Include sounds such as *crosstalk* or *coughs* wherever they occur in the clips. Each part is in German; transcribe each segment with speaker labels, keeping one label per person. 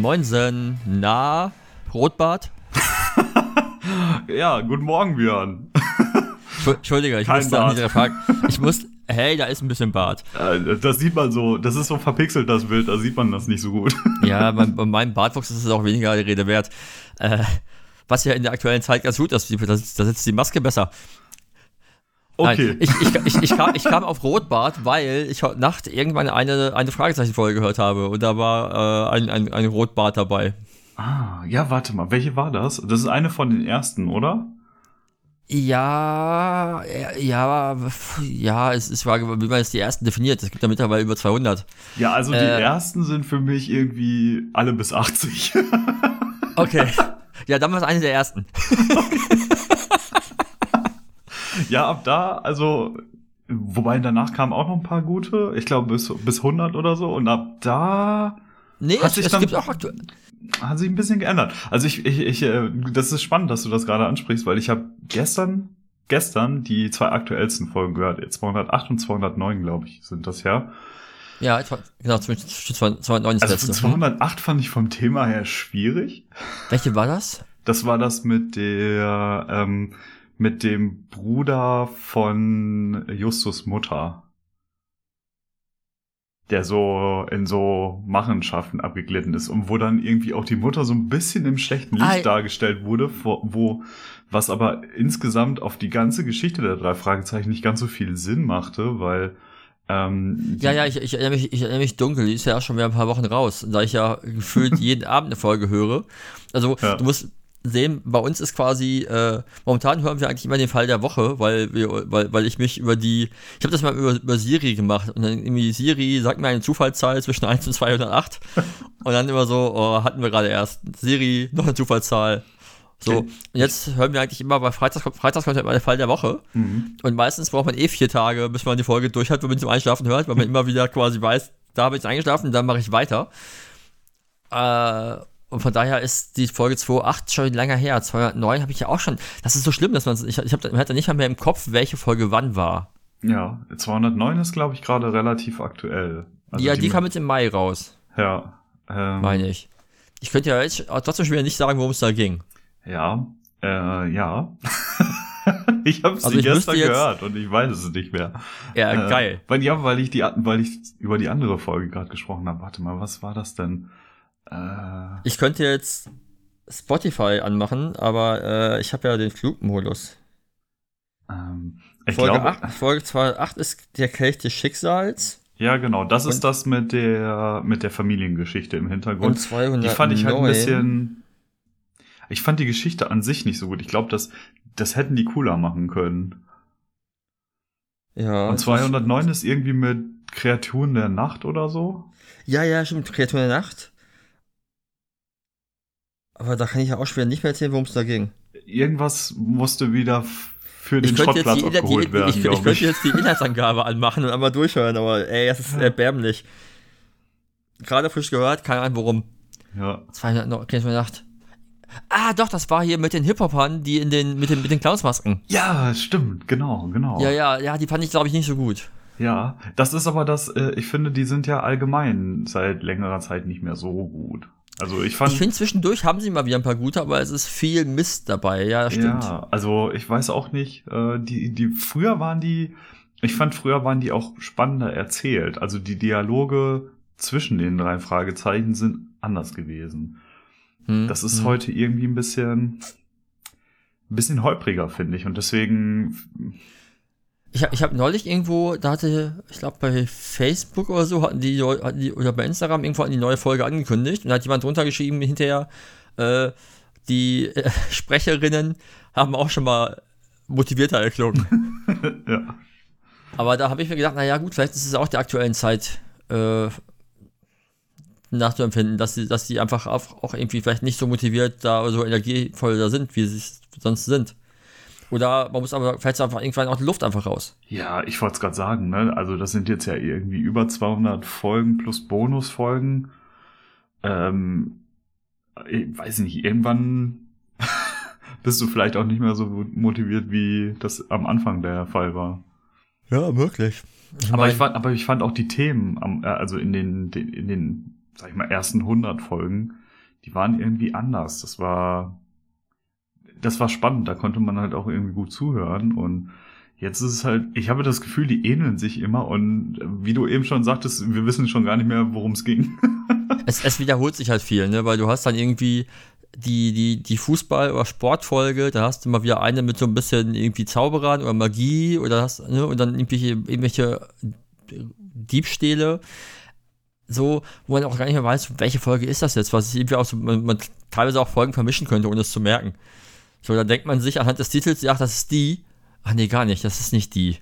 Speaker 1: Moinsen, na, Rotbart? *laughs*
Speaker 2: ja, guten Morgen, Björn. *laughs*
Speaker 1: Entschuldige, ich
Speaker 2: Kein
Speaker 1: musste
Speaker 2: Bart.
Speaker 1: nicht fragen. Ich muss, hey, da ist ein bisschen Bart.
Speaker 2: Äh, Das sieht man so, das ist so verpixelt, das Bild, da sieht man das nicht so gut. *laughs*
Speaker 1: Ja, bei, bei meinem Bartwuchs ist es auch weniger die Rede wert. Äh, was ja in der aktuellen Zeit ganz gut ist, da, da sitzt die Maske besser.
Speaker 2: Okay.
Speaker 1: Nein, ich, ich, ich, ich, kam, ich kam auf Rotbart, weil ich heute Nacht irgendwann eine, eine Fragezeichenfolge gehört habe und da war äh, ein, ein, ein Rotbart dabei.
Speaker 2: Ah, ja, warte mal, welche war das? Das ist eine von den ersten, oder?
Speaker 1: Ja, ja, ja, es ist Frage, wie man jetzt die ersten definiert. Es gibt ja mittlerweile über 200.
Speaker 2: Ja, also die
Speaker 1: Äh.
Speaker 2: ersten sind für mich irgendwie alle bis 80. *laughs*
Speaker 1: Okay. Ja, dann war es eine der ersten. *laughs* *laughs* *laughs*
Speaker 2: ja, ab da, also, wobei danach kamen auch noch ein paar gute, ich glaube bis, bis 100 oder so, und ab da
Speaker 1: Nee,
Speaker 2: Hat
Speaker 1: es,
Speaker 2: sich
Speaker 1: es
Speaker 2: dann-
Speaker 1: gibt auch aktuell.
Speaker 2: hat sich ein bisschen geändert. Also ich, ich, ich äh, das ist spannend, dass du das gerade ansprichst, weil ich habe gestern, gestern die zwei aktuellsten Folgen gehört. 208 und 209, glaube ich, sind das ja.
Speaker 1: Ja, genau, zwischen zwischen 209 ist
Speaker 2: Also
Speaker 1: letzte.
Speaker 2: 208 fand ich vom Thema her schwierig.
Speaker 1: Welche war das?
Speaker 2: Das war das mit der, ähm, mit dem Bruder von Justus Mutter. Der so in so Machenschaften abgeglitten ist und wo dann irgendwie auch die Mutter so ein bisschen im schlechten Licht
Speaker 1: Ah,
Speaker 2: dargestellt wurde, wo, wo, was aber insgesamt auf die ganze Geschichte der drei Fragezeichen nicht ganz so viel Sinn machte, weil, ähm,
Speaker 1: Ja, ja, ich, ich, erinnere mich, ich erinnere mich dunkel, die ist ja auch schon wieder ein paar Wochen raus, da ich ja gefühlt *laughs* jeden Abend eine Folge höre. Also,
Speaker 2: Ja.
Speaker 1: du musst sehen, bei uns ist quasi, äh, momentan hören wir eigentlich immer den Fall der Woche, weil wir, weil, weil ich mich über die, ich habe das mal über, über Siri gemacht und dann irgendwie Siri sagt mir eine Zufallszahl zwischen 1 und 208 *laughs* und dann immer so, oh, hatten wir gerade erst, Siri, noch eine Zufallszahl. So,
Speaker 2: Okay.
Speaker 1: und jetzt hören wir eigentlich immer, bei Freitags, Freitags kommt immer der Fall der Woche.
Speaker 2: Mhm.
Speaker 1: Und meistens braucht man eh vier Tage, bis man die Folge durch hat, wenn man zum Einschlafen hört, weil man *laughs* immer wieder quasi weiß, da habe ich eingeschlafen, dann mache ich weiter. Äh, und von daher ist die Folge 2.8 schon länger her. 209 habe ich ja auch schon. Das ist so schlimm, dass man ich, ich hab, man hat ja nicht mal mehr im Kopf, welche Folge wann war.
Speaker 2: ja, 209 ist, glaube ich, gerade relativ aktuell. Also
Speaker 1: ja, die, kam jetzt im Mai raus,
Speaker 2: Ja, ähm,
Speaker 1: meine ich. Ich könnte ja jetzt trotzdem schon wieder nicht sagen, worum es da ging.
Speaker 2: Ja, äh, ja. *laughs* ich habe es
Speaker 1: Also ich
Speaker 2: gestern gehört und ich weiß es nicht mehr.
Speaker 1: Ja,
Speaker 2: Äh,
Speaker 1: geil.
Speaker 2: Weil, ja, weil ich die, weil ich über die andere Folge gerade gesprochen habe. Warte mal, was war das denn? Äh,
Speaker 1: Ich könnte jetzt Spotify anmachen, aber äh, ich habe ja den Flugmodus.
Speaker 2: ähm, ich
Speaker 1: Folge,
Speaker 2: glaube,
Speaker 1: 8, Folge 208 ist der Kelch des Schicksals.
Speaker 2: ja, genau. Das ist
Speaker 1: Und-
Speaker 2: das mit der, mit der Familiengeschichte im
Speaker 1: Und
Speaker 2: Hintergrund.
Speaker 1: 209.
Speaker 2: Die fand ich halt ein bisschen. Ich fand die Geschichte an sich nicht so gut. Ich glaube, das, das hätten die cooler machen können.
Speaker 1: Ja.
Speaker 2: Und
Speaker 1: es
Speaker 2: 209 ist irgendwie mit Kreaturen der Nacht oder so.
Speaker 1: Ja, ja, stimmt. Kreatur der Nacht. Aber da kann ich ja auch schwer nicht mehr erzählen, worum es da ging.
Speaker 2: Irgendwas musste wieder für den
Speaker 1: Ich
Speaker 2: Schrottplatz
Speaker 1: die,
Speaker 2: abgeholt
Speaker 1: die,
Speaker 2: werden,
Speaker 1: ich, ich
Speaker 2: glaube
Speaker 1: könnte
Speaker 2: ich.
Speaker 1: jetzt die Inhaltsangabe anmachen und einmal durchhören, aber ey, das ist erbärmlich. Gerade frisch gehört, keine Ahnung warum.
Speaker 2: Ja.
Speaker 1: 200 noch, Kreatur der Nacht. Ah, doch, das war hier mit den Hip-Hopern, die in den, mit den, mit den Clownsmasken.
Speaker 2: ja, stimmt, genau, genau.
Speaker 1: Ja, ja, ja, die fand ich, glaube ich, nicht so gut.
Speaker 2: Ja, das ist aber das, äh, ich finde, die sind ja allgemein seit längerer Zeit nicht mehr so gut. Also ich fand.
Speaker 1: Ich finde, zwischendurch haben sie mal wieder ein paar gute, aber es ist viel Mist dabei. Ja, stimmt.
Speaker 2: Ja, also ich weiß auch nicht, äh, die, die, früher waren die, ich fand früher waren die auch spannender erzählt. Also die Dialoge zwischen den drei Fragezeichen sind anders gewesen.
Speaker 1: Hm,
Speaker 2: Das ist
Speaker 1: hm.
Speaker 2: heute irgendwie ein bisschen, ein bisschen holpriger, finde ich. Und deswegen,
Speaker 1: Ich, hab- ich habe neulich irgendwo, da hatte, ich glaube bei Facebook oder so, hatten die, hatten die, oder bei Instagram irgendwo hatten die neue Folge angekündigt und da hat jemand drunter geschrieben hinterher, äh, die äh, *laughs* Sprecherinnen haben auch schon mal motivierter erklungen. *laughs*
Speaker 2: ja.
Speaker 1: Aber da habe ich mir gedacht, naja gut, vielleicht ist es auch der aktuellen Zeit äh, nachzuempfinden, dass sie, dass sie einfach auch, auch irgendwie vielleicht nicht so motiviert da oder so energievoll da sind, wie sie sonst sind. Oder man muss aber vielleicht einfach irgendwann auch die Luft einfach raus.
Speaker 2: Ja, ich wollte es gerade sagen, ne? Also das sind jetzt ja irgendwie über 200 Folgen plus Bonusfolgen. Ähm, ich weiß nicht, irgendwann *laughs* bist du vielleicht auch nicht mehr so motiviert, wie das am Anfang der Fall war.
Speaker 1: Ja, möglich.
Speaker 2: Ich aber, ich fand, aber ich fand auch die Themen, am, äh, also in den, in den, sag ich mal, ersten 100 Folgen, die waren irgendwie anders. Das war, das war spannend. Da konnte man halt auch irgendwie gut zuhören und Jetzt ist es halt, ich habe das Gefühl, die ähneln sich immer und wie du eben schon sagtest, wir wissen schon gar nicht mehr, worum es ging. *laughs*
Speaker 1: es, es wiederholt sich halt viel, ne? weil du hast dann irgendwie die, die, die Fußball- oder Sportfolge, da hast du mal wieder eine mit so ein bisschen irgendwie Zauberern oder Magie oder hast, ne, und dann irgendwelche, irgendwelche Diebstähle. So, wo man auch gar nicht mehr weiß, welche Folge ist das jetzt, was irgendwie auch so, man, man teilweise auch Folgen vermischen könnte, ohne es zu merken. So, dann denkt man sich anhand des Titels, ja, das ist die. Ach nee, gar nicht, das ist nicht die.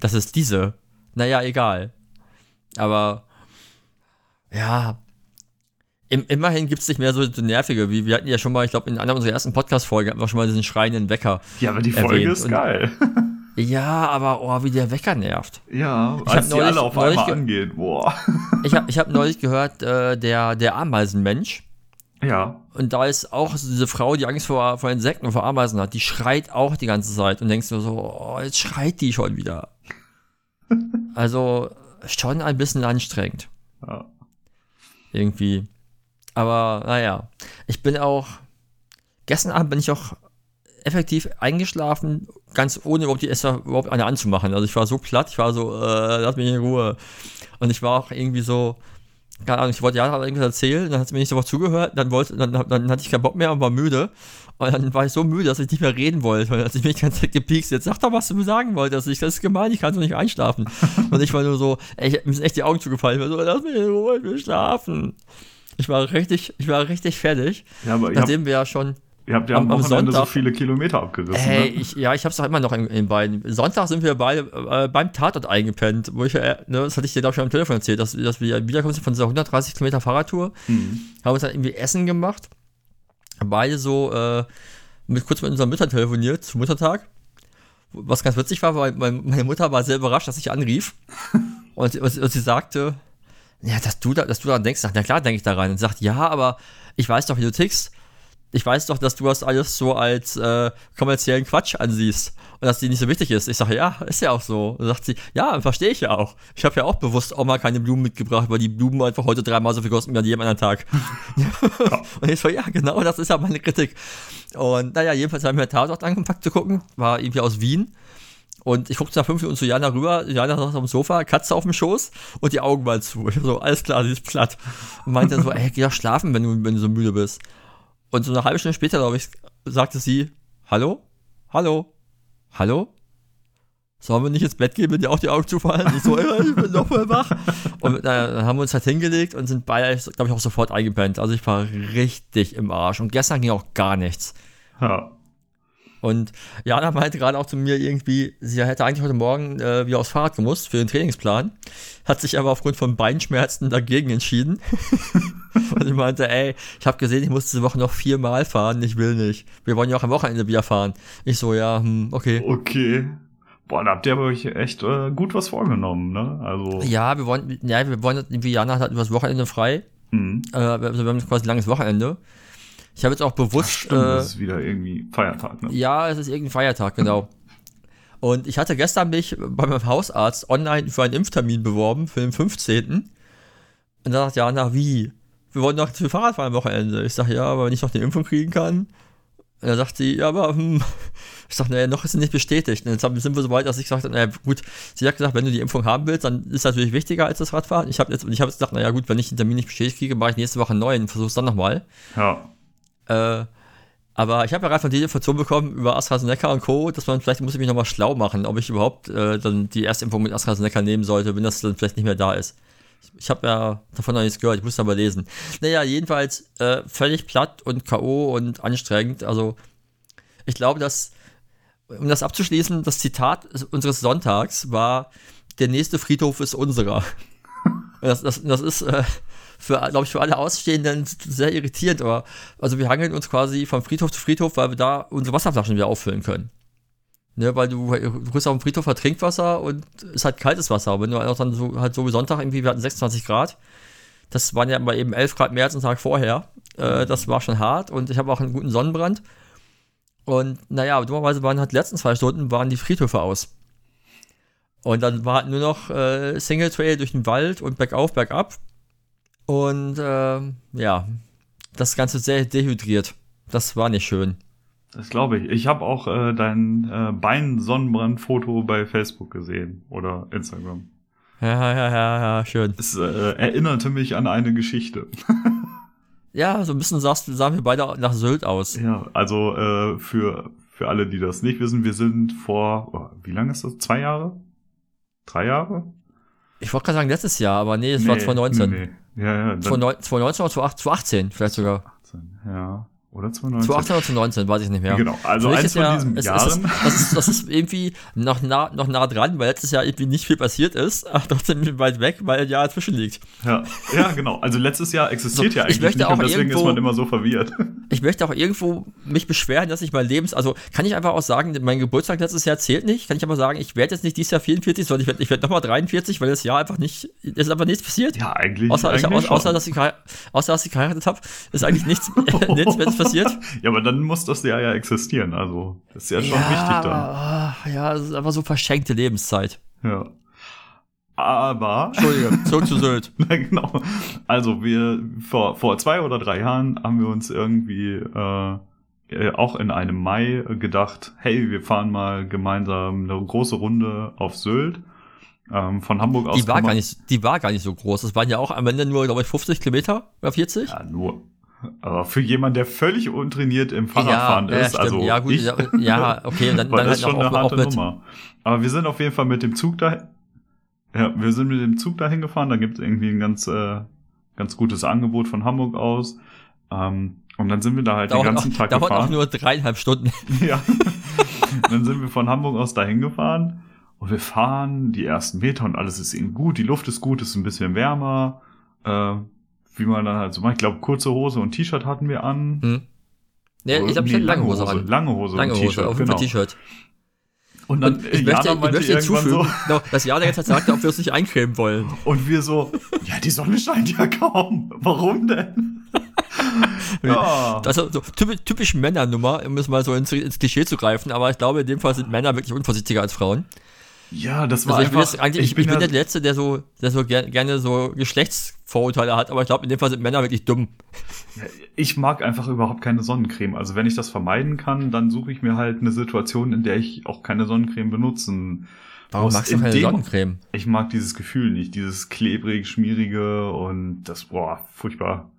Speaker 1: Das ist diese. Naja, egal. Aber, ja, im, immerhin gibt es nicht mehr so, nervige, wie wir hatten ja schon mal, ich glaube, in einer unserer ersten Podcast-Folgen hatten wir schon mal diesen schreienden Wecker.
Speaker 2: Ja, aber die Folge erwähnt. ist geil. *laughs*
Speaker 1: ja, aber oh, wie der Wecker nervt.
Speaker 2: Ja, ich als die neulich, alle auf einmal angehen. Boah.
Speaker 1: ich habe ich hab neulich gehört, äh, der, der Ameisenmensch.
Speaker 2: Ja.
Speaker 1: Und da ist auch diese Frau, die Angst vor, vor Insekten und vor Ameisen hat, die schreit auch die ganze Zeit und denkst du so, oh, jetzt schreit die schon wieder. *laughs* also schon ein bisschen anstrengend. Ja. Irgendwie. Aber naja, ich bin auch, gestern Abend bin ich auch effektiv eingeschlafen, ganz ohne überhaupt die Esser überhaupt eine anzumachen. Also ich war so platt, ich war so, äh, lass mich in Ruhe. Und ich war auch irgendwie so, keine Ahnung, ich wollte ja irgendwas erzählen, dann hat sie mir nicht so was zugehört, dann wollte, dann, dann hatte ich keinen Bock mehr und war müde. Und dann war ich so müde, dass ich nicht mehr reden wollte. Und dann hat sich mich die ganze Zeit gepiekst. Jetzt sag doch, was du mir sagen wolltest. Ich, das ist gemein, ich kann so nicht einschlafen. *laughs* und ich war nur so, ey, mir sind echt die Augen zugefallen. Ich war so, lass mich in Ruhe, ich will schlafen. Ich war richtig, ich war richtig fertig.
Speaker 2: Ja, aber
Speaker 1: nachdem hab, wir ja schon.
Speaker 2: Ihr habt ja am, am Wochenende Sonntag, so viele Kilometer abgerissen.
Speaker 1: Hey, ne? ich, ja, ich hab's doch immer noch in, in beiden. Sonntag sind wir beide äh, beim Tatort eingepennt, wo ich, äh, ne, das hatte ich dir, glaube ich, schon am Telefon erzählt, dass, dass wir wiederkommen von dieser 130 Kilometer Fahrradtour. Mhm. Haben uns dann irgendwie Essen gemacht. Beide so äh, mit, kurz mit unseren Müttern telefoniert zum Muttertag. Was ganz witzig war, weil meine Mutter war sehr überrascht, dass ich anrief. *laughs* und, und, und sie sagte, ja, dass du, da, dass du daran denkst, na klar denke ich daran und sagt, ja, aber ich weiß doch, wie du tickst. Ich weiß doch, dass du das alles so als äh, kommerziellen Quatsch ansiehst und dass die nicht so wichtig ist. Ich sage, ja, ist ja auch so. Und dann sagt sie, ja, verstehe ich ja auch. Ich habe ja auch bewusst auch mal keine Blumen mitgebracht, weil die Blumen einfach heute dreimal so viel kosten wie an jedem anderen Tag. *laughs* *laughs* und ich so, ja, genau, das ist ja meine Kritik. Und naja, jedenfalls haben wir Tatort angepackt zu gucken, war irgendwie aus Wien und ich guckte nach fünf Minuten zu Jana rüber. Jana saß auf dem Sofa, Katze auf dem Schoß und die Augen mal zu. Ich so, alles klar, sie ist platt. Und meinte so, *laughs* ey, geh doch schlafen, wenn du, wenn du so müde bist. Und so eine halbe Stunde später, glaube ich, sagte sie, hallo? Hallo? Hallo? Sollen wir nicht ins Bett gehen, wenn dir auch die Augen zufallen? Ich so, ich bin noch voll wach. Und äh, dann haben wir uns halt hingelegt und sind beide, glaube ich, auch sofort eingepennt. Also ich war richtig im Arsch. Und gestern ging auch gar nichts.
Speaker 2: Ja.
Speaker 1: Und Jana meinte gerade auch zu mir irgendwie, sie hätte eigentlich heute Morgen äh, wieder aufs Fahrrad gemusst für den Trainingsplan, hat sich aber aufgrund von Beinschmerzen dagegen entschieden. *laughs* und ich meinte, ey, ich habe gesehen, ich muss diese Woche noch viermal fahren, ich will nicht. Wir wollen ja auch am Wochenende wieder fahren. Ich so, ja, hm, okay.
Speaker 2: Okay. Boah, da habt ihr aber euch echt äh, gut was vorgenommen, ne? Also.
Speaker 1: Ja, wir wollen, ja, wir wollen, wie Jana hat übers Wochenende frei. Mhm. Äh, also wir haben quasi ein langes Wochenende. Ich habe jetzt auch bewusst. Ach,
Speaker 2: stimmt, äh, das ist wieder irgendwie Feiertag, ne?
Speaker 1: Ja, es ist irgendwie Feiertag, genau. Und ich hatte gestern mich bei meinem Hausarzt online für einen Impftermin beworben, für den 15. Und da sagt Jana, wie? Wir wollen noch zu Fahrrad fahren am Wochenende. Ich sage, ja, aber wenn ich noch die Impfung kriegen kann. Und dann sagt sie, ja, aber hm. ich sage, naja, noch ist sie nicht bestätigt. Und jetzt sind wir so weit, dass ich gesagt habe, naja, gut, sie hat gesagt, wenn du die Impfung haben willst, dann ist das natürlich wichtiger als das Radfahren. Ich habe jetzt, ich habe jetzt gedacht, naja, gut, wenn ich den Termin nicht bestätigt kriege, mache ich nächste Woche einen neuen und versuche es dann nochmal.
Speaker 2: Ja.
Speaker 1: Äh, aber ich habe ja gerade von dir die Information bekommen über AstraZeneca und Co., dass man vielleicht muss ich mich nochmal schlau machen, ob ich überhaupt äh, dann die erste Impfung mit AstraZeneca nehmen sollte, wenn das dann vielleicht nicht mehr da ist. Ich habe ja davon noch nichts gehört, ich muss aber lesen. Naja, jedenfalls äh, völlig platt und K.O. und anstrengend. Also, ich glaube, dass, um das abzuschließen, das Zitat unseres Sonntags war: Der nächste Friedhof ist unserer. *laughs* das, das, das ist. Äh, für, glaube ich, für alle Ausstehenden sehr irritierend, aber also wir hangeln uns quasi von Friedhof zu Friedhof, weil wir da unsere Wasserflaschen wieder auffüllen können. Ne, weil du, du kriegst auf dem Friedhof halt Trinkwasser und es ist halt kaltes Wasser. Wenn du auch dann so, halt so wie Sonntag irgendwie, wir hatten 26 Grad, das waren ja mal eben 11 Grad mehr als einen Tag vorher. Äh, das war schon hart und ich habe auch einen guten Sonnenbrand. Und naja, dummerweise waren halt die letzten zwei Stunden waren die Friedhöfe aus. Und dann war halt nur noch äh, Single Trail durch den Wald und bergauf, bergab. Und äh, ja, das Ganze sehr dehydriert. Das war nicht schön.
Speaker 2: Das glaube ich. Ich habe auch äh, dein äh, Bein-Sonnenbrand-Foto bei Facebook gesehen oder Instagram.
Speaker 1: Ja, ja, ja, ja, schön.
Speaker 2: Es äh, erinnerte mich an eine Geschichte. *laughs*
Speaker 1: ja, so ein bisschen sahst, sahen wir beide nach Sylt aus.
Speaker 2: Ja, also äh, für, für alle, die das nicht wissen, wir sind vor, oh, wie lange ist das? Zwei Jahre? Drei Jahre?
Speaker 1: Ich wollte gerade sagen letztes Jahr, aber nee, es nee, war 2019. Nee,
Speaker 2: Ja, ja.
Speaker 1: 2019 oder 2018 vielleicht sogar.
Speaker 2: 2018, ja. Oder 2019?
Speaker 1: 2018 oder 2019, weiß ich nicht mehr.
Speaker 2: Genau, also eins von
Speaker 1: Jahr,
Speaker 2: diesen
Speaker 1: es,
Speaker 2: Jahren.
Speaker 1: Es ist, das, ist, das ist irgendwie noch nah, noch nah dran, weil letztes Jahr irgendwie nicht viel passiert ist, *laughs* aber trotzdem weit weg, weil ein Jahr dazwischen liegt.
Speaker 2: Ja, ja genau. Also letztes Jahr existiert
Speaker 1: so,
Speaker 2: ja eigentlich nicht
Speaker 1: und
Speaker 2: deswegen
Speaker 1: irgendwo,
Speaker 2: ist man immer so verwirrt.
Speaker 1: Ich möchte auch irgendwo mich beschweren, dass ich mein Lebens... Also kann ich einfach auch sagen, mein Geburtstag letztes Jahr zählt nicht. Kann ich aber sagen, ich werde jetzt nicht dieses Jahr 44, sondern ich werde ich werd nochmal 43, weil das Jahr einfach nicht... Es ist einfach nichts passiert.
Speaker 2: Ja, eigentlich.
Speaker 1: Außer,
Speaker 2: eigentlich
Speaker 1: ich, außer, dass, ich, außer dass ich geheiratet habe, ist eigentlich nichts, *laughs* nichts mehr passiert. *laughs*
Speaker 2: Ja, aber dann muss das Jahr ja existieren. Also, das ist ja schon
Speaker 1: ja,
Speaker 2: wichtig dann.
Speaker 1: Aber, ja, es ist einfach so verschenkte Lebenszeit.
Speaker 2: Ja. Aber. *laughs*
Speaker 1: Entschuldige, zurück zu Sylt. *laughs*
Speaker 2: Na, genau. Also, wir, vor, vor zwei oder drei Jahren haben wir uns irgendwie, äh, äh, auch in einem Mai gedacht, hey, wir fahren mal gemeinsam eine große Runde auf Sylt. Ähm, von Hamburg aus.
Speaker 1: Die war, gar nicht, die war gar nicht so groß. Das waren ja auch am Ende nur, glaube ich, 50 Kilometer oder 40.
Speaker 2: Ja, nur. Aber für jemanden, der völlig untrainiert im Fahrradfahren
Speaker 1: ja,
Speaker 2: ist,
Speaker 1: ja,
Speaker 2: also
Speaker 1: ja, gut,
Speaker 2: ich,
Speaker 1: ja, okay, dann, *laughs* dann
Speaker 2: das
Speaker 1: halt
Speaker 2: schon
Speaker 1: auch,
Speaker 2: eine harte. Nummer. Aber wir sind auf jeden Fall mit dem Zug dahin. Ja, wir sind mit dem Zug dahin gefahren. Da gibt es irgendwie ein ganz, äh, ganz gutes Angebot von Hamburg aus. Ähm, und dann sind wir da halt
Speaker 1: dauert
Speaker 2: den ganzen
Speaker 1: auch,
Speaker 2: Tag
Speaker 1: dauert
Speaker 2: gefahren.
Speaker 1: auch nur dreieinhalb Stunden. *laughs*
Speaker 2: ja. dann sind wir von Hamburg aus dahin gefahren. Und wir fahren die ersten Meter und alles ist eben gut. Die Luft ist gut, ist ein bisschen wärmer. Äh, wie man dann halt so macht. Ich glaube, kurze Hose und T-Shirt hatten wir an.
Speaker 1: Hm. Nee, ich ich hatte lange Hose an.
Speaker 2: Lange Hose
Speaker 1: lange
Speaker 2: und
Speaker 1: Hose,
Speaker 2: T-Shirt.
Speaker 1: auf jeden Fall
Speaker 2: Genau.
Speaker 1: T-Shirt.
Speaker 2: Und dann
Speaker 1: Und ich möchte, ich möchte hinzufügen,
Speaker 2: so, *laughs*
Speaker 1: dass Jana jetzt hat sagte, ob wir uns nicht eincremen wollen.
Speaker 2: und wir so, ja, die Sonne scheint ja kaum. Warum denn? *laughs* ja.
Speaker 1: Also so typisch, typisch Männernummer, um es mal so ins, ins Klischee zu greifen, aber ich glaube, in dem Fall sind Männer wirklich unvorsichtiger als Frauen.
Speaker 2: Ja, das war
Speaker 1: Also ich bin,
Speaker 2: einfach,
Speaker 1: jetzt eigentlich, ich, bin,
Speaker 2: ja-
Speaker 1: der Letzte, der so, der so ger gerne so Geschlechtsvorurteile hat, aber ich glaube, in dem Fall sind Männer wirklich dumm.
Speaker 2: ich mag einfach überhaupt keine Sonnencreme. Also wenn ich das vermeiden kann, dann suche ich mir halt eine Situation, in der ich auch keine Sonnencreme benutzen
Speaker 1: Warum magst du
Speaker 2: In
Speaker 1: keine
Speaker 2: dem-
Speaker 1: Sonnencreme?
Speaker 2: Ich mag dieses Gefühl nicht, dieses klebrig, schmierige und das, boah, furchtbar.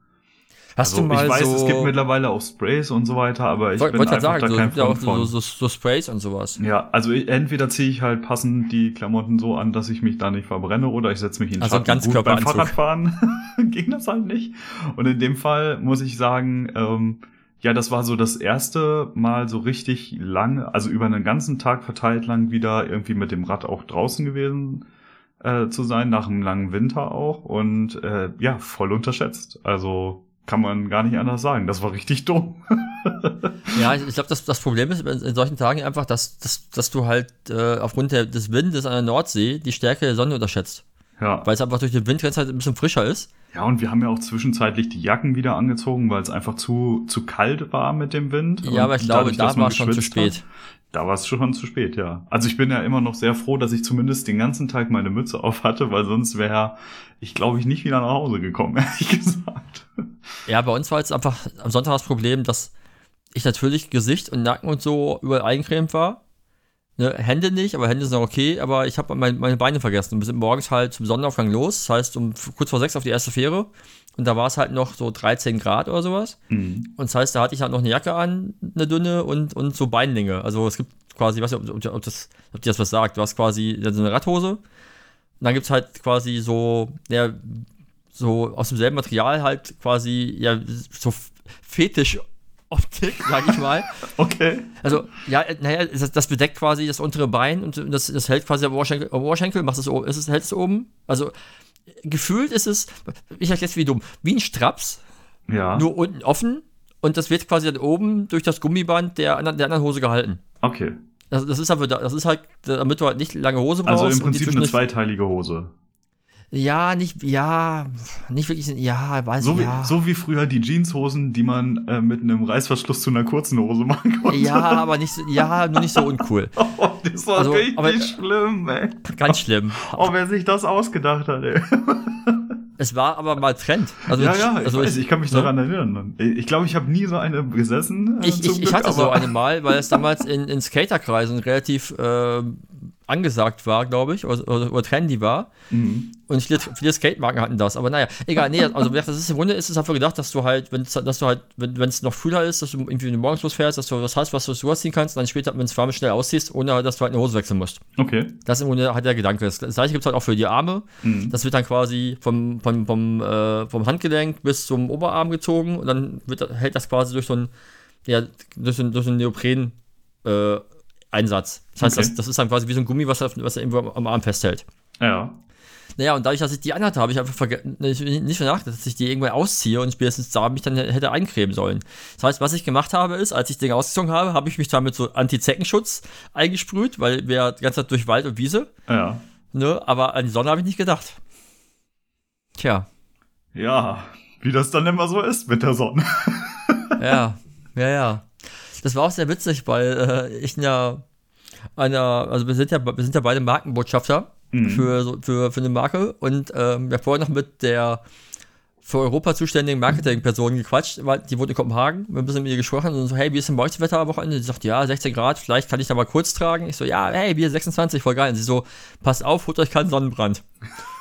Speaker 1: Hast
Speaker 2: also,
Speaker 1: du mal
Speaker 2: ich weiß,
Speaker 1: so,
Speaker 2: es gibt mittlerweile auch Sprays und so weiter, aber ich bin
Speaker 1: wollt
Speaker 2: einfach
Speaker 1: gerade sagen,
Speaker 2: da
Speaker 1: so,
Speaker 2: kein
Speaker 1: ja auch
Speaker 2: von.
Speaker 1: so, so Sprays und sowas.
Speaker 2: Ja, also ich, entweder ziehe ich halt passend die Klamotten so an, dass ich mich da nicht verbrenne, oder ich setze mich in den
Speaker 1: Also
Speaker 2: Schatten. Gut, beim. Fahrradfahren *laughs* ging das halt nicht. Und in dem Fall muss ich sagen, ähm, ja, das war so das erste Mal so richtig lange, also über einen ganzen Tag verteilt lang wieder irgendwie mit dem Rad auch draußen gewesen äh, zu sein, nach einem langen Winter auch. Und äh, ja, voll unterschätzt. Also kann man gar nicht anders sagen. Das war richtig dumm. *laughs*
Speaker 1: Ja, ich, ich glaube, das, das Problem ist in, in solchen Tagen einfach, dass, dass, dass du halt äh, aufgrund der, des Windes an der Nordsee die Stärke der Sonne unterschätzt.
Speaker 2: ja.
Speaker 1: Weil es einfach durch den Wind jetzt halt ein bisschen frischer ist.
Speaker 2: Ja, und wir haben ja auch zwischenzeitlich die Jacken wieder angezogen, weil es einfach zu, zu kalt war mit dem Wind.
Speaker 1: Ja, aber ich glaube,
Speaker 2: dadurch,
Speaker 1: da war es schon zu spät.
Speaker 2: Hat, da war es schon zu spät, ja. Also ich bin ja immer noch sehr froh, dass ich zumindest den ganzen Tag meine Mütze auf hatte, weil sonst wäre ich, glaube ich, nicht wieder nach Hause gekommen, *laughs* ehrlich gesagt.
Speaker 1: Ja, bei uns war jetzt einfach am Sonntag das Problem, dass ich natürlich Gesicht und Nacken und so überall eingecremt war. Ne, Hände nicht, aber Hände sind noch okay, aber ich habe mein, meine Beine vergessen. Wir sind morgens halt zum Sonnenaufgang los, das heißt um kurz vor sechs auf die erste Fähre. Und da war es halt noch so 13 Grad oder sowas.
Speaker 2: Mhm.
Speaker 1: Und das heißt, da hatte ich halt noch eine Jacke an, eine dünne und, und so Beinlinge. Also es gibt quasi, ich weiß nicht, ob, ob, das, ob dir das was sagt. Du hast quasi so eine Radhose. Und dann gibt es halt quasi so, ja, so aus demselben Material halt quasi, ja, so Fetisch-Optik, sag ich mal. *laughs*
Speaker 2: Okay.
Speaker 1: Also, ja, äh, naja, das, das bedeckt quasi das untere Bein und das, das hält quasi am Oberschenkel, am Oberschenkel macht es, o- ist es, hält es oben. Also, gefühlt ist es, ich sag jetzt wie dumm, wie ein Straps,
Speaker 2: Ja.
Speaker 1: nur unten offen und das wird quasi dann oben durch das Gummiband der, der anderen Hose gehalten.
Speaker 2: Okay.
Speaker 1: Das, das ist aber, das ist halt, damit du halt nicht lange Hose brauchst.
Speaker 2: Also im Prinzip eine zweiteilige Hose.
Speaker 1: Ja, nicht, ja, nicht wirklich, ja, weiß
Speaker 2: So
Speaker 1: ich,
Speaker 2: wie,
Speaker 1: ja.
Speaker 2: so wie früher die Jeanshosen, die man äh, mit einem Reißverschluss zu einer kurzen Hose machen konnte.
Speaker 1: ja, aber nicht so, ja, nur nicht so uncool. *laughs*
Speaker 2: Oh, das war
Speaker 1: Also,
Speaker 2: richtig
Speaker 1: aber-
Speaker 2: schlimm, ey.
Speaker 1: Ganz schlimm.
Speaker 2: Oh, wer sich das ausgedacht hat, ey. *laughs*
Speaker 1: Es war aber mal Trend. Also,
Speaker 2: ja, ja, ich
Speaker 1: also
Speaker 2: weiß, ich kann mich
Speaker 1: ne?
Speaker 2: daran erinnern. Ich glaube, ich habe nie so eine gesessen. äh,
Speaker 1: Ich, ich, ich
Speaker 2: Glück,
Speaker 1: hatte so eine mal, weil es damals in, in Skaterkreisen relativ äh, angesagt war, glaube ich, oder, oder, oder trendy war.
Speaker 2: Mhm.
Speaker 1: Und viele, viele Skatemarken hatten das. Aber naja, egal, nee, also das ist im Grunde ist es dafür gedacht, dass du halt, wenn dass du halt, wenn es noch kühler ist, dass du irgendwie wenn morgens losfährst, dass du was hast, was du so ziehen kannst, und dann später, wenn es warm ist, schnell ausziehst, ohne dass du halt eine Hose wechseln musst.
Speaker 2: Okay.
Speaker 1: Das ist im Grunde halt der Gedanke. Das gleiche gibt es halt auch für die Arme.
Speaker 2: Mhm.
Speaker 1: Das wird dann quasi vom, vom, vom, äh, vom Handgelenk bis zum Oberarm gezogen und dann wird, hält das quasi durch so ein, ja, durch so ein, durch so einen Neopren äh, Einsatz. Das heißt,
Speaker 2: Okay.
Speaker 1: das, das ist dann quasi wie so ein Gummi, was, er- was er irgendwo am, Arm festhält.
Speaker 2: Ja.
Speaker 1: Naja, und dadurch, dass ich die anhatte, habe ich einfach nicht, nachgedacht, dass ich die irgendwann ausziehe und spätestens da mich dann hätte eincremen sollen. Das heißt, was ich gemacht habe, ist, als ich den ausgezogen habe, habe ich mich da mit so Anti-Zeckenschutz eingesprüht, weil wir die ganze Zeit durch Wald und Wiese,
Speaker 2: Ja.
Speaker 1: ne, aber an die Sonne habe ich nicht gedacht. Tja,
Speaker 2: Ja. Wie das dann immer so ist mit der Sonne.
Speaker 1: ja, ja, ja. Das war auch sehr witzig, weil äh, ich ja einer, also wir sind ja, wir sind ja beide Markenbotschafter
Speaker 2: Mhm.
Speaker 1: für, für, für eine Marke und ähm, wir haben vorher noch mit der für Europa zuständigen Marketingperson gequatscht, weil die wohnt in Kopenhagen, wir haben ein bisschen mit ihr gesprochen und so, hey, wie ist denn bei euch das Wetter am Wochenende? Sie sagt, ja, 16 Grad, vielleicht kann ich da mal kurz tragen. Ich so, ja, hey, Bier 26, voll geil. Und sie so, passt auf, holt euch keinen Sonnenbrand.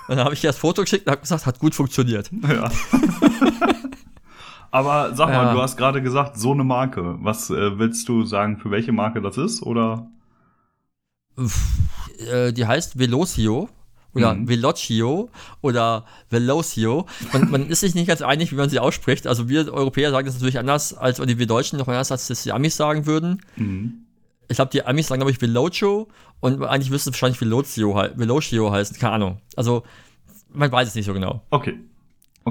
Speaker 1: Und dann habe ich ihr das Foto geschickt und habe gesagt, hat gut funktioniert.
Speaker 2: Ja. *laughs* Aber sag mal,
Speaker 1: Ja.
Speaker 2: du hast gerade gesagt, so eine Marke. Was äh, willst du sagen, für welche Marke das ist? Oder?
Speaker 1: äh, die heißt Velocio oder
Speaker 2: Mhm.
Speaker 1: Velocio oder Velocio. Und man ist sich nicht ganz einig, wie man sie ausspricht. Also wir Europäer sagen das natürlich anders, als oder wir Deutschen noch anders, als das die Amis sagen würden.
Speaker 2: Mhm.
Speaker 1: Ich glaube, die Amis sagen, glaube ich, Velocio und eigentlich müsste es wahrscheinlich Velocio, Velocio heißen. Keine Ahnung. Also man weiß es nicht so genau.
Speaker 2: Okay.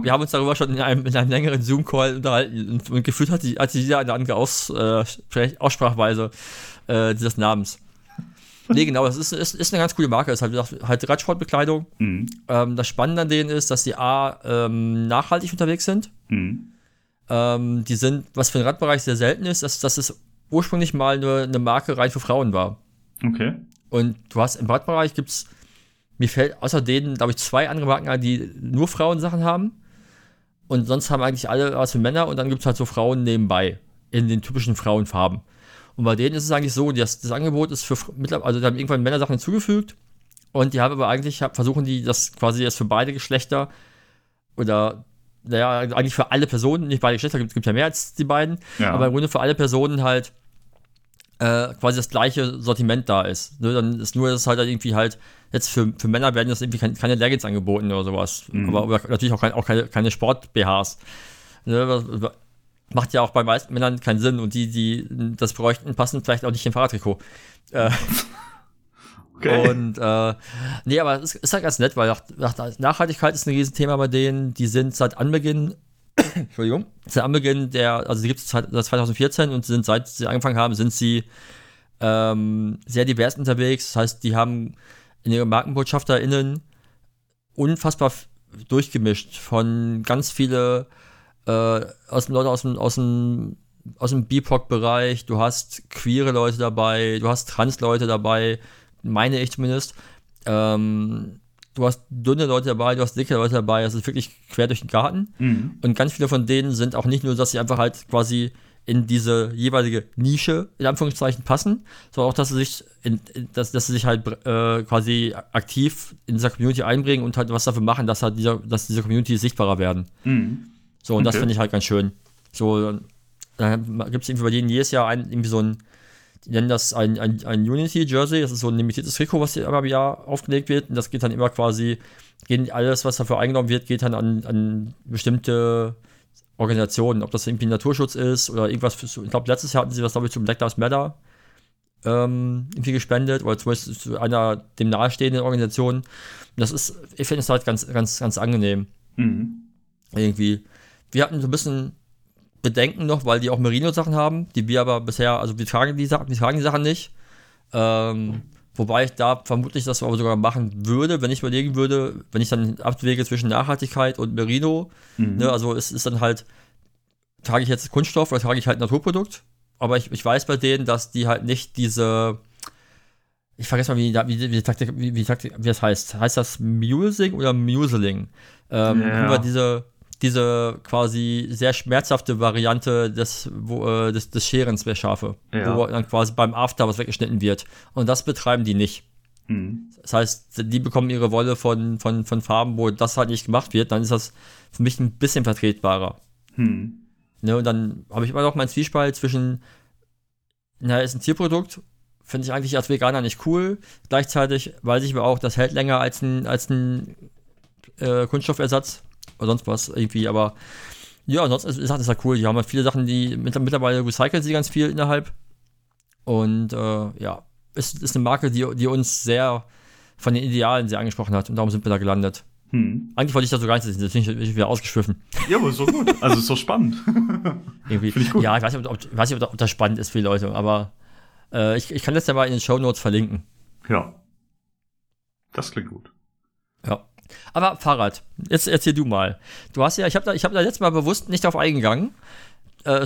Speaker 1: Wir haben uns darüber schon in einem, in einem längeren Zoom-Call unterhalten und, und gefühlt hat die, hat jeder eine andere Aus, äh, Aussprachweise äh, dieses Namens. *laughs* Nee, genau, das ist, ist, ist eine ganz coole Marke. Das ist halt, halt Radsportbekleidung.
Speaker 2: Mhm.
Speaker 1: Ähm, das Spannende an denen ist, dass die A, ähm, nachhaltig unterwegs sind.
Speaker 2: Mhm.
Speaker 1: Ähm, die sind, was für den Radbereich sehr selten ist, dass, dass es ursprünglich mal eine, eine Marke rein für Frauen war.
Speaker 2: Okay.
Speaker 1: Und du hast im Radbereich gibt's mir fällt außer denen, glaube ich, zwei andere Marken ein, die nur Frauensachen haben. Und sonst haben eigentlich alle was für Männer und dann gibt es halt so Frauen nebenbei in den typischen Frauenfarben. Und bei denen ist es eigentlich so, das, das Angebot ist für mittlerweile, also da haben irgendwann Männersachen hinzugefügt und die haben aber eigentlich, hab- versuchen die das quasi jetzt für beide Geschlechter oder naja, eigentlich für alle Personen, nicht beide Geschlechter, gibt, gibt ja mehr als die beiden,
Speaker 2: Ja.
Speaker 1: aber im Grunde für alle Personen halt äh, quasi das gleiche Sortiment da ist. Ne? Dann ist nur, dass es halt irgendwie halt, jetzt für, für Männer werden das irgendwie kein, keine Leggings angeboten oder sowas.
Speaker 2: Mhm.
Speaker 1: Aber, aber natürlich auch, kein, auch keine, keine Sport-BHs. Ne? Macht ja auch bei meisten Männern keinen Sinn und die, die das bräuchten, passen vielleicht auch nicht im Fahrradtrikot. Äh, *laughs*
Speaker 2: Okay.
Speaker 1: und äh, nee, aber es ist, halt ganz nett, weil nach, nach, Nachhaltigkeit ist ein Riesenthema bei denen. Die sind seit Anbeginn, *coughs* Entschuldigung, seit Anbeginn der, also die gibt es seit seit 2014 und sind seit sie angefangen haben, sind sie ähm, sehr divers unterwegs. Das heißt, die haben in ihren MarkenbotschafterInnen unfassbar durchgemischt von ganz viele äh, aus dem Leute aus dem, aus dem aus dem BIPOC-Bereich, du hast queere Leute dabei, du hast Trans-Leute dabei, meine ich zumindest. Ähm, du hast dünne Leute dabei, du hast dicke Leute dabei, das ist wirklich quer durch den Garten.
Speaker 2: Mhm.
Speaker 1: Und ganz viele von denen sind auch nicht nur, dass sie einfach halt quasi in diese jeweilige Nische, in Anführungszeichen, passen, sondern auch, dass sie sich, in, dass, dass sie sich halt äh, quasi aktiv in dieser Community einbringen und halt was dafür machen, dass halt dieser, dass diese Community sichtbarer werden.
Speaker 2: Mhm.
Speaker 1: So, und das
Speaker 2: Okay.
Speaker 1: finde ich halt ganz schön. So, dann gibt es irgendwie bei denen jedes Jahr ein, irgendwie so ein, die nennen das ein, ein, ein Unity-Jersey, das ist so ein limitiertes Trikot, was hier einmal im Jahr aufgelegt wird. Und das geht dann immer quasi, gehen alles, was dafür eingenommen wird, geht dann an, an bestimmte Organisationen, ob das irgendwie Naturschutz ist oder irgendwas. Für, ich glaube, letztes Jahr hatten sie was, glaube ich, zum Black Lives Matter ähm, irgendwie gespendet oder zum Beispiel zu einer dem nahestehenden Organisation. Das ist, ich finde es halt ganz, ganz, ganz angenehm. Mhm. Irgendwie. Wir hatten so ein bisschen Bedenken noch, weil die auch Merino-Sachen haben, die wir aber bisher, also wir tragen die Sachen, wir tragen die Sachen nicht. Ähm, wobei ich da vermutlich das aber sogar machen würde, wenn ich überlegen würde, wenn ich dann abwäge zwischen Nachhaltigkeit und Merino. Mhm. Ne, also es ist dann halt, trage ich jetzt Kunststoff oder trage ich halt Naturprodukt? aber ich, ich weiß bei denen, dass die halt nicht diese. Ich vergesse mal, wie, wie, wie, wie, wie, wie das heißt. Heißt das Musing oder Museling? Ähm, ja. Über diese, diese quasi sehr schmerzhafte Variante des, wo, äh, des, des Scherens der Schafe, ja. wo dann quasi beim After was weggeschnitten wird. Und das betreiben die nicht. Mhm. Das heißt, die bekommen ihre Wolle von, von, von Farben, wo das halt nicht gemacht wird, dann ist das für mich ein bisschen vertretbarer. Mhm. Ne, und dann habe ich immer noch meinen Zwiespalt zwischen, na, ist ein Tierprodukt, finde ich eigentlich als Veganer nicht cool. Gleichzeitig weiß ich aber auch, das hält länger als ein, als ein äh, Kunststoffersatz oder sonst was irgendwie, aber ja, sonst ist, ist das ja cool. Die haben halt viele Sachen, die mittlerweile recyceln sie ganz viel innerhalb. Und äh, ja, ist, ist eine Marke, die, die uns sehr von den Idealen sehr angesprochen hat und darum sind wir da gelandet. Hm. Eigentlich wollte ich das so gar nicht, das bin ich wieder ausgeschwiffen.
Speaker 2: Ja, aber ist doch gut. Also ist doch spannend. *laughs*
Speaker 1: Irgendwie. Ich gut. Ja, ich weiß nicht, ob, ich weiß nicht, ob das spannend ist für die Leute, aber äh, ich, ich kann das ja mal in den Show Notes verlinken.
Speaker 2: Ja. Das klingt gut.
Speaker 1: Aber Fahrrad, jetzt erzähl du mal. Du hast ja, ich habe da, ich habe da letztes Mal bewusst nicht auf eingegangen. Äh,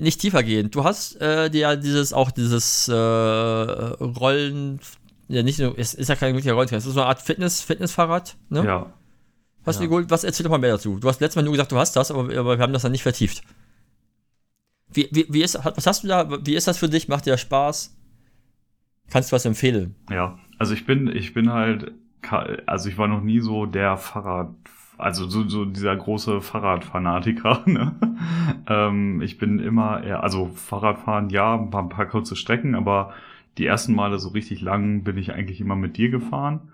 Speaker 1: nicht tiefer gehen. Du hast äh, dir ja dieses auch dieses äh, Rollen ja, nicht nur, es ist ja kein wirklicher Rolltrennen, es ist so eine Art Fitness, Fitnessfahrrad, ne?
Speaker 2: Ja.
Speaker 1: Was, ja. Geholt, was erzähl doch mal mehr dazu? Du hast letztes Mal nur gesagt, du hast das, aber, aber wir haben das dann nicht vertieft. Wie, wie, wie ist, was hast du da, wie ist das für dich? Macht dir das Spaß? Kannst du was empfehlen?
Speaker 2: Ja, also ich bin, ich bin halt, also ich war noch nie so der Fahrrad, also so, so dieser große Fahrradfanatiker. *laughs* Ne? ähm, ich bin immer eher, also Fahrradfahren, ja, ein paar, ein paar kurze Strecken, aber die ersten Male so richtig lang bin ich eigentlich immer mit dir gefahren.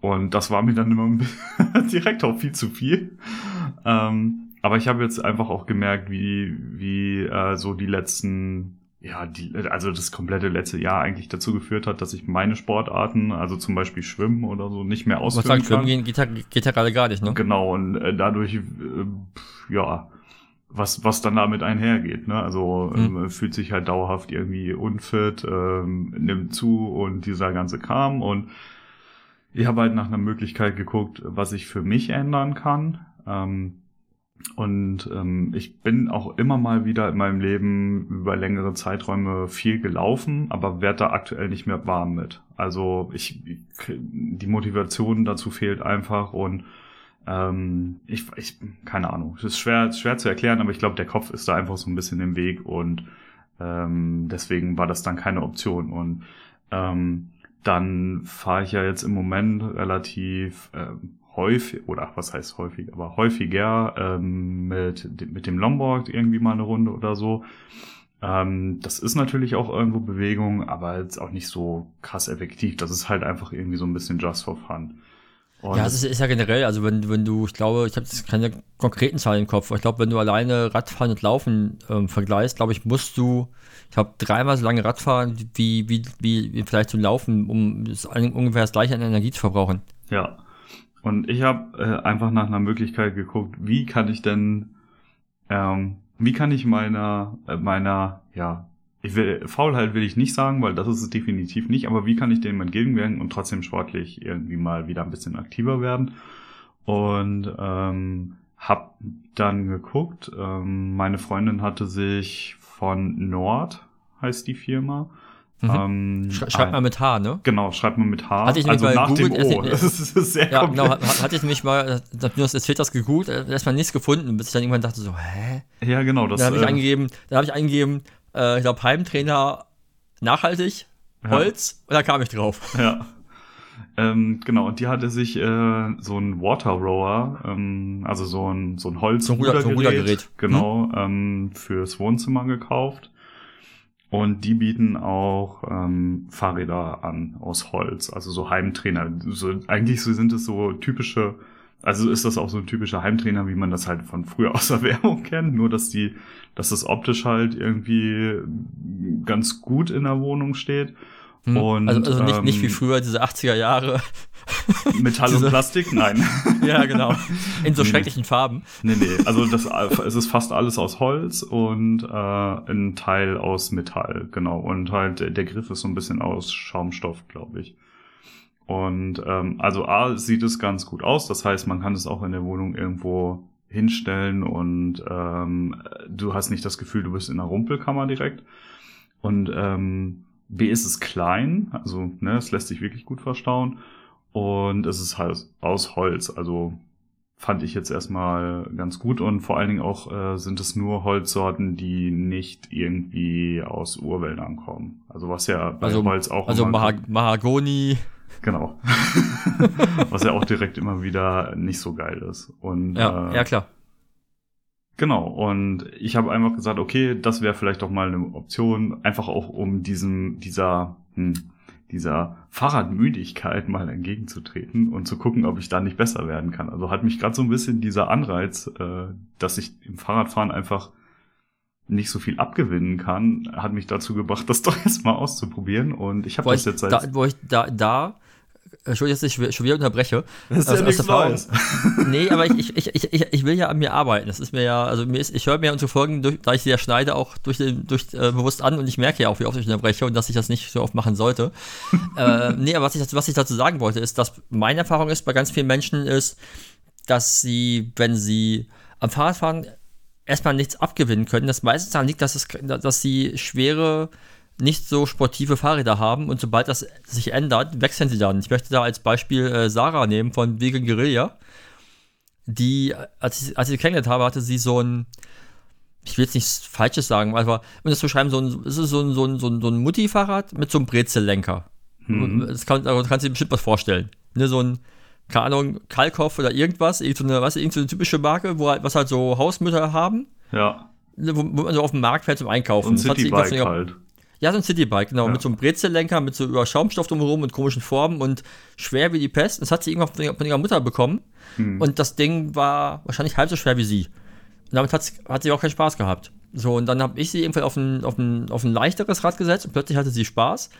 Speaker 2: Und das war mir dann immer *laughs* direkt auch viel zu viel. Ähm, aber ich habe jetzt einfach auch gemerkt, wie, wie äh, so die letzten, ja, die, also das komplette letzte Jahr eigentlich dazu geführt hat, dass ich meine Sportarten, also zum Beispiel Schwimmen oder so, nicht mehr ausführen
Speaker 1: sagen, kann. Schwimmen geht, geht, geht ja gerade gar nicht, ne?
Speaker 2: Genau, und äh, dadurch, äh, ja, was, was dann damit einhergeht. Ne? Also mhm. ähm, fühlt sich halt dauerhaft irgendwie unfit, ähm, nimmt zu und dieser ganze Kram. Und ich habe halt nach einer Möglichkeit geguckt, was ich für mich ändern kann. Ähm, und ähm, ich bin auch immer mal wieder in meinem Leben über längere Zeiträume viel gelaufen, aber werde da aktuell nicht mehr warm mit. Also ich, die Motivation dazu fehlt einfach und ähm, ich, ich, keine Ahnung. Es ist schwer, schwer zu erklären, aber ich glaube, der Kopf ist da einfach so ein bisschen im Weg und ähm, deswegen war das dann keine Option. Und ähm, dann fahre ich ja jetzt im Moment relativ ähm, häufig, oder was heißt häufig, aber häufiger ähm, mit, mit dem Lombard irgendwie mal eine Runde oder so. Ähm, das ist natürlich auch irgendwo Bewegung, aber jetzt auch nicht so krass effektiv. Das ist halt einfach irgendwie so ein bisschen just for fun.
Speaker 1: Und ja, es ist, ist, ja generell, also wenn, wenn du, ich glaube, ich habe jetzt keine konkreten Zahlen im Kopf, aber ich glaube, wenn du alleine Radfahren und Laufen ähm, vergleichst, glaube ich, musst du, ich glaube, dreimal so lange Radfahren wie, wie, wie, wie vielleicht zu laufen, um das, ungefähr das gleiche an Energie zu verbrauchen.
Speaker 2: Ja. Und ich habe äh, einfach nach einer Möglichkeit geguckt, wie kann ich denn, ähm, wie kann ich meiner, äh, meiner, ja, ich will, Faulheit will ich nicht sagen, weil das ist es definitiv nicht, aber wie kann ich dem entgegenwirken und trotzdem sportlich irgendwie mal wieder ein bisschen aktiver werden? Und ähm, hab dann geguckt, ähm, meine Freundin hatte sich von Nord, heißt die Firma,
Speaker 1: Mhm. Ähm, Sch schreibt man mit H, ne?
Speaker 2: Genau, schreibt man mit H.
Speaker 1: Hatte ich also nach Google, dem O.
Speaker 2: Das ist, *laughs* das ist sehr
Speaker 1: ja, genau, hatte ich nämlich mal, du hast jetzt das gegoogelt, erstmal nichts gefunden, bis ich dann irgendwann dachte so, hä?
Speaker 2: Ja, genau. Das,
Speaker 1: da habe ich äh, eingegeben, da habe ich eingegeben, äh, ich glaube, Heimtrainer nachhaltig, Holz, ja. und da kam ich drauf. *laughs*
Speaker 2: Ja. Ähm, genau, und die hatte sich äh, so ein Water Rower, ähm, also so ein, so ein Holz
Speaker 1: so ein Ruder, so Rudergerät,
Speaker 2: genau, hm? ähm, fürs Wohnzimmer gekauft. Und die bieten auch ähm, Fahrräder an aus Holz, also so Heimtrainer. So, eigentlich so sind es so typische also ist das auch so ein typischer Heimtrainer, wie man das halt von früher *laughs* aus der Werbung kennt, nur dass die, dass das optisch halt irgendwie ganz gut in der Wohnung steht.
Speaker 1: Hm.
Speaker 2: Und,
Speaker 1: also, also nicht,
Speaker 2: ähm,
Speaker 1: nicht wie früher diese 80er Jahre. *laughs*
Speaker 2: Metall und Plastik? Nein. *laughs*
Speaker 1: ja, genau. In so
Speaker 2: Nee.
Speaker 1: schrecklichen Farben.
Speaker 2: Nee, nee. Also das, es ist fast alles aus Holz und äh, ein Teil aus Metall, genau. Und halt der der Griff ist so ein bisschen aus Schaumstoff, glaube ich. Und ähm, also A sieht es ganz gut aus, das heißt, man kann es auch in der Wohnung irgendwo hinstellen und ähm, du hast nicht das Gefühl, du bist in einer Rumpelkammer direkt. Und ähm, B ist es klein, also ne, es lässt sich wirklich gut verstauen. Und es ist halt aus Holz, also fand ich jetzt erstmal ganz gut und vor allen Dingen auch äh, sind es nur Holzsorten, die nicht irgendwie aus Urwäldern kommen. Also was ja bei
Speaker 1: Also,
Speaker 2: Holz auch
Speaker 1: also
Speaker 2: immer-
Speaker 1: Maha Mahagoni.
Speaker 2: genau. *laughs* was ja auch direkt immer wieder nicht so geil ist. Und
Speaker 1: Ja,
Speaker 2: äh,
Speaker 1: ja klar.
Speaker 2: Genau, und ich habe einfach gesagt, okay, das wäre vielleicht doch mal eine Option, einfach auch um diesem, dieser, hm, dieser Fahrradmüdigkeit mal entgegenzutreten und zu gucken, ob ich da nicht besser werden kann. Also hat mich gerade so ein bisschen dieser Anreiz, äh, dass ich im Fahrradfahren einfach nicht so viel abgewinnen kann, hat mich dazu gebracht, *laughs* das doch jetzt mal auszuprobieren. Und ich habe das jetzt seit
Speaker 1: da, wo ich da, da, Entschuldigung, dass ich schon wieder unterbreche.
Speaker 2: Das ist
Speaker 1: aus-
Speaker 2: ja
Speaker 1: aus
Speaker 2: nichts. Neues. *laughs*
Speaker 1: Nee, aber ich, ich, ich, ich, ich will ja an mir arbeiten. Das ist mir ja, also mir ist, ich höre mir unsere Folgen, durch, da ich sie ja schneide, auch durch, den, durch äh, bewusst an und ich merke ja auch, wie oft ich unterbreche und dass ich das nicht so oft machen sollte. *laughs* äh, nee, aber was ich, dazu- was ich dazu sagen wollte, ist, dass meine Erfahrung ist bei ganz vielen Menschen ist, dass sie, wenn sie am Fahrradfahren erstmal nichts abgewinnen können, das meistens daran liegt, dass, es, dass sie schwere, nicht so sportive Fahrräder haben und sobald das sich ändert, wechseln sie dann. Ich möchte da als Beispiel äh, Sarah nehmen von Vegan Guerilla die, als ich, als ich sie kennengelernt habe, hatte sie so ein, ich will jetzt nichts Falsches sagen, aber um das zu schreiben, so ein, es ist so ein, so ein, so ein, so ein Mutti-Fahrrad mit so einem Brezellenker.
Speaker 2: Mhm.
Speaker 1: Das kann, da kannst du dir bestimmt was vorstellen. Ne, so ein, keine Ahnung, Kalkhoff oder irgendwas, irgend so eine, weißt du, irgend so eine typische Marke, wo halt, was halt so Hausmütter haben,
Speaker 2: Ja,
Speaker 1: ne, wo, wo man so auf dem Markt fährt zum Einkaufen.
Speaker 2: und Citybike halt.
Speaker 1: Ja, so ein Citybike, genau,
Speaker 2: Ja.
Speaker 1: mit so einem Brezellenker, mit so über Schaumstoff drumherum und komischen Formen und schwer wie die Pest. Das hat sie irgendwann von ihrer, von ihrer Mutter bekommen.
Speaker 2: Hm.
Speaker 1: Und das Ding war wahrscheinlich halb so schwer wie sie. Und damit hat sie auch keinen Spaß gehabt. So, und dann habe ich sie irgendwann auf ein, auf, ein, auf ein leichteres Rad gesetzt und plötzlich hatte sie Spaß.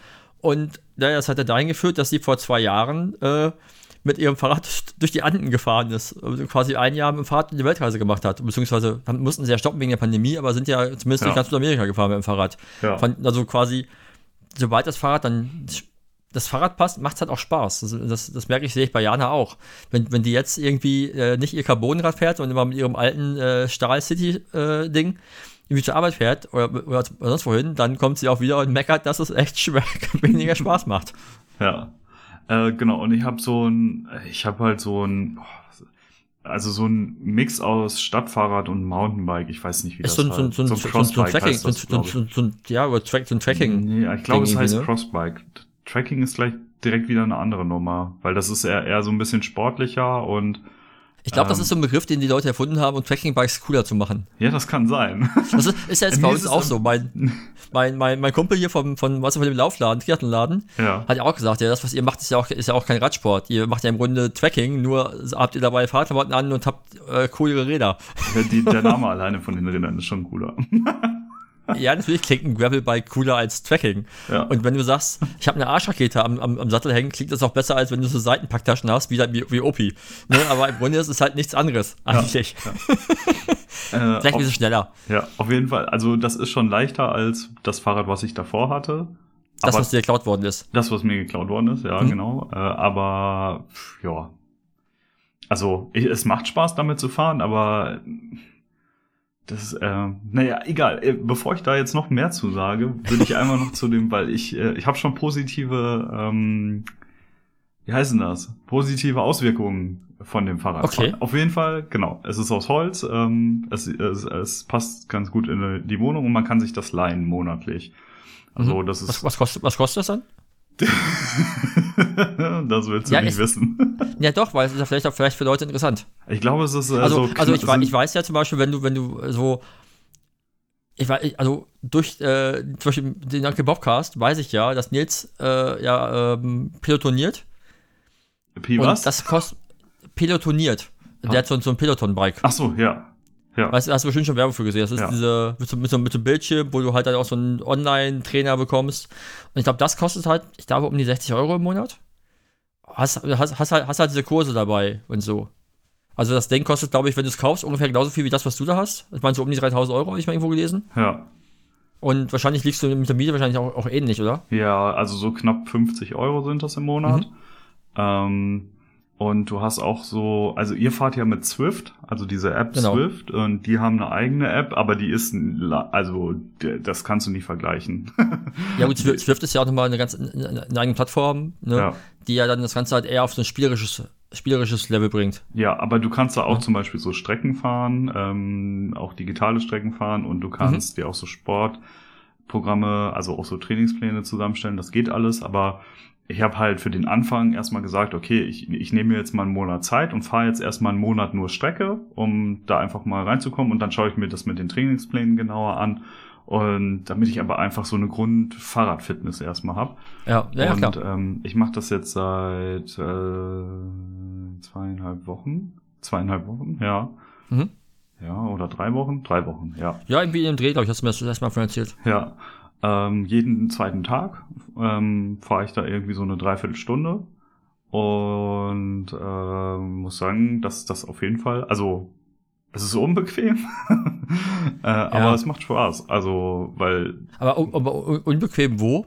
Speaker 1: Und naja, das hat dann dahin geführt, dass sie vor zwei Jahren äh, mit ihrem Fahrrad durch die Anden gefahren ist. Also quasi ein Jahr mit dem Fahrrad die Weltreise gemacht hat. Beziehungsweise mussten sie ja stoppen wegen der Pandemie, aber sind ja zumindest
Speaker 2: Ja.
Speaker 1: durch ganz Südamerika gefahren mit dem Fahrrad.
Speaker 2: Ja.
Speaker 1: Also quasi, sobald das Fahrrad dann das Fahrrad passt, macht es halt auch Spaß. Das, das, das merke ich, sehe ich bei Jana auch. Wenn, wenn die jetzt irgendwie äh, nicht ihr Carbonrad fährt und immer mit ihrem alten äh, Stahl City-Ding irgendwie zur Arbeit fährt oder, oder, oder sonst wohin, dann kommt sie auch wieder und meckert, dass es echt schwer, *laughs* weniger Spaß macht.
Speaker 2: Ja, äh, genau. Und ich habe so ein, ich habe halt so ein, also so ein Mix aus Stadtfahrrad und Mountainbike. Ich weiß nicht, wie
Speaker 1: Ist
Speaker 2: das
Speaker 1: so ein, so ein, so so ein, so ein,
Speaker 2: Crossbike
Speaker 1: Tracking,
Speaker 2: heißt
Speaker 1: so
Speaker 2: das,
Speaker 1: so so so ja, Track, so ein Tracking.
Speaker 2: Nee, ich glaube, es heißt
Speaker 1: ne?
Speaker 2: Crossbike. Tracking ist gleich direkt wieder eine andere Nummer, weil das ist eher, eher so ein bisschen sportlicher und
Speaker 1: Ich glaube, das
Speaker 2: Ähm.
Speaker 1: ist so ein Begriff, den die Leute erfunden haben, um Tracking-Bikes cooler zu machen.
Speaker 2: ja, das kann sein. *laughs*
Speaker 1: Das ist, ist ja jetzt bei uns auch so. Mein, *laughs* mein, mein, mein Kumpel hier vom, von, was von dem Laufladen, Triathlonladen,
Speaker 2: ja.
Speaker 1: hat ja auch gesagt, ja, das, was ihr macht, ist ja auch, ist ja auch kein Radsport. Ihr macht ja im Grunde Tracking, nur habt ihr dabei Fahrklamotten an und habt äh, coolere Räder.
Speaker 2: Der, die, der *laughs* Name alleine von den Rädern ist schon cooler.
Speaker 1: Ja, natürlich klingt ein Gravelbike cooler als Tracking.
Speaker 2: Ja.
Speaker 1: Und wenn du sagst, ich habe eine Arschrakete am, am, am Sattel hängen, klingt das auch besser, als wenn du so Seitenpacktaschen hast, wie, wie, wie Opi. Ne? Aber im Grunde ist es halt nichts anderes, eigentlich. *laughs*
Speaker 2: Äh,
Speaker 1: Vielleicht ein bisschen schneller.
Speaker 2: ja, auf jeden Fall. Also das ist schon leichter als das Fahrrad, was ich davor hatte.
Speaker 1: Das,
Speaker 2: Aber
Speaker 1: was dir geklaut worden ist.
Speaker 2: Das, was mir geklaut worden ist, ja,
Speaker 1: Mhm.
Speaker 2: genau. Äh, aber pff, ja. Also, ich, es macht Spaß, damit zu fahren, aber das, äh, naja, egal. Bevor ich da jetzt noch mehr zu sage, will ich einmal noch zu dem, *laughs* weil ich, äh, ich habe schon positive, ähm, wie heißen das? Positive Auswirkungen von dem Fahrrad.
Speaker 1: Okay.
Speaker 2: Auf jeden Fall, genau. Es ist aus Holz, ähm, es, es, es passt ganz gut in die Wohnung und man kann sich das leihen monatlich. Also, das ist
Speaker 1: Was, was, kostet, was kostet das dann? *laughs*
Speaker 2: das willst du
Speaker 1: Ja,
Speaker 2: nicht
Speaker 1: ich-
Speaker 2: wissen. *laughs*
Speaker 1: Ja, doch, weil es ist ja vielleicht auch vielleicht für Leute interessant.
Speaker 2: Ich glaube, es ist äh,
Speaker 1: Also,
Speaker 2: so
Speaker 1: also ich, ich weiß ja zum Beispiel, wenn du, wenn du so, ich weiß, also durch äh, zum Beispiel den Danke Bobcast weiß ich ja, dass Nils äh, ja ähm, pelotoniert.
Speaker 2: Pi was?
Speaker 1: Das kostet pelotoniert. Der hat so, so ein Peloton-Bike.
Speaker 2: Ach so, ja. Ja.
Speaker 1: Weißt hast du bestimmt schon Werbung für gesehen. Das ist
Speaker 2: Ja.
Speaker 1: diese, mit so, mit, so, mit so einem Bildschirm, wo du halt dann auch so einen Online-Trainer bekommst. Und ich glaube, das kostet halt, ich glaube, um die 60 Euro im Monat. Hast, hast, hast, halt, hast halt diese Kurse dabei und so. Also das Ding kostet, glaube ich, wenn du es kaufst, ungefähr genauso viel wie das, was du da hast. Ich meine, so um die 3000 Euro, habe ich mal irgendwo gelesen.
Speaker 2: Ja.
Speaker 1: Und wahrscheinlich liegst du mit der Miete wahrscheinlich auch, auch ähnlich, oder?
Speaker 2: Ja, also so knapp 50 Euro sind das im Monat.
Speaker 1: Mhm.
Speaker 2: Ähm, und du hast auch so, also ihr fahrt ja mit Swift, also diese App
Speaker 1: Genau.
Speaker 2: Swift, und die haben eine eigene App, aber die ist, also das kannst du nicht vergleichen.
Speaker 1: Ja gut, Swift ist ja auch nochmal eine ganz eine, eigene Plattform, ne?
Speaker 2: Ja.
Speaker 1: die ja dann das Ganze halt eher auf so ein spielerisches, spielerisches Level bringt.
Speaker 2: Ja, aber du kannst da auch
Speaker 1: Ja.
Speaker 2: zum Beispiel so Strecken fahren, ähm, auch digitale Strecken fahren und du kannst dir auch so Sportprogramme, also auch so Trainingspläne zusammenstellen. Das geht alles, aber ich habe halt für den Anfang erstmal gesagt, okay, ich, ich nehme mir jetzt mal einen Monat Zeit und fahre jetzt erstmal einen Monat nur Strecke, um da einfach mal reinzukommen und dann schaue ich mir das mit den Trainingsplänen genauer an. Und damit ich aber einfach so eine Grund-Fahrradfitness erstmal habe.
Speaker 1: Ja, ja, ja
Speaker 2: und
Speaker 1: klar.
Speaker 2: ähm, ich mache das jetzt seit äh, zweieinhalb Wochen. Zweieinhalb Wochen, ja.
Speaker 1: Mhm.
Speaker 2: Ja, oder drei Wochen? Drei Wochen, ja.
Speaker 1: Ja, irgendwie in dem Dreh, glaube ich, hast du mir das erstmal von erzählt.
Speaker 2: Ja. Ähm, jeden zweiten Tag ähm, fahre ich da irgendwie so eine Dreiviertelstunde. Und ähm, muss sagen, dass das auf jeden Fall, also es ist unbequem, *laughs* äh, aber es macht Spaß. Also, weil
Speaker 1: Aber, aber un- unbequem wo?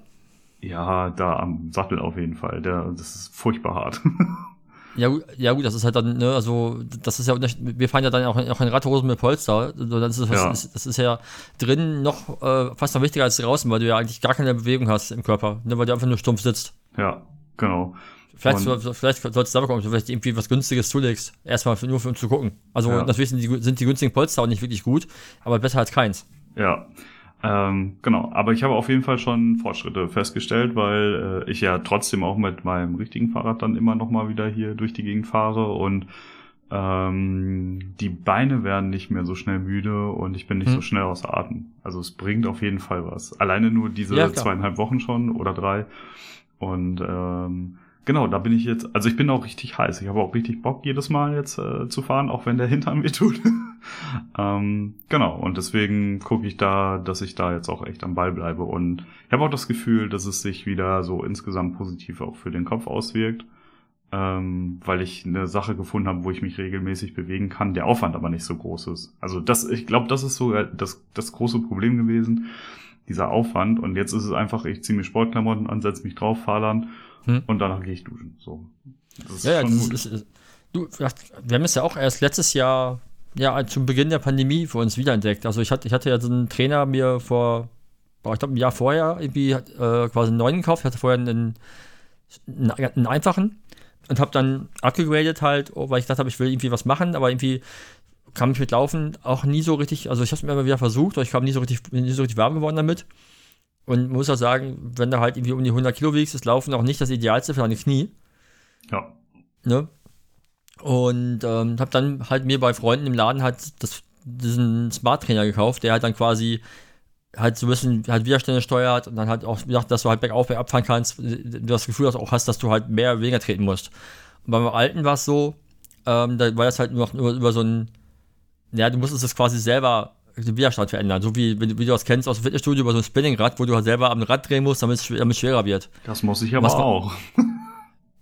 Speaker 2: ja, da am Sattel auf jeden Fall. Der, das ist furchtbar hart. *laughs*
Speaker 1: Ja, gut- ja gut, das ist halt dann, ne, also das ist ja, wir fahren ja dann auch, auch in Radhosen mit Polster. So, Das ist, das,
Speaker 2: Ja.
Speaker 1: das ist ja drin noch äh, fast noch wichtiger als draußen, weil du ja eigentlich gar keine Bewegung hast im Körper, ne, weil du einfach nur stumpf sitzt.
Speaker 2: ja, genau.
Speaker 1: Vielleicht,
Speaker 2: Und-
Speaker 1: so, vielleicht sollst du da bekommen, du vielleicht irgendwie was Günstiges zulegst. Erstmal für, nur für uns zu gucken. Also
Speaker 2: Ja.
Speaker 1: natürlich sind die, sind die günstigen Polster auch nicht wirklich gut, aber besser als keins.
Speaker 2: Ja, ähm, genau. Aber ich habe auf jeden Fall schon Fortschritte festgestellt, weil äh, ich ja trotzdem auch mit meinem richtigen Fahrrad dann immer noch mal wieder hier durch die Gegend fahre und ähm, die Beine werden nicht mehr so schnell müde und ich bin nicht
Speaker 1: Hm.
Speaker 2: so schnell außer Atem. Also es bringt auf jeden Fall was. Alleine nur diese
Speaker 1: Ja,
Speaker 2: zweieinhalb Wochen schon oder drei. Und ähm, genau, da bin ich jetzt, also ich bin auch richtig heiß. Ich habe auch richtig Bock, jedes Mal jetzt äh, zu fahren, auch wenn der Hintern mir tut. *laughs* ähm, genau, und deswegen gucke ich da, dass ich da jetzt auch echt am Ball bleibe. Und ich habe auch das Gefühl, dass es sich wieder so insgesamt positiv auch für den Kopf auswirkt. Ähm, weil ich eine Sache gefunden habe, wo ich mich regelmäßig bewegen kann, der Aufwand aber nicht so groß ist. Also das, ich glaube, das ist sogar das, das große Problem gewesen, dieser Aufwand. Und jetzt ist es einfach, ich ziehe mir Sportklamotten an, setze mich drauf, fahre dann
Speaker 1: Hm.
Speaker 2: und danach gehe ich duschen. So.
Speaker 1: Ja, ja, das
Speaker 2: gut.
Speaker 1: ist, ist, du, wir haben es ja auch erst letztes Jahr, ja, zum Beginn der Pandemie für uns wiederentdeckt. Also ich hatte, ich hatte ja so einen Trainer mir vor, ich glaube, ein Jahr vorher irgendwie äh, quasi einen neuen gekauft. Ich hatte vorher einen, einen, einen einfachen und habe dann abgegradet halt, oh, weil ich dachte, ich will irgendwie was machen, aber irgendwie kam ich mit Laufen auch nie so richtig, also ich habe es mir immer wieder versucht, aber ich kam nie so richtig, nie so richtig warm geworden damit. Und muss auch sagen, wenn du halt irgendwie um die 100 Kilo wiegst, ist Laufen auch nicht das Idealste für deine Knie.
Speaker 2: Ja.
Speaker 1: Ne? Und ähm, habe dann halt mir bei Freunden im Laden halt das, diesen Smart Trainer gekauft, der halt dann quasi halt so ein bisschen halt Widerstände steuert und dann halt auch gedacht, dass du halt bergauf, bergab fahren kannst, du das Gefühl dass du auch hast, dass du halt mehr oder weniger treten musst. Und beim alten war es so, ähm, da war das halt nur noch über, über so ein, ja, du musstest es quasi selber den Widerstand verändern, so wie, wie, du- wie du das kennst aus dem Fitnessstudio über so ein Spinningrad, wo du halt selber am Rad drehen musst, damit es schwerer wird.
Speaker 2: Das muss ich aber
Speaker 1: Was
Speaker 2: auch. *laughs*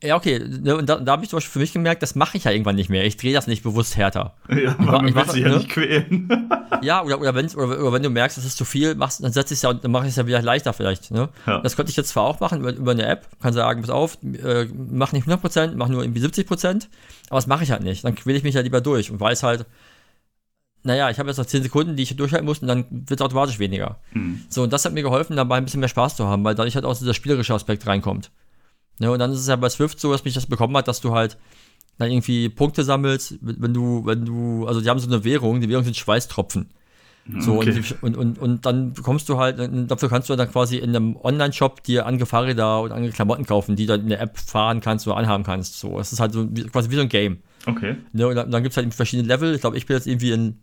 Speaker 1: Ja, okay, ne, und da, da habe ich zum Beispiel für mich gemerkt, das mache ich ja irgendwann nicht mehr. Ich drehe das nicht bewusst härter. *laughs*
Speaker 2: Ja, man
Speaker 1: ich
Speaker 2: will
Speaker 1: mach-
Speaker 2: sich ja
Speaker 1: ne?
Speaker 2: nicht quälen. *laughs*
Speaker 1: Ja, oder, oder, wenn, oder, oder wenn du merkst, es ist zu viel, machst, dann setze ich es ja und dann mache ich es ja wieder leichter vielleicht. Ne?
Speaker 2: Ja.
Speaker 1: Das könnte ich jetzt zwar auch machen über, über eine App, kann sagen, pass auf, äh, mach nicht 100%, mach nur irgendwie 70%, aber das mache ich halt nicht. Dann quäle ich mich ja lieber durch und weiß halt, naja, ich habe jetzt noch 10 Sekunden, die ich durchhalten muss und dann wird es automatisch weniger.
Speaker 2: Hm.
Speaker 1: So, und das hat mir geholfen, dabei ein bisschen mehr Spaß zu haben, weil dadurch halt auch dieser spielerische Aspekt reinkommt. Ne, und dann ist es ja bei Swift so, dass mich das bekommen hat, dass du halt dann irgendwie Punkte sammelst, wenn du, wenn du, also die haben so eine Währung, die Währung sind Schweißtropfen. So,
Speaker 2: Okay.
Speaker 1: und, und, und, dann bekommst du halt, und dafür kannst du dann quasi in einem Online-Shop dir ange Fahrräder und ange Klamotten kaufen, die du dann in der App fahren kannst oder anhaben kannst. So, es ist halt so wie, quasi wie so ein Game.
Speaker 2: Okay.
Speaker 1: Ne, und dann, dann gibt es halt verschiedene Level. Ich glaube, ich bin jetzt irgendwie in,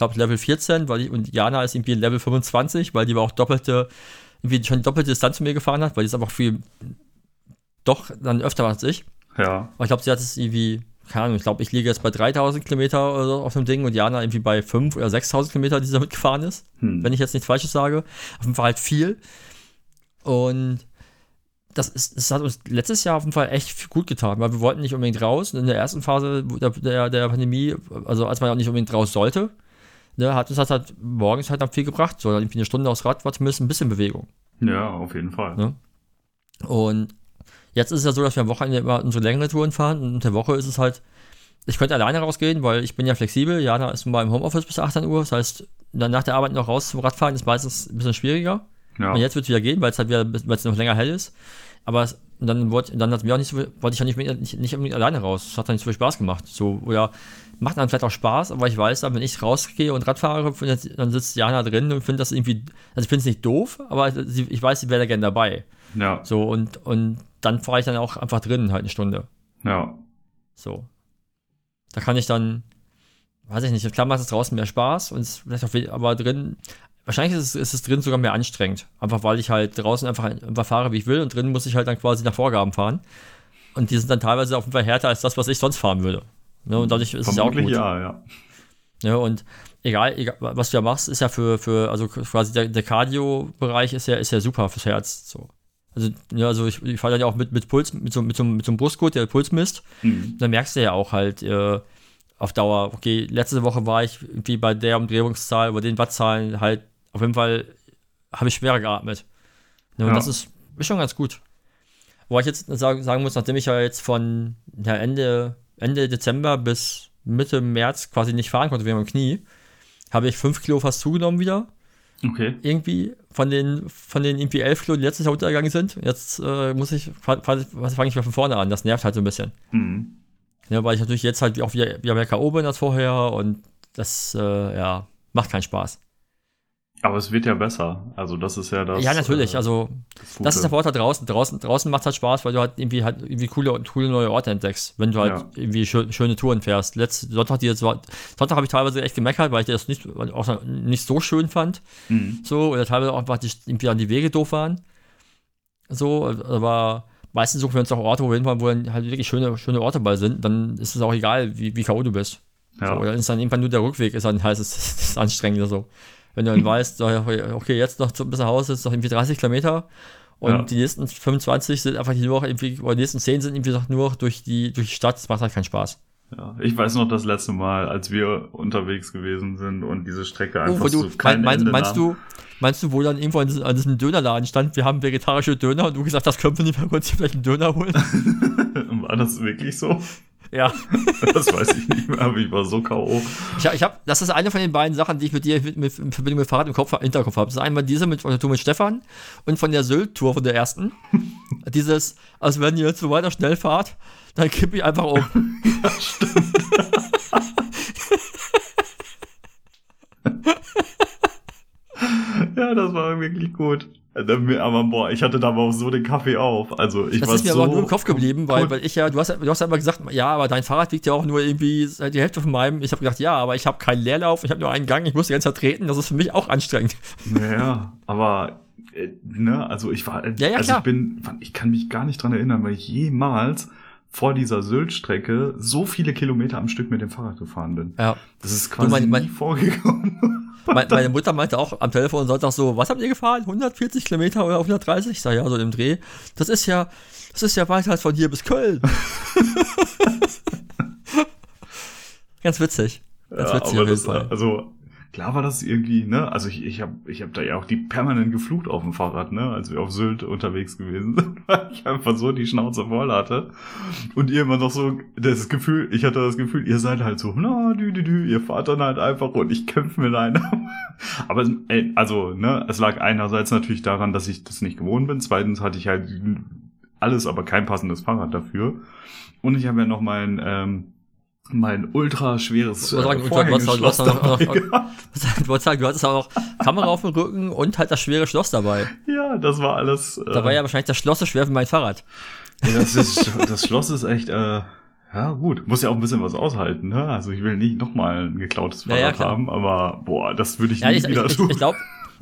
Speaker 1: glaube, Level 14, weil ich, und Jana ist irgendwie Level 25, weil die aber auch doppelte, irgendwie schon doppelte Distanz zu mir gefahren hat, weil die ist einfach viel, doch dann öfter als ich.
Speaker 2: Ja.
Speaker 1: Aber ich glaube, sie hat es irgendwie, keine Ahnung, ich glaube, ich liege jetzt bei 3000 Kilometer oder so auf dem Ding und Jana irgendwie bei 5 oder 6000 Kilometer, die sie damit gefahren ist.
Speaker 2: Hm.
Speaker 1: Wenn ich jetzt nichts Falsches sage. Auf jeden Fall halt viel. Und das, ist, das hat uns letztes Jahr auf jeden Fall echt gut getan, weil wir wollten nicht unbedingt raus. Und in der ersten Phase der, der, der Pandemie, also als man auch nicht unbedingt raus sollte, ne, hat uns das halt morgens halt dann viel gebracht. So, irgendwie eine Stunde aufs Rad war zumindest ein bisschen Bewegung.
Speaker 2: Ja, auf jeden Fall.
Speaker 1: Ne? Und jetzt ist es ja so, dass wir am Wochenende immer unsere längere Touren fahren und in der Woche ist es halt, ich könnte alleine rausgehen, weil ich bin ja flexibel. Jana ist mal im Homeoffice bis 18 Uhr, das heißt, dann nach der Arbeit noch raus zum Radfahren ist meistens ein bisschen schwieriger.
Speaker 2: Ja.
Speaker 1: Und jetzt wird es wieder gehen, weil es halt wieder, weil es noch länger hell ist. Aber es, dann, wollte, dann hatten wir auch nicht so, wollte ich ja nicht, nicht, nicht unbedingt alleine raus. Das hat dann nicht so viel Spaß gemacht. So, oder macht dann vielleicht auch Spaß, aber ich weiß dann, wenn ich rausgehe und Rad fahre, dann sitzt Jana drin und findet das irgendwie, also ich finde es nicht doof, aber ich weiß, sie wäre da gerne dabei.
Speaker 2: ja,
Speaker 1: So, und, und dann fahre ich dann auch einfach drin halt eine Stunde.
Speaker 2: ja,
Speaker 1: So. Da kann ich dann, weiß ich nicht, klar macht es draußen mehr Spaß und es ist vielleicht auch, aber drin, wahrscheinlich ist es, ist es drin sogar mehr anstrengend. Einfach weil ich halt draußen einfach, einfach fahre, wie ich will und drin muss ich halt dann quasi nach Vorgaben fahren. Und die sind dann teilweise auf jeden Fall härter als das, was ich sonst fahren würde. Ne, und dadurch ist es ja auch
Speaker 2: vermutlich
Speaker 1: gut.
Speaker 2: ja, ja.
Speaker 1: Ne, und egal, egal, was du ja machst, ist ja für, für also quasi der, der Cardio-Bereich ist ja, ist ja super fürs Herz. So. Also, ja, also ich, ich fahre dann ja auch mit, mit Puls, mit so, mit, so, mit so einem Brustgurt, der Puls misst.
Speaker 2: Hm.
Speaker 1: dann merkst du ja auch halt äh, auf Dauer, okay, letzte Woche war ich irgendwie bei der Umdrehungszahl, bei den Wattzahlen halt, auf jeden Fall habe ich schwerer geatmet. Ne, und
Speaker 2: Ja.
Speaker 1: das ist, ist schon ganz gut. Wobei ich jetzt sagen, sagen muss, nachdem ich ja jetzt von ja, Ende, Ende Dezember bis Mitte März quasi nicht fahren konnte wegen meinem Knie, habe ich 5 Kilo fast zugenommen wieder.
Speaker 2: Okay.
Speaker 1: Irgendwie von den, von den irgendwie 11 Kilo, die letztes Jahr untergegangen sind. Jetzt äh, muss ich, fange fang ich wieder von vorne an. Das nervt halt so ein bisschen.
Speaker 2: Hm.
Speaker 1: Ja, weil ich natürlich jetzt halt auch wieder, wieder mehr K.O. bin als vorher und das, äh, ja, macht keinen Spaß.
Speaker 2: Aber es wird ja besser. Also das ist ja das.
Speaker 1: ja, natürlich,
Speaker 2: äh,
Speaker 1: also
Speaker 2: das,
Speaker 1: das ist der Vorteil draußen. Draußen, draußen macht halt Spaß, weil du halt irgendwie halt irgendwie coole, coole neue Orte entdeckst, wenn du halt
Speaker 2: Ja.
Speaker 1: irgendwie schö schöne Touren fährst. Letzten Sonntag, die jetzt war, Sonntag habe ich teilweise echt gemeckert, weil ich das nicht, auch nicht so schön fand.
Speaker 2: Hm.
Speaker 1: So, oder teilweise auch einfach die, irgendwie an die Wege doof waren. So, aber meistens suchen wir uns auch Orte, wo wir hinfahren, wo dann halt wirklich schöne, schöne Orte bei sind. Dann ist es auch egal, wie, wie K.O. du bist.
Speaker 2: Ja.
Speaker 1: So, oder ist dann irgendwann nur der Rückweg, ist dann heißt es, *laughs* ist anstrengender so. Wenn du dann weißt, okay, jetzt noch bis nach Hause ist noch irgendwie 30 Kilometer und
Speaker 2: Ja.
Speaker 1: die nächsten 25 sind einfach nur noch irgendwie, oder die nächsten 10 sind irgendwie noch nur durch die, durch die Stadt, das macht halt keinen Spaß.
Speaker 2: Ja, ich weiß noch das letzte Mal, als wir unterwegs gewesen sind und diese Strecke einfach
Speaker 1: Oh, du,
Speaker 2: so kein
Speaker 1: mein,
Speaker 2: Ende
Speaker 1: meinst
Speaker 2: nahm.
Speaker 1: du, meinst du, wo dann irgendwo an diesem, an diesem Dönerladen stand, wir haben vegetarische Döner und du gesagt hast, können wir nicht mal kurz hier vielleicht einen Döner holen? *laughs*
Speaker 2: War das wirklich so?
Speaker 1: Ja. *laughs*
Speaker 2: Das weiß ich nicht mehr, aber ich war so K.O.
Speaker 1: Ich, ich hab, das ist eine von den beiden Sachen, die ich mit dir mit, mit, in Verbindung mit Fahrrad im Kopf, Hinterkopf habe. Das ist einmal diese mit, von der Tour mit Stefan und von der Sylt-Tour von der ersten. *laughs* Dieses, als wenn ihr jetzt so weiter schnell fahrt, dann kippe ich einfach um. *laughs*
Speaker 2: Ja, das war wirklich gut. Aber boah, ich hatte da aber auch so den Kaffee auf. Also ich
Speaker 1: Das
Speaker 2: war
Speaker 1: ist mir
Speaker 2: so
Speaker 1: aber nur im Kopf geblieben, weil, weil ich ja, du hast, du hast ja immer gesagt, ja, aber dein Fahrrad wiegt ja auch nur irgendwie seit die Hälfte von meinem. Ich habe gedacht, ja, aber ich habe keinen Leerlauf, ich habe nur einen Gang, ich muss die ganze Zeit treten, das ist für mich auch anstrengend.
Speaker 2: Naja, aber äh, ne, also ich war, äh,
Speaker 1: Ja, ja,
Speaker 2: also
Speaker 1: klar.
Speaker 2: ich bin, ich kann mich gar nicht dran erinnern, weil ich jemals vor dieser Sylt-Strecke so viele Kilometer am Stück mit dem Fahrrad gefahren bin.
Speaker 1: Ja.
Speaker 2: Das ist quasi
Speaker 1: mein- mein-
Speaker 2: nie vorgekommen. *laughs*
Speaker 1: Meine, meine Mutter meinte auch am Telefon Sonntag so, was habt ihr gefahren? 140 Kilometer oder 130? Ich sag ja, so im Dreh. Das ist ja, das ist ja weiter als von hier bis Köln. *laughs* Ganz witzig. Ganz
Speaker 2: Ja,
Speaker 1: witzig
Speaker 2: aber
Speaker 1: auf jeden
Speaker 2: das,
Speaker 1: Fall.
Speaker 2: also klar war das irgendwie, ne? Also ich, ich habe ich hab da ja auch die permanent geflucht auf dem Fahrrad, ne? Als wir auf Sylt unterwegs gewesen sind, *laughs* weil ich einfach so die Schnauze voll hatte. Und ihr immer noch so das Gefühl, ich hatte das Gefühl, ihr seid halt so, na, dü, dü, dü, ihr fahrt dann halt einfach und ich kämpfe mit einer. *laughs* Aber ey, also, ne, es lag einerseits natürlich daran, dass ich das nicht gewohnt bin. Zweitens hatte ich halt alles, aber kein passendes Fahrrad dafür. Und ich habe ja noch mein, ähm, mein ultra schweres
Speaker 1: Ich wollte sagen, du hast- *laughs* du hast- du hast. Ich sagen, du hattest auch noch Kamera auf dem Rücken und halt das schwere Schloss dabei.
Speaker 2: Ja, das war alles. Äh,
Speaker 1: Da war ja wahrscheinlich das Schloss so schwer wie mein Fahrrad.
Speaker 2: ja, das, ist, das Schloss ist echt, äh, ja gut, muss ja auch ein bisschen was aushalten, ne? Also ich will nicht nochmal ein geklautes
Speaker 1: Ja,
Speaker 2: Fahrrad
Speaker 1: ja, klar.
Speaker 2: haben, aber boah, das würde ich
Speaker 1: Ja,
Speaker 2: nie
Speaker 1: ich, ich,
Speaker 2: wieder
Speaker 1: ich,
Speaker 2: tun.
Speaker 1: ich glaube,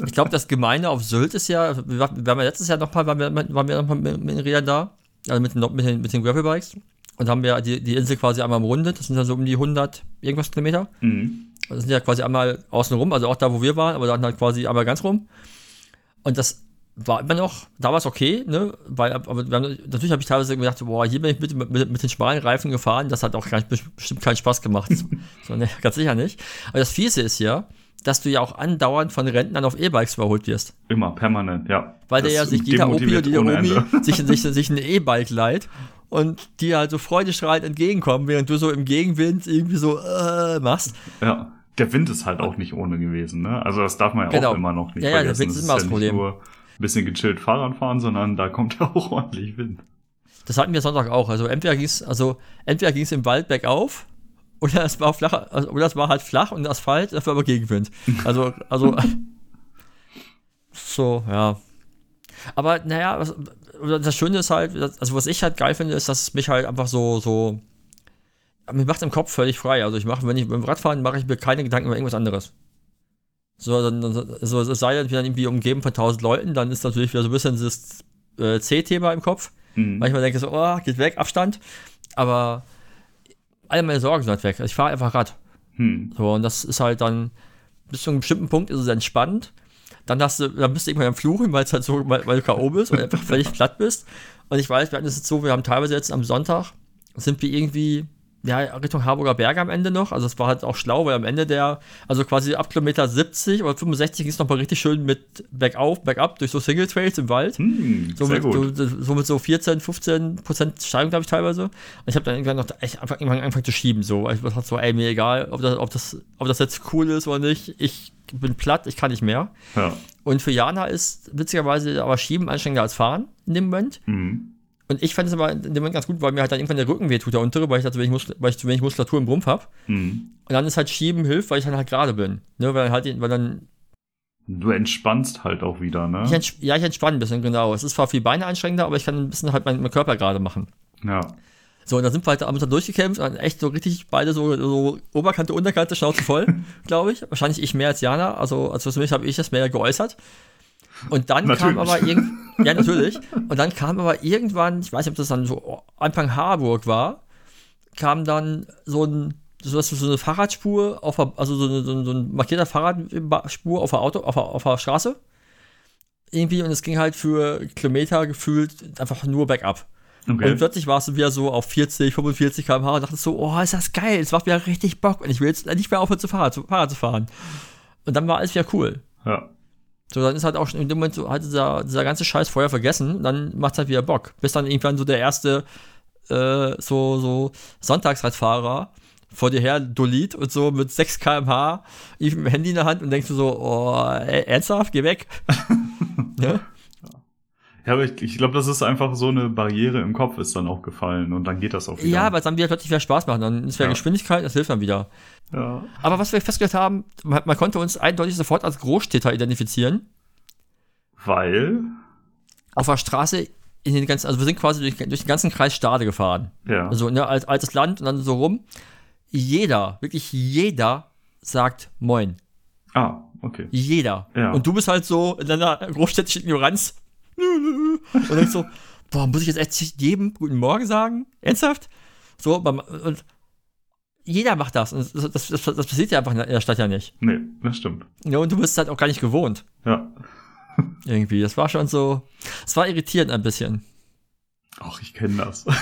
Speaker 1: ich glaub, das Gemeine auf Sylt ist ja, wir waren ja letztes Jahr noch mal, waren wir, waren wir noch mal mit, mit den Rädern da, also mit, den- mit den, mit den Gravelbikes. Und haben wir die, die Insel quasi einmal umrundet. Das sind dann so um die 100 irgendwas Kilometer.
Speaker 2: Mhm.
Speaker 1: Das sind ja quasi einmal außen rum, also auch da, wo wir waren, aber dann halt quasi einmal ganz rum. Und das war immer noch, da war es okay, ne? Weil, aber haben, natürlich habe ich teilweise gedacht, boah, hier bin ich mit, mit, mit den schmalen Reifen gefahren, das hat auch gar bestimmt keinen Spaß gemacht. *laughs* so, ne, ganz sicher nicht. Aber das Fiese ist ja, dass du ja auch andauernd von Rentnern auf E-Bikes überholt wirst.
Speaker 2: Immer, permanent, ja.
Speaker 1: Weil der ja sich jeder Opi oder jeder Omi sich, *laughs* sich, sich ein E-Bike leiht und dir halt so freudestrahlend entgegenkommen, während du so im Gegenwind irgendwie so äh, machst.
Speaker 2: Ja, der Wind ist halt auch nicht ohne gewesen, ne? Also das darf man ja genau. auch immer noch nicht
Speaker 1: ja, vergessen. Ja, der Wind ist immer das, das Problem.
Speaker 2: Nur ein bisschen gechillt Fahrrad fahren, sondern da kommt *laughs* ja auch ordentlich Wind.
Speaker 1: Das hatten wir Sonntag auch. Also entweder ging es also entweder ging's im Wald bergauf oder es war flach, also, oder es war halt flach und Asphalt, dafür aber Gegenwind. *laughs* Also, also so, ja. Aber naja, was, das Schöne ist halt, also was ich halt geil finde, ist, dass es mich halt einfach so, so, mir macht im Kopf völlig frei. Also ich mache, wenn ich beim Radfahren mache ich mir keine Gedanken über irgendwas anderes. So, dann, so, es sei denn, ich bin dann irgendwie umgeben von tausend Leuten, dann ist natürlich wieder so ein bisschen dieses äh, C-Thema im Kopf. Mhm. Manchmal denke ich so, oh, geht weg, Abstand. Aber alle meine Sorgen sind halt weg. Ich fahre einfach Rad. Mhm. So, und das ist halt dann, bis zu einem bestimmten Punkt ist es entspannt. Dann, hast du, dann bist du irgendwann am Fluchen, weil es halt so, weil, weil du K.O. *laughs* bist und einfach völlig platt bist. Und ich weiß, wir hatten es jetzt so, wir haben teilweise jetzt am Sonntag, sind wir irgendwie ja, Richtung Harburger Berge am Ende noch. Also es war halt auch schlau, weil am Ende der, also quasi ab Kilometer 70 oder 65 ging es nochmal richtig schön mit bergauf, bergab durch so Single Trails im Wald. Hm, so, mit, so, so, mit so 14, 15 Prozent Steigung, glaube ich, teilweise. Und ich habe dann irgendwann noch echt einfach irgendwann angefangen zu schieben. So, ich dachte so, ey, mir egal, ob das, ob das, ob das jetzt cool ist oder nicht. Ich bin platt, ich kann nicht mehr. Ja. Und für Jana ist witzigerweise aber Schieben anstrengender als Fahren in dem Moment. Mhm. Und ich fand es aber in dem Moment ganz gut, weil mir halt dann irgendwann der Rücken wehtut, der untere, weil ich, dachte, wenn ich, weil ich zu wenig Muskulatur im Rumpf habe. Mhm. Und dann ist halt Schieben hilft, weil ich dann halt gerade bin. Ne, weil halt, weil dann.
Speaker 2: Du entspannst halt auch wieder, ne?
Speaker 1: Ich ja, ich entspanne ein bisschen, genau. Es ist zwar viel Beine anstrengender, aber ich kann ein bisschen halt meinen mein Körper gerade machen.
Speaker 2: Ja.
Speaker 1: So, und dann sind wir halt abends dann durchgekämpft und echt so richtig beide so, so Oberkante, Unterkante, Schnauze voll, *laughs* glaube ich. Wahrscheinlich ich mehr als Jana, also, also für mich habe ich das mehr geäußert. Und dann natürlich. kam aber irgend, ja natürlich. Und dann kam aber irgendwann, ich weiß nicht, ob das dann so Anfang Harburg war, kam dann so ein so, so eine Fahrradspur auf also so eine, so eine, so markierter Fahrradspur auf der Auto auf der, auf der Straße irgendwie und es ging halt für Kilometer gefühlt einfach nur bergab. Okay. Und plötzlich warst du wieder so auf 40, 45 km/h und dachtest so, oh, ist das geil, es macht wieder richtig Bock und ich will jetzt nicht mehr aufhören zu Fahrrad, zu Fahrrad zu fahren. Und dann war alles wieder cool.
Speaker 2: Ja.
Speaker 1: So, dann ist halt auch schon in dem Moment so halt dieser, dieser ganze Scheiß vorher vergessen, dann macht es halt wieder Bock. Bis dann irgendwann so der erste äh, so, so Sonntagsradfahrer vor dir her doliert und so mit 6 km/h mit dem Handy in der Hand und denkst du so, oh, ernsthaft, geh weg.
Speaker 2: ja? *laughs* Ja, aber ich, ich glaube, das ist einfach so eine Barriere im Kopf ist dann auch gefallen und dann geht das auch wieder.
Speaker 1: Ja, weil es dann wieder plötzlich wieder Spaß macht. Dann ist wieder ja. Geschwindigkeit, das hilft dann wieder. Ja. Aber was wir festgestellt haben, man, man konnte uns eindeutig sofort als Großstädter identifizieren.
Speaker 2: Weil?
Speaker 1: Auf der Straße in den ganzen, also wir sind quasi durch, durch den ganzen Kreis Stade gefahren.
Speaker 2: Ja.
Speaker 1: Also ne, als altes Land und dann so rum. Jeder, wirklich jeder sagt Moin.
Speaker 2: Ah, okay.
Speaker 1: Jeder. Ja. Und du bist halt so in deiner großstädtischen Ignoranz und denkst so, boah, muss ich jetzt echt jedem Guten Morgen sagen? Ernsthaft? So, und jeder macht das. Und das, das, das, das passiert ja einfach in der Stadt ja nicht.
Speaker 2: Nee, das stimmt.
Speaker 1: Ja, und du bist halt auch gar nicht gewohnt.
Speaker 2: Ja. *laughs*
Speaker 1: Irgendwie. Das war schon so. Es war irritierend ein bisschen.
Speaker 2: Ach, ich kenne das. *laughs*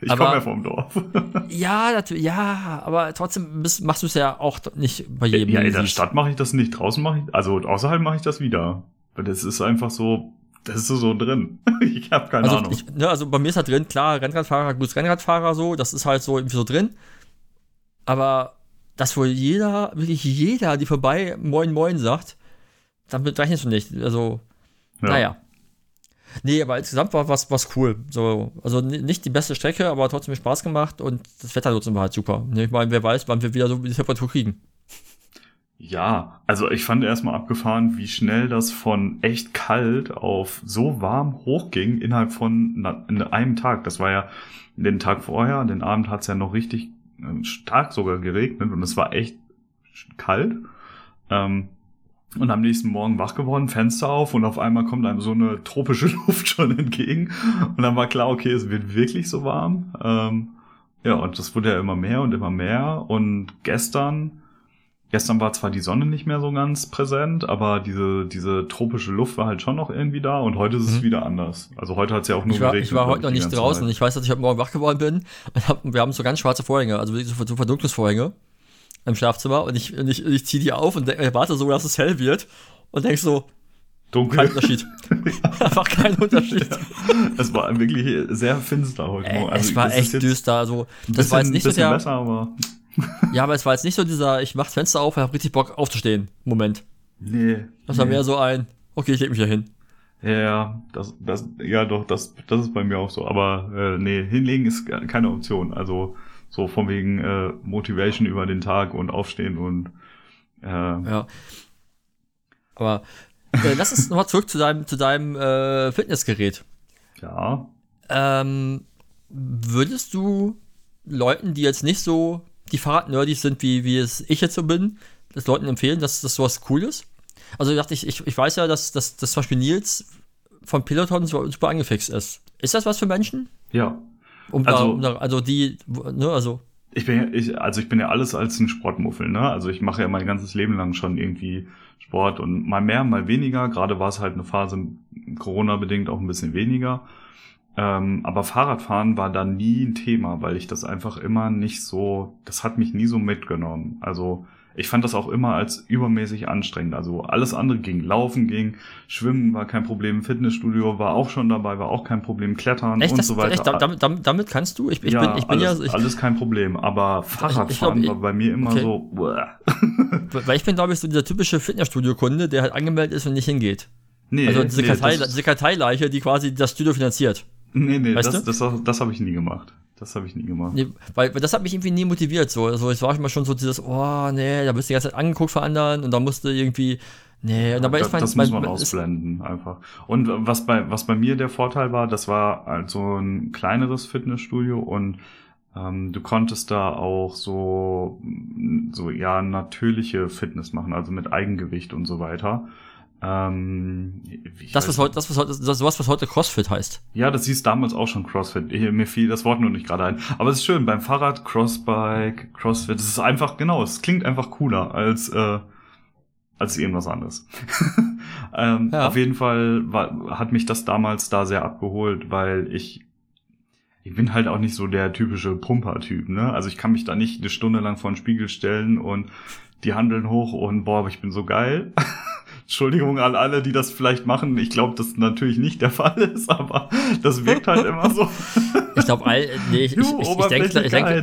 Speaker 2: Ich komme ja vom Dorf. *laughs*
Speaker 1: ja, natürlich, ja, aber trotzdem bist, machst du es ja auch nicht bei jedem.
Speaker 2: Ja, in der Stadt mache ich das nicht, draußen mache ich, also außerhalb mache ich das wieder. Weil das ist einfach so, das ist so drin. *laughs* ich habe keine
Speaker 1: also,
Speaker 2: Ahnung.
Speaker 1: Ich, ne, also bei mir ist halt drin, klar, Rennradfahrer, gutes Rennradfahrer so, das ist halt so irgendwie so drin. Aber dass wohl jeder, wirklich jeder, die vorbei Moin Moin sagt, damit rechnest du nicht. Also, ja. naja. Nee, aber insgesamt war was, was cool. So, also nicht die beste Strecke, aber trotzdem Spaß gemacht und das Wetter trotzdem war halt super. Ich meine, wer weiß, wann wir wieder so die Temperatur kriegen.
Speaker 2: Ja, also ich fand erstmal abgefahren, wie schnell das von echt kalt auf so warm hochging innerhalb von einem Tag. Das war ja den Tag vorher, den Abend hat es ja noch richtig äh, stark sogar geregnet und es war echt kalt. Ähm, und am nächsten Morgen wach geworden, Fenster auf und auf einmal kommt einem so eine tropische *laughs* Luft schon entgegen. Und dann war klar, okay, es wird wirklich so warm. Ähm, Ja, und das wurde ja immer mehr und immer mehr. Und gestern, gestern war zwar die Sonne nicht mehr so ganz präsent, aber diese, diese tropische Luft war halt schon noch irgendwie da und heute ist es
Speaker 1: Mhm.
Speaker 2: wieder anders. Also heute hat es ja auch nur
Speaker 1: Ich war,
Speaker 2: geregnet,
Speaker 1: ich war heute noch nicht draußen.
Speaker 2: Zeit.
Speaker 1: Ich weiß, dass ich heute Morgen wach geworden bin und hab, wir haben so ganz schwarze Vorhänge, also so, so Verdunklungsvorhänge im Schlafzimmer und ich, und ich, ich ziehe die auf und denk- warte so, dass es hell wird und denk so, kein
Speaker 2: Dunkel.
Speaker 1: Unterschied. *laughs* Einfach kein Unterschied.
Speaker 2: Es war wirklich sehr finster heute Morgen. Also
Speaker 1: es war echt düster. Also, das war jetzt
Speaker 2: bisschen-
Speaker 1: nicht so
Speaker 2: bisschen
Speaker 1: der.
Speaker 2: besser, aber
Speaker 1: Ja, aber es war jetzt nicht so dieser, ich mach's Fenster auf, ich hab richtig Bock aufzustehen. Moment.
Speaker 2: nee.
Speaker 1: Das war
Speaker 2: nee.
Speaker 1: mehr so ein, okay, ich leg mich hier hin.
Speaker 2: Ja, das, das, ja doch, das, das ist bei mir auch so. Aber äh, nee, hinlegen ist ke- keine Option. Also so von wegen äh, Motivation über den Tag und aufstehen und äh,
Speaker 1: Ja. Aber äh, lass uns nochmal zurück zu deinem, zu deinem äh, Fitnessgerät.
Speaker 2: ja,
Speaker 1: Ähm, würdest du Leuten, die jetzt nicht so die Fahrradnerdys sind, wie, wie es ich jetzt so bin, das Leuten empfehlen, dass das sowas cool ist? Also ich dachte ich, ich, ich weiß ja, dass, dass, dass zum Beispiel Nils von Peloton super angefixt ist. Ist das was für Menschen?
Speaker 2: ja.
Speaker 1: Um da,
Speaker 2: Also-
Speaker 1: um da, also die, ne, also,
Speaker 2: Ich bin ja, ich, also ich bin ja alles als ein Sportmuffel, ne? Also ich mache ja mein ganzes Leben lang schon irgendwie Sport und mal mehr, mal weniger. Gerade war es halt eine Phase Corona-bedingt auch ein bisschen weniger. Ähm, aber Fahrradfahren war da nie ein Thema, weil ich das einfach immer nicht so, das hat mich nie so mitgenommen. Also ich fand das auch immer als übermäßig anstrengend. Also alles andere ging, Laufen ging, Schwimmen war kein Problem, Fitnessstudio war auch schon dabei, war auch kein Problem, Klettern
Speaker 1: echt,
Speaker 2: und
Speaker 1: das,
Speaker 2: so weiter.
Speaker 1: echt da- damit, damit, damit kannst du? Ich, ich
Speaker 2: ja,
Speaker 1: bin, ich bin
Speaker 2: alles,
Speaker 1: ja, ich,
Speaker 2: alles kein Problem. Aber Fahrradfahren
Speaker 1: ich-
Speaker 2: war bei mir immer
Speaker 1: okay.
Speaker 2: so.
Speaker 1: Weil ich bin, glaube ich, so dieser typische Fitnessstudio-Kunde, der halt angemeldet ist und nicht hingeht.
Speaker 2: Nee,
Speaker 1: Also diese,
Speaker 2: nee,
Speaker 1: Kartei, diese Karteileiche, die quasi das Studio finanziert.
Speaker 2: Nee, nee,
Speaker 1: Weißt
Speaker 2: das,
Speaker 1: du?
Speaker 2: das, das, habe ich nie gemacht. Das habe ich nie gemacht.
Speaker 1: Nee, weil, weil das hat mich irgendwie nie motiviert. So, also es war immer schon so dieses, oh nee, da bist du die ganze Zeit angeguckt von anderen und da musste irgendwie, nee, und dabei
Speaker 2: das
Speaker 1: ist mein,
Speaker 2: das muss man
Speaker 1: mein-
Speaker 2: ausblenden einfach. Und was bei, was bei mir der Vorteil war, das war also ein kleineres Fitnessstudio und ähm, du konntest da auch so, so ja natürliche Fitness machen, also mit Eigengewicht und so weiter. Ähm,
Speaker 1: das, was heute, das, was heute, das, sowas, was heute CrossFit heißt.
Speaker 2: Ja, das hieß damals auch schon CrossFit. Ich, mir fiel das Wort nur nicht gerade ein. Aber es ist schön, beim Fahrrad, Crossbike, CrossFit, es ist einfach, genau, es klingt einfach cooler als, äh, als irgendwas anderes. *laughs* ähm,
Speaker 1: Ja.
Speaker 2: Auf jeden Fall war, hat mich das damals da sehr abgeholt, weil ich, ich bin halt auch nicht so der typische Pumper-Typ, ne? Also ich kann mich da nicht eine Stunde lang vor den Spiegel stellen und die Handeln hoch und boah, aber ich bin so geil. *laughs* Entschuldigung an alle, die das vielleicht machen. Ich glaube, das natürlich nicht der *laughs* Fall ist, aber das wirkt halt immer so.
Speaker 1: Ich glaube, all, nee, ich, ich, ich, ich, denke, ich, denke,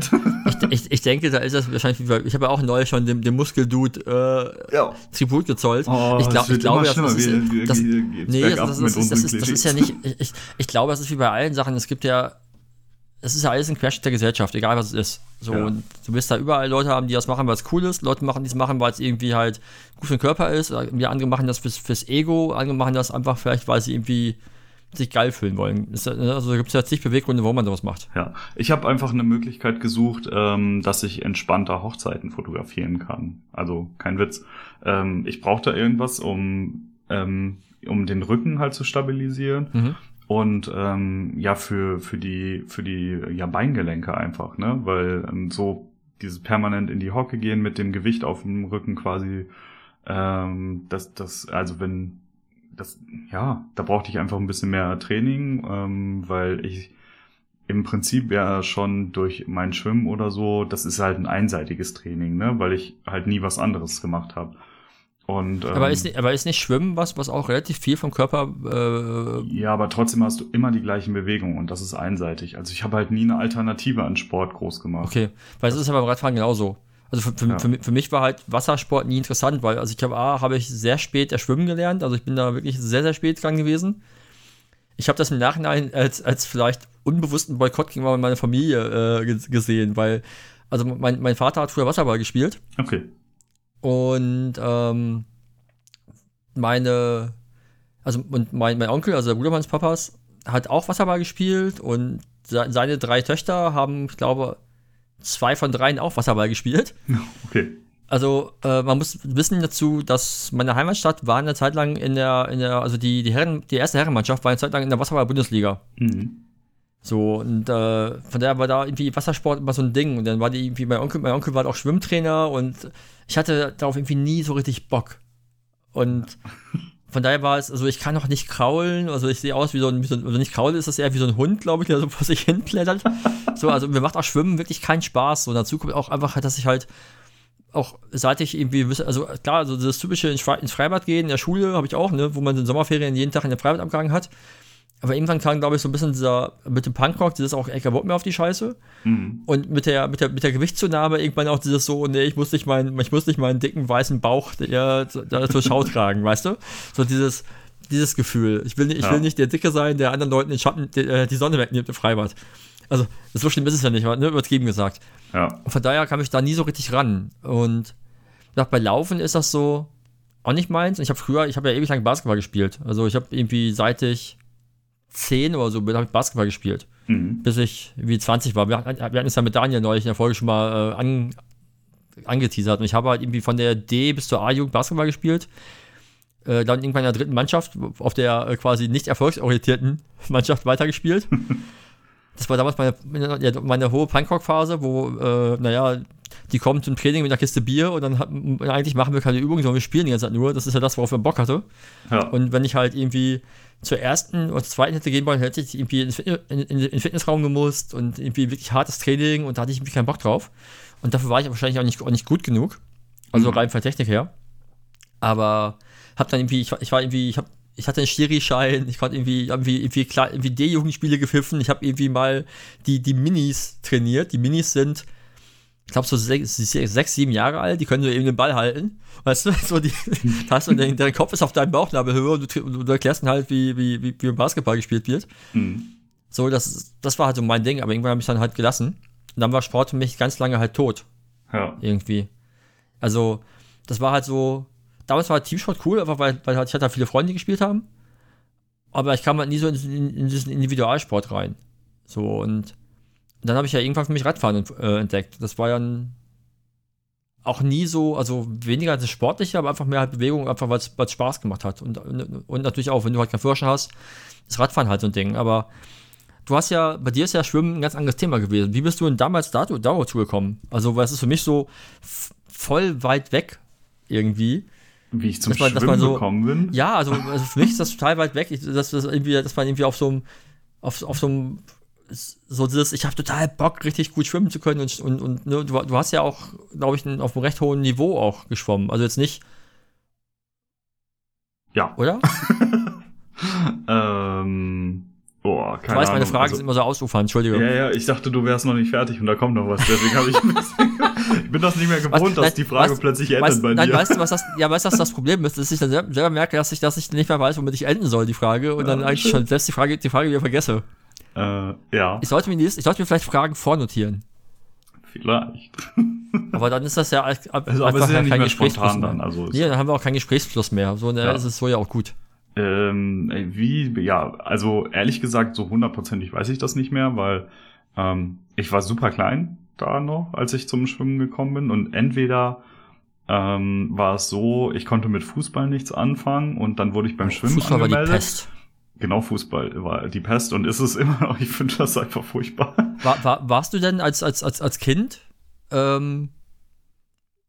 Speaker 1: ich, ich, denke, da ist das wahrscheinlich, wie ich habe ja auch neulich schon dem, dem Muskeldude äh,
Speaker 2: ja.
Speaker 1: Tribut gezollt.
Speaker 2: Oh,
Speaker 1: ich, glaub, ich glaube, das, das, ist,
Speaker 2: wir-
Speaker 1: das, nee, das, ist, das, ist, das ist ja nicht, ich, ich glaube, das ist wie bei allen Sachen, es gibt ja, es ist ja alles ein Querschnitt der Gesellschaft, egal was es ist. So,
Speaker 2: Ja.
Speaker 1: und du wirst da überall Leute haben, die das machen, weil es cool ist, Leute machen, die es machen, weil es irgendwie halt gut für den Körper ist, oder die andere machen das fürs, fürs Ego, andere machen das einfach vielleicht, weil sie irgendwie sich geil fühlen wollen. Ja- also da gibt es ja zig Beweggründe, warum man sowas macht.
Speaker 2: Ja, ich habe einfach eine Möglichkeit gesucht, ähm, dass ich entspannter Hochzeiten fotografieren kann. Also kein Witz. Ähm, ich brauchte irgendwas, um ähm, um den Rücken halt zu stabilisieren
Speaker 1: Mhm.
Speaker 2: Und ähm, ja für für die für die ja Beingelenke einfach, ne, weil ähm, so dieses permanent in die Hocke gehen mit dem Gewicht auf dem Rücken quasi, ähm, das das also wenn das, ja, da brauchte ich einfach ein bisschen mehr Training, ähm, weil ich im Prinzip ja schon durch mein Schwimmen oder so, das ist halt ein einseitiges Training, ne, weil ich halt nie was anderes gemacht habe. Und ähm,
Speaker 1: Aber, ist nicht, aber ist nicht Schwimmen was, was auch relativ viel vom Körper äh,
Speaker 2: ja, aber trotzdem hast du immer die gleichen Bewegungen und das ist einseitig. Also ich habe halt nie eine Alternative an Sport groß gemacht.
Speaker 1: Okay, weil es ist ja beim Radfahren genauso. Also für, für,
Speaker 2: Ja.
Speaker 1: für, für mich war halt Wassersport nie interessant, weil also ich habe A, habe ich sehr spät erst schwimmen gelernt, also ich bin da wirklich sehr, sehr spät dran gewesen. Ich habe das im Nachhinein als, als vielleicht unbewussten Boykott gegenüber meiner Familie äh, ge- gesehen, weil, also mein, mein Vater hat früher Wasserball gespielt
Speaker 2: Okay.
Speaker 1: Und ähm, meine, also und mein, mein Onkel, also der Bruder meines Papas, hat auch Wasserball gespielt und se- seine drei Töchter haben, ich glaube, zwei von dreien auch Wasserball gespielt. *laughs*
Speaker 2: Okay.
Speaker 1: Also äh, man muss wissen dazu, dass meine Heimatstadt war eine Zeit lang in der, in der, also die, die Herren, die erste Herrenmannschaft war eine Zeit lang in der Wasserball-Bundesliga.
Speaker 2: Mhm.
Speaker 1: So, und äh, von daher war da irgendwie Wassersport immer so ein Ding. Und dann war die irgendwie, mein Onkel, mein Onkel war auch Schwimmtrainer und ich hatte darauf irgendwie nie so richtig Bock. Und von daher war es, also ich kann noch nicht kraulen, also ich sehe aus wie so ein, wie so ein also nicht kraulen ist das eher wie so ein Hund, glaube ich, der so *laughs* vor sich hin klettert. so, also mir macht auch Schwimmen wirklich keinen Spaß. So, dazu kommt auch einfach, dass ich halt auch seit ich irgendwie, also klar, also das typische ins Freibad gehen, in der Schule habe ich auch, ne, wo man in Sommerferien jeden Tag in der Freibad abgegangen hat. Aber irgendwann kam, glaube ich, so ein bisschen dieser, mit dem Punkrock, dieses auch, ey, kein Bock mehr auf die Scheiße. Mhm. Und mit der, mit, der, mit der Gewichtszunahme irgendwann auch dieses so, nee, ich muss nicht meinen, ich muss nicht meinen dicken weißen Bauch der, der zur Schau tragen, weißt du? So dieses, dieses Gefühl. Ich will, nicht, ich ja. will nicht der Dicke sein, der anderen Leuten den Schatten, die, äh, die Sonne wegnimmt im Freibad. Also, so schlimm ist es ja nicht, ne? übertrieben gesagt. Ja. Von daher kam ich da nie so richtig ran. Und nach bei Laufen ist das so auch nicht meins. Und ich habe früher, ich habe ja ewig lang Basketball gespielt. Also ich habe irgendwie seit ich 10 oder so bin, habe ich Basketball gespielt. Mhm. Bis ich wie 20 war. Wir, wir hatten es ja mit Daniel neulich in der Folge schon mal äh, an, angeteasert. Und ich habe halt irgendwie von der D bis zur A-Jugend Basketball gespielt. Äh, dann irgendwann in der dritten Mannschaft, auf der äh, quasi nicht erfolgsorientierten *laughs* Mannschaft weitergespielt. *laughs* das war damals meine, meine, meine hohe Punkrock-Phase, wo, äh, naja, die kommen zum Training mit einer Kiste Bier und dann hat, eigentlich machen wir keine Übungen, sondern wir spielen die ganze Zeit nur. Das ist ja das, worauf wir Bock hatte. Ja. Und wenn ich halt irgendwie zur ersten oder zur zweiten hätte gehen wollen, hätte ich irgendwie in, in, in, den Fitnessraum gemusst und irgendwie wirklich hartes Training und da hatte ich irgendwie keinen Bock drauf. Und dafür war ich wahrscheinlich auch nicht, auch nicht gut genug. Also mhm. rein von der Technik her. Aber hab dann irgendwie, ich, ich war irgendwie, ich hab, ich hatte einen Schiri-Schein, ich konnte irgendwie, irgendwie, irgendwie, klar, irgendwie D-Jugendspiele gepfiffen, ich habe irgendwie mal die, die Minis trainiert. Die Minis sind ich glaube, so sechs, sechs, sieben Jahre alt, die können so eben den Ball halten. Weißt du, *laughs* so die, *laughs* hast du, dein, dein Kopf ist auf deinem Bauchnabelhöhe und du, du erklärst dann halt, wie, wie, wie, wie Basketball gespielt wird. Mhm. So, das, das war halt so mein Ding, aber irgendwann habe ich dann halt gelassen. Und dann war Sport für mich ganz lange halt tot. Ja. Irgendwie. Also, das war halt so, damals war Teamsport cool, einfach weil, weil halt, ich hatte halt viele Freunde, die gespielt haben. Aber ich kam halt nie so in, in, in diesen Individualsport rein. So, und dann habe ich ja irgendwann für mich Radfahren äh, entdeckt. Das war ja auch nie so, also weniger als das Sportliche, aber einfach mehr halt Bewegung, einfach weil es Spaß gemacht hat. Und, und, natürlich auch, wenn du halt keinen Führerschein hast, ist Radfahren halt so ein Ding. Aber du hast ja, bei dir ist ja Schwimmen ein ganz anderes Thema gewesen. Wie bist du denn damals dazu, dazu gekommen? Also, weil es ist für mich so voll weit weg irgendwie.
Speaker 2: Wie ich zum dass man, Schwimmen dass man so, gekommen bin?
Speaker 1: Ja, also, also, für mich ist das total weit weg, dass, dass, irgendwie, dass man irgendwie auf so einem auf, auf so einem so dieses, ich habe total Bock, richtig gut schwimmen zu können und, und, und ne, du, du, hast ja auch, glaube ich, auf einem recht hohen Niveau auch geschwommen. Also jetzt nicht.
Speaker 2: Ja.
Speaker 1: Oder? *laughs*
Speaker 2: ähm. Boah, keine
Speaker 1: du weißt, meine Fragen also, sind immer so ausufern, Entschuldigung.
Speaker 2: Ja, ja, ich dachte, du wärst noch nicht fertig und da kommt noch was. Deswegen habe ich, *laughs* *laughs* ich bin das nicht mehr gewohnt, was, dass die Frage was, plötzlich endet
Speaker 1: weißt,
Speaker 2: bei dir.
Speaker 1: Nein, weißt du, was das, ja, weißt du, was das Problem ist? Dass ich dann selber merke, dass ich, dass ich nicht mehr weiß, womit ich enden soll, die Frage, und ja, dann eigentlich schon selbst die Frage, die Frage wieder vergesse.
Speaker 2: Äh, ja.
Speaker 1: Ich sollte, mir ich sollte mir vielleicht Fragen vornotieren.
Speaker 2: Vielleicht. *laughs*
Speaker 1: Aber dann ist das ja
Speaker 2: also, ist ja nicht kein spontan
Speaker 1: mehr.
Speaker 2: dann. Also
Speaker 1: nee, dann haben wir auch keinen Gesprächsfluss mehr. So, ne, ja. ist es so ja auch gut.
Speaker 2: Ähm, wie, ja, also ehrlich gesagt, so hundertprozentig weiß ich das nicht mehr, weil ähm, ich war super klein da noch, als ich zum Schwimmen gekommen bin. Und entweder ähm, war es so, ich konnte mit Fußball nichts anfangen und dann wurde ich beim Schwimmen
Speaker 1: Fußball angemeldet. War die Pest.
Speaker 2: Genau, Fußball war die Pest und ist es immer noch. Ich finde das einfach furchtbar.
Speaker 1: War, war, warst du denn als, als, als, als Kind ähm,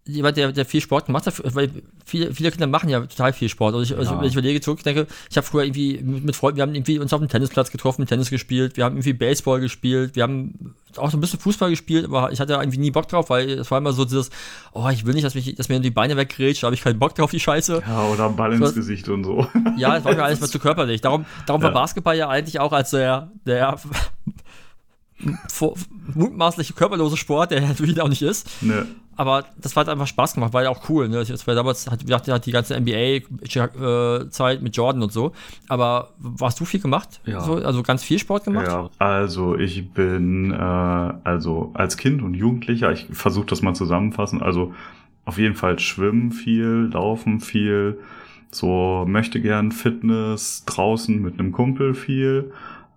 Speaker 1: jemand, der, der viel Sport gemacht hat, weil viele, viele Kinder machen ja total viel Sport. Also ich, also ja. wenn ich überlege zurück, denke, ich habe früher irgendwie mit Freunden, wir haben irgendwie uns auf dem Tennisplatz getroffen, Tennis gespielt, wir haben irgendwie Baseball gespielt, wir haben auch so ein bisschen Fußball gespielt, aber ich hatte irgendwie nie Bock drauf, weil es war immer so dieses, oh, ich will nicht, dass, mich, dass mir die Beine weggrätscht, da habe ich keinen Bock drauf, die Scheiße.
Speaker 2: Ja, oder Ball ins Gesicht und so.
Speaker 1: Ja, es war mir alles mal zu körperlich. Darum, darum ja. war Basketball ja eigentlich auch als der, der *laughs* mutmaßliche körperlose Sport, der natürlich auch nicht ist. Nee. Aber das hat einfach Spaß gemacht, war ja auch cool. Ne? Das war damals, hat, wir hatten die ganze NBA-Zeit mit Jordan und so. Aber warst du viel gemacht? Ja. So, also ganz viel Sport gemacht? Ja,
Speaker 2: also ich bin, äh, also als Kind und Jugendlicher, ich versuche das mal zusammenfassen, also auf jeden Fall schwimmen viel, laufen viel, so möchte gern Fitness draußen mit einem Kumpel viel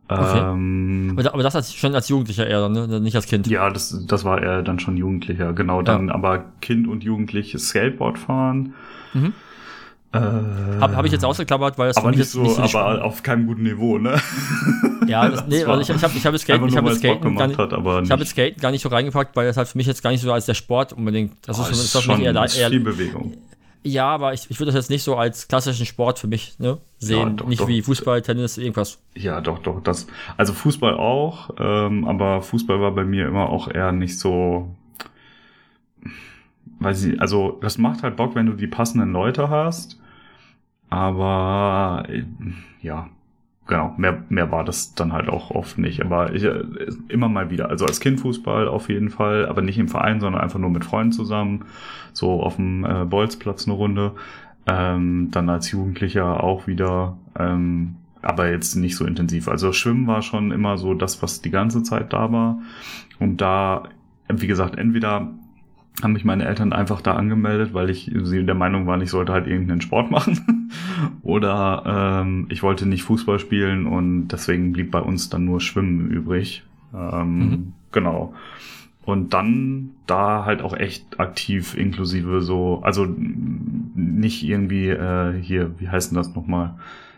Speaker 1: Okay. Ähm, aber das als, schon als Jugendlicher eher, ne? nicht als Kind.
Speaker 2: Ja, das, das war er dann schon Jugendlicher, genau. Dann ja. aber Kind und Jugendliche Skateboard fahren. Mhm.
Speaker 1: Äh, Habe hab ich jetzt ausgeklammert, weil
Speaker 2: das aber nicht so, nicht
Speaker 1: so
Speaker 2: aber auf keinem guten Niveau, ne?
Speaker 1: Ja, das, nee, *laughs* also ich, ich habe ich hab jetzt Skaten, ich habe Skaten, gar nicht, hat, ich habe jetzt Skaten gar nicht so reingepackt, weil das halt für mich jetzt gar nicht so als der Sport unbedingt. Das oh, ist, ist,
Speaker 2: schon, eher, ist eher, viel Bewegung.
Speaker 1: Ja, aber ich, ich würde das jetzt nicht so als klassischen Sport für mich ne, sehen. Ja, doch, nicht doch. wie Fußball, Tennis, irgendwas.
Speaker 2: Ja, doch, doch. Das, also Fußball auch, ähm, aber Fußball war bei mir immer auch eher nicht so weiß ich, also das macht halt Bock, wenn du die passenden Leute hast. Aber äh, ja, genau, mehr, mehr war das dann halt auch oft nicht. Aber ich, äh, immer mal wieder. Also als Kind Fußball auf jeden Fall, aber nicht im Verein, sondern einfach nur mit Freunden zusammen. So auf dem äh, Bolzplatz eine Runde. Ähm, dann als Jugendlicher auch wieder. Ähm, aber jetzt nicht so intensiv. Also Schwimmen war schon immer so das, was die ganze Zeit da war. Und da, wie gesagt, entweder haben mich meine Eltern einfach da angemeldet, weil ich sie der Meinung war, ich sollte halt irgendeinen Sport *laughs* machen. Oder ähm, ich wollte nicht Fußball spielen und deswegen blieb bei uns dann nur Schwimmen übrig. Ähm, mhm. Genau. Und dann da halt auch echt aktiv inklusive so, also nicht irgendwie äh, hier, wie heißt denn das nochmal?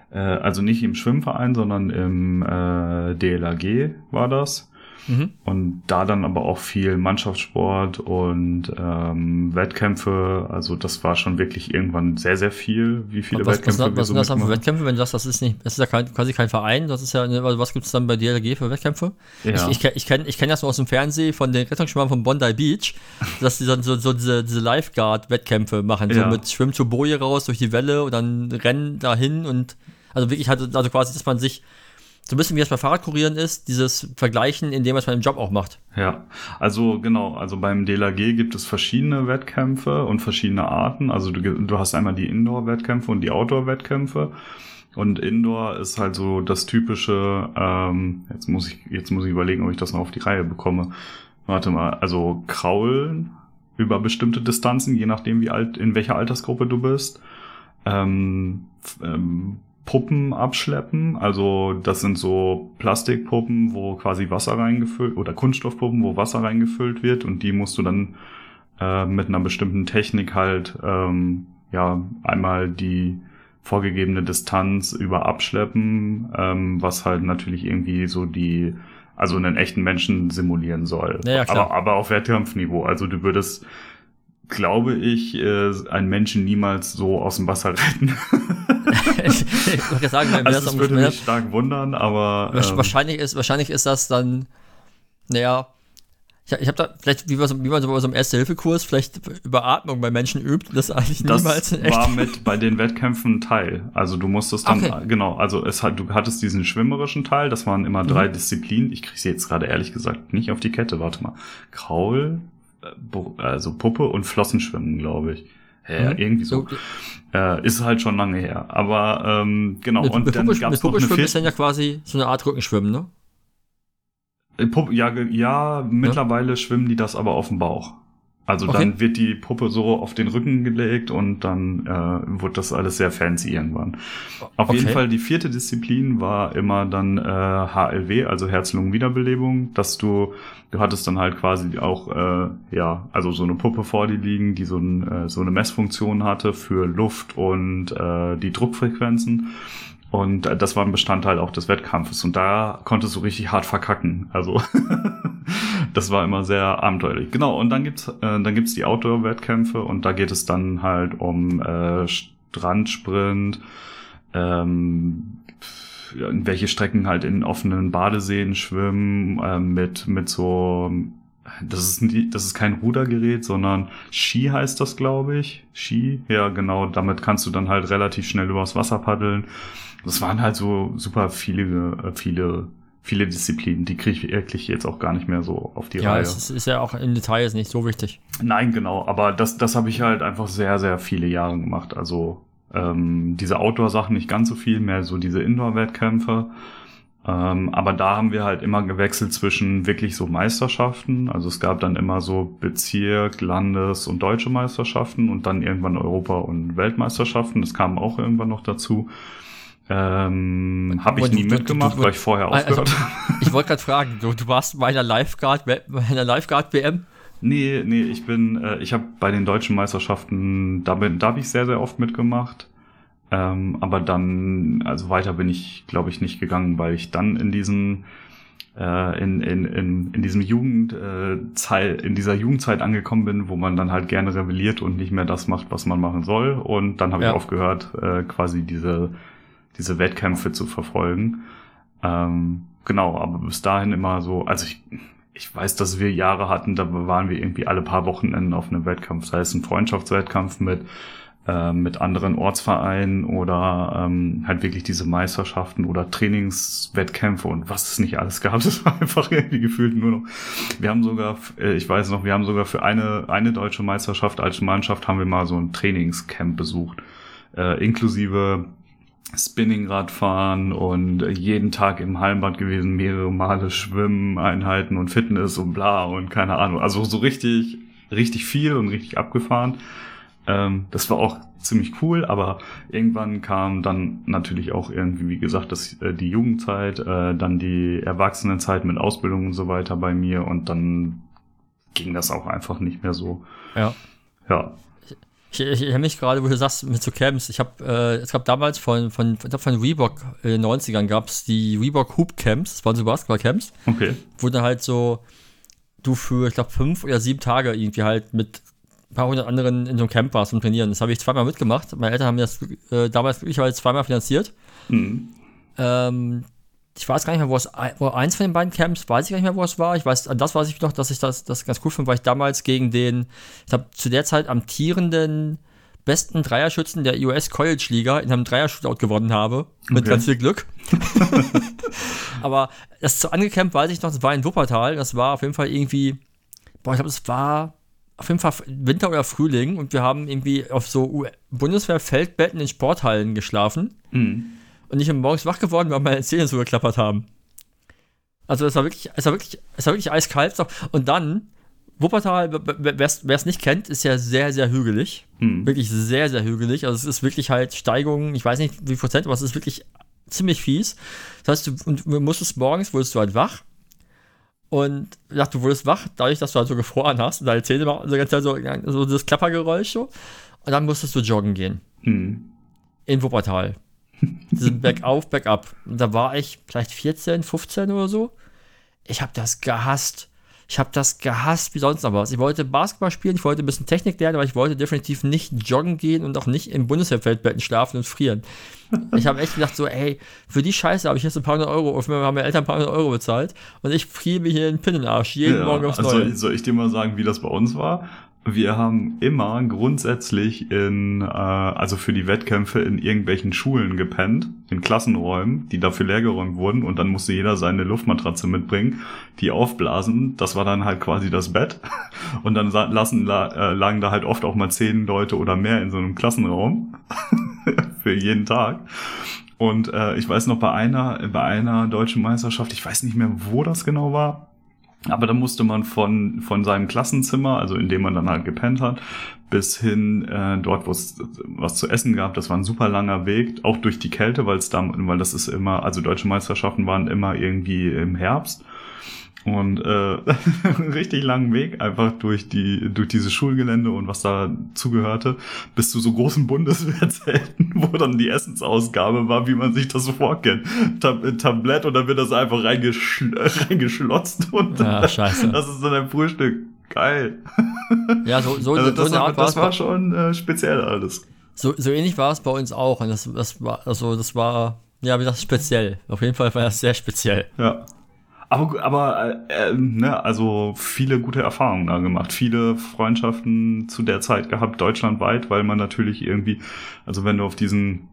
Speaker 2: Äh, also nicht im Schwimmverein, sondern im äh, DLAG war das. Mhm. Und da dann aber auch viel Mannschaftssport und ähm, Wettkämpfe. Also das war schon wirklich irgendwann sehr, sehr viel. Wie viele
Speaker 1: was,
Speaker 2: Wettkämpfe
Speaker 1: was, was sind das dann für Wettkämpfe, wenn du sagst, das ist nicht, das ist ja kein, quasi kein Verein, das ist ja, also was gibt es dann bei DLG für Wettkämpfe? Ja. Ich, ich, ich kenne ich kenn das nur aus dem Fernsehen von den Rettungsschwimmern von Bondi Beach, *laughs* dass die dann so, so diese, diese Lifeguard-Wettkämpfe machen, ja. so mit Schwimmen zur Boje raus durch die Welle und dann rennen dahin und also wirklich halt, also quasi, dass man sich so ein bisschen wie das bei Fahrradkurieren ist, dieses Vergleichen, indem man es beim Job auch macht.
Speaker 2: Ja, also genau, also beim DLAG gibt es verschiedene Wettkämpfe und verschiedene Arten. Also du, du hast einmal die Indoor-Wettkämpfe und die Outdoor-Wettkämpfe. Und Indoor ist halt so das typische, ähm, jetzt muss ich, jetzt muss ich überlegen, ob ich das noch auf die Reihe bekomme. Warte mal, also Kraulen über bestimmte Distanzen, je nachdem wie alt, in welcher Altersgruppe du bist. Ähm, ähm, Puppen abschleppen. Also das sind so Plastikpuppen, wo quasi Wasser reingefüllt oder Kunststoffpuppen, wo Wasser reingefüllt wird und die musst du dann äh, mit einer bestimmten Technik halt ähm, ja einmal die vorgegebene Distanz über abschleppen, ähm, was halt natürlich irgendwie so die also einen echten Menschen simulieren soll.
Speaker 1: Ja,
Speaker 2: aber, aber auf Wettkampfniveau. Also du würdest glaube ich, äh, einen Menschen niemals so aus dem Wasser retten. *laughs* *laughs* ich wollte sagen, wenn also das würde mich stark wundern, aber
Speaker 1: ähm, wahrscheinlich ist wahrscheinlich ist das dann, naja, ich, ich habe da vielleicht wie, wie man so bei so einem Erste-Hilfe-Kurs vielleicht Überatmung bei Menschen übt, das eigentlich
Speaker 2: das niemals echt. war mit bei den Wettkämpfen Teil. Also du musstest dann okay. genau, also es hat du hattest diesen schwimmerischen Teil, das waren immer drei mhm. Disziplinen. Ich kriege sie jetzt gerade ehrlich gesagt nicht auf die Kette. Warte mal, Kraul, also Puppe und Flossenschwimmen, glaube ich. Ja, mhm. irgendwie so. Äh, ist halt schon lange her. Aber ähm, genau.
Speaker 1: Mit, und mit dann Puppe, gab's mit Puppe schwimmen ist dann ja quasi so eine Art Rückenschwimmen, ne?
Speaker 2: Äh, Puppe, ja, ja, mittlerweile ja? schwimmen die das aber auf dem Bauch. Also okay. dann wird die Puppe so auf den Rücken gelegt und dann äh, wird das alles sehr fancy irgendwann. Auf okay. jeden Fall die vierte Disziplin war immer dann äh, HLW, also Herz-Lungen-Wiederbelebung, dass du, du hattest dann halt quasi auch, äh, ja, also so eine Puppe vor dir liegen, die so, ein, äh, so eine Messfunktion hatte für Luft und äh, die Druckfrequenzen. Und äh, das war ein Bestandteil auch des Wettkampfes. Und da konntest du richtig hart verkacken. Also *laughs* das war immer sehr abenteuerlich. Genau, und dann gibt's, äh, dann gibt's die Outdoor-Wettkämpfe und da geht es dann halt um äh, Strandsprint, ähm, in welche Strecken halt in offenen Badeseen schwimmen, äh, mit, mit so das ist, nicht, das ist kein Rudergerät, sondern Ski heißt das, glaube ich. Ski, ja genau, damit kannst du dann halt relativ schnell übers Wasser paddeln das waren halt so super viele, äh, viele, viele Disziplinen. Die kriege ich wirklich jetzt auch gar nicht mehr so auf die
Speaker 1: ja,
Speaker 2: Reihe.
Speaker 1: Ja, es ist ja auch in Details nicht so wichtig.
Speaker 2: Nein, genau. Aber das, das habe ich halt einfach sehr, sehr viele Jahre gemacht. Also ähm, diese Outdoor-Sachen nicht ganz so viel, mehr so diese Indoor-Wettkämpfe. Ähm, aber da haben wir halt immer gewechselt zwischen wirklich so Meisterschaften. Also es gab dann immer so Bezirk, Landes- und deutsche Meisterschaften und dann irgendwann Europa- und Weltmeisterschaften. Das kam auch irgendwann noch dazu. Ähm, habe ich nie mitgemacht, weil ich vorher aufgehört also, *laughs*
Speaker 1: Ich wollte gerade fragen, du, du warst bei einer Lifeguard, bei einer Lifeguard WM?
Speaker 2: Nee, nee, ich bin, äh, ich habe bei den deutschen Meisterschaften, da bin, da habe ich sehr, sehr oft mitgemacht. Ähm, aber dann, also weiter bin ich, glaube ich, nicht gegangen, weil ich dann in diesen äh, in, in, in, in diesem Jugendzeit, äh, in dieser Jugendzeit angekommen bin, wo man dann halt gerne rebelliert und nicht mehr das macht, was man machen soll. Und dann habe ja. ich aufgehört, äh, quasi diese, diese Wettkämpfe zu verfolgen. Ähm, genau, aber bis dahin immer so, also ich, ich weiß, dass wir Jahre hatten, da waren wir irgendwie alle paar Wochenenden auf einem Wettkampf, sei es ein Freundschaftswettkampf mit äh, mit anderen Ortsvereinen oder ähm, halt wirklich diese Meisterschaften oder Trainingswettkämpfe und was es nicht alles gab. *laughs* Das war einfach irgendwie gefühlt nur noch. Wir haben sogar, äh, ich weiß noch, wir haben sogar für eine, eine deutsche Meisterschaft als Mannschaft haben wir mal so ein Trainingscamp besucht. Äh, inklusive Spinningradfahren und jeden Tag im Hallenbad gewesen, mehrere Male Schwimmen, Einheiten und Fitness und bla und keine Ahnung. Also so richtig, richtig viel und richtig abgefahren. Ähm, das war auch ziemlich cool, aber irgendwann kam dann natürlich auch irgendwie, wie gesagt, das, äh, die Jugendzeit, äh, dann die Erwachsenenzeit mit Ausbildung und so weiter bei mir und dann ging das auch einfach nicht mehr so.
Speaker 1: Ja.
Speaker 2: Ja.
Speaker 1: Ich, ich, erinnere mich gerade, wo du sagst, mit so Camps, ich habe, äh, es gab damals von, von, ich glaub, von Reebok in den 90ern gab es die Reebok Hoop Camps, das waren so Basketball-Camps.
Speaker 2: Okay.
Speaker 1: Wo dann halt so, du für, ich glaube, fünf oder sieben Tage irgendwie halt mit ein paar hundert anderen in so einem Camp warst zum Trainieren. Das habe ich zweimal mitgemacht. Meine Eltern haben das äh, damals glücklicherweise zweimal finanziert. Mhm. Ähm, ich weiß gar nicht mehr, wo es wo eins von den beiden Camps, weiß ich gar nicht mehr, wo es war. Ich weiß, an das weiß ich noch, dass ich das, das ganz cool finde, weil ich damals gegen den, ich habe zu der Zeit amtierenden besten Dreierschützen der US College Liga in einem Dreier-Shootout gewonnen habe. Mit okay. ganz viel Glück. *laughs* *laughs* Aber das zu angecampt weiß ich noch, das war in Wuppertal. Das war auf jeden Fall irgendwie, boah, ich glaube, das war auf jeden Fall Winter oder Frühling und wir haben irgendwie auf so Bundeswehr-Feldbetten in Sporthallen geschlafen. Mhm. Und ich bin morgens wach geworden, weil meine Zähne so geklappert haben. Also es war wirklich, es war wirklich, es war wirklich eiskalt. Und dann, Wuppertal, wer es nicht kennt, ist ja sehr, sehr hügelig. Mhm. Wirklich sehr, sehr hügelig. Also es ist wirklich halt Steigung, ich weiß nicht wie Prozent, aber es ist wirklich ziemlich fies. Das heißt, du, du musstest morgens, wurdest du halt wach und dachte, du wurdest wach, dadurch, dass du halt so gefroren hast und deine Zähne machen so ganz so, so das Klappergeräusch so. Und dann musstest du joggen gehen. Mhm. In Wuppertal. Diesen Bergauf, Bergab. Und da war ich vielleicht 14, 15 oder so. Ich habe das gehasst. Ich habe das gehasst wie sonst noch was. Ich wollte Basketball spielen, ich wollte ein bisschen Technik lernen, aber ich wollte definitiv nicht joggen gehen und auch nicht im Bundeswehrfeldbetten schlafen und frieren. Ich habe echt gedacht, so, ey, für die Scheiße habe ich jetzt ein paar hundert Euro, auf haben meine Eltern ein paar hundert Euro bezahlt und ich friere mir hier den Pinnenarsch jeden ja, Morgen aufs
Speaker 2: also
Speaker 1: Neue.
Speaker 2: Soll ich dir mal sagen, wie das bei uns war? Wir haben immer grundsätzlich in, äh, also für die Wettkämpfe in irgendwelchen Schulen gepennt, in Klassenräumen, die dafür leergeräumt wurden und dann musste jeder seine Luftmatratze mitbringen, die aufblasen. Das war dann halt quasi das Bett *laughs* und dann lassen, äh, lagen da halt oft auch mal zehn Leute oder mehr in so einem Klassenraum *laughs* für jeden Tag. Und äh, ich weiß noch bei einer, bei einer deutschen Meisterschaft, ich weiß nicht mehr, wo das genau war, aber da musste man von, von seinem Klassenzimmer, also in dem man dann halt gepennt hat, bis hin äh, dort, wo es was zu essen gab. Das war ein super langer Weg, auch durch die Kälte, weil es da, weil das ist immer, also deutsche Meisterschaften waren immer irgendwie im Herbst und äh, *laughs* richtig langen Weg einfach durch die durch dieses Schulgelände und was da zugehörte bis zu so großen Bundeswehrzelten, *laughs* wo dann die Essensausgabe war, wie man sich das so vorkennt. Tab Tablett und dann wird das einfach reingeschl *laughs* reingeschlotzt und
Speaker 1: ja, scheiße.
Speaker 2: das ist dann ein Frühstück. Geil.
Speaker 1: Ja, so, so,
Speaker 2: also das, so eine Art das war schon äh, speziell alles.
Speaker 1: So, so ähnlich war es bei uns auch und das, das war also das war ja, wie gesagt, speziell. Auf jeden Fall war das sehr speziell.
Speaker 2: Ja. Aber, aber äh, äh, ne, also viele gute Erfahrungen da gemacht, viele Freundschaften zu der Zeit gehabt, deutschlandweit, weil man natürlich irgendwie, also wenn du auf diesen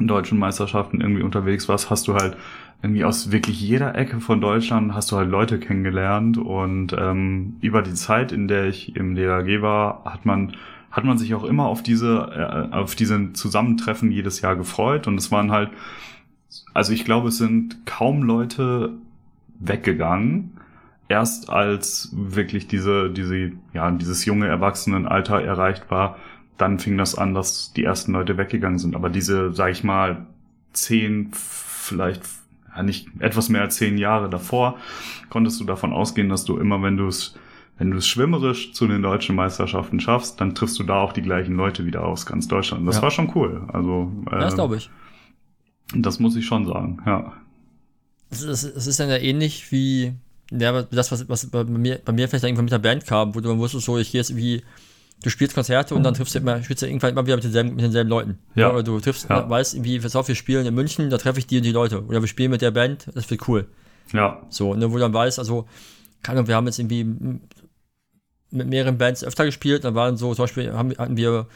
Speaker 2: deutschen Meisterschaften irgendwie unterwegs warst, hast du halt irgendwie aus wirklich jeder Ecke von Deutschland hast du halt Leute kennengelernt und ähm, über die Zeit, in der ich im DAG war, hat man hat man sich auch immer auf diese äh, auf diese Zusammentreffen jedes Jahr gefreut und es waren halt also ich glaube, es sind kaum Leute weggegangen. Erst als wirklich diese, diese, ja, dieses junge Erwachsenenalter erreicht war, dann fing das an, dass die ersten Leute weggegangen sind. Aber diese, sag ich mal, zehn, vielleicht ja, nicht etwas mehr als zehn Jahre davor, konntest du davon ausgehen, dass du immer, wenn du es wenn du es schwimmerisch zu den deutschen Meisterschaften schaffst, dann triffst du da auch die gleichen Leute wieder aus ganz Deutschland. Das
Speaker 1: Ja.
Speaker 2: war schon cool. Also äh,
Speaker 1: das glaube ich.
Speaker 2: das muss ich schon sagen. Ja,
Speaker 1: Es ist, es ist dann ja ähnlich wie ja, das, was, was bei mir, bei mir vielleicht irgendwann mit der Band kam, wo du dann wusstest, so, ich gehe jetzt wie, du spielst Konzerte und dann triffst du immer, spielst du irgendwann immer wieder mit denselben, mit denselben Leuten.
Speaker 2: Ja.
Speaker 1: Oder du triffst,
Speaker 2: Ja.
Speaker 1: weißt irgendwie, pass auf, wir spielen in München, da treffe ich die und die Leute. Oder wir spielen mit der Band, das wird cool.
Speaker 2: ja,
Speaker 1: So, ne, wo du dann weißt, also, keine Ahnung, wir haben jetzt irgendwie mit mehreren Bands öfter gespielt, dann waren so, zum Beispiel haben, hatten wir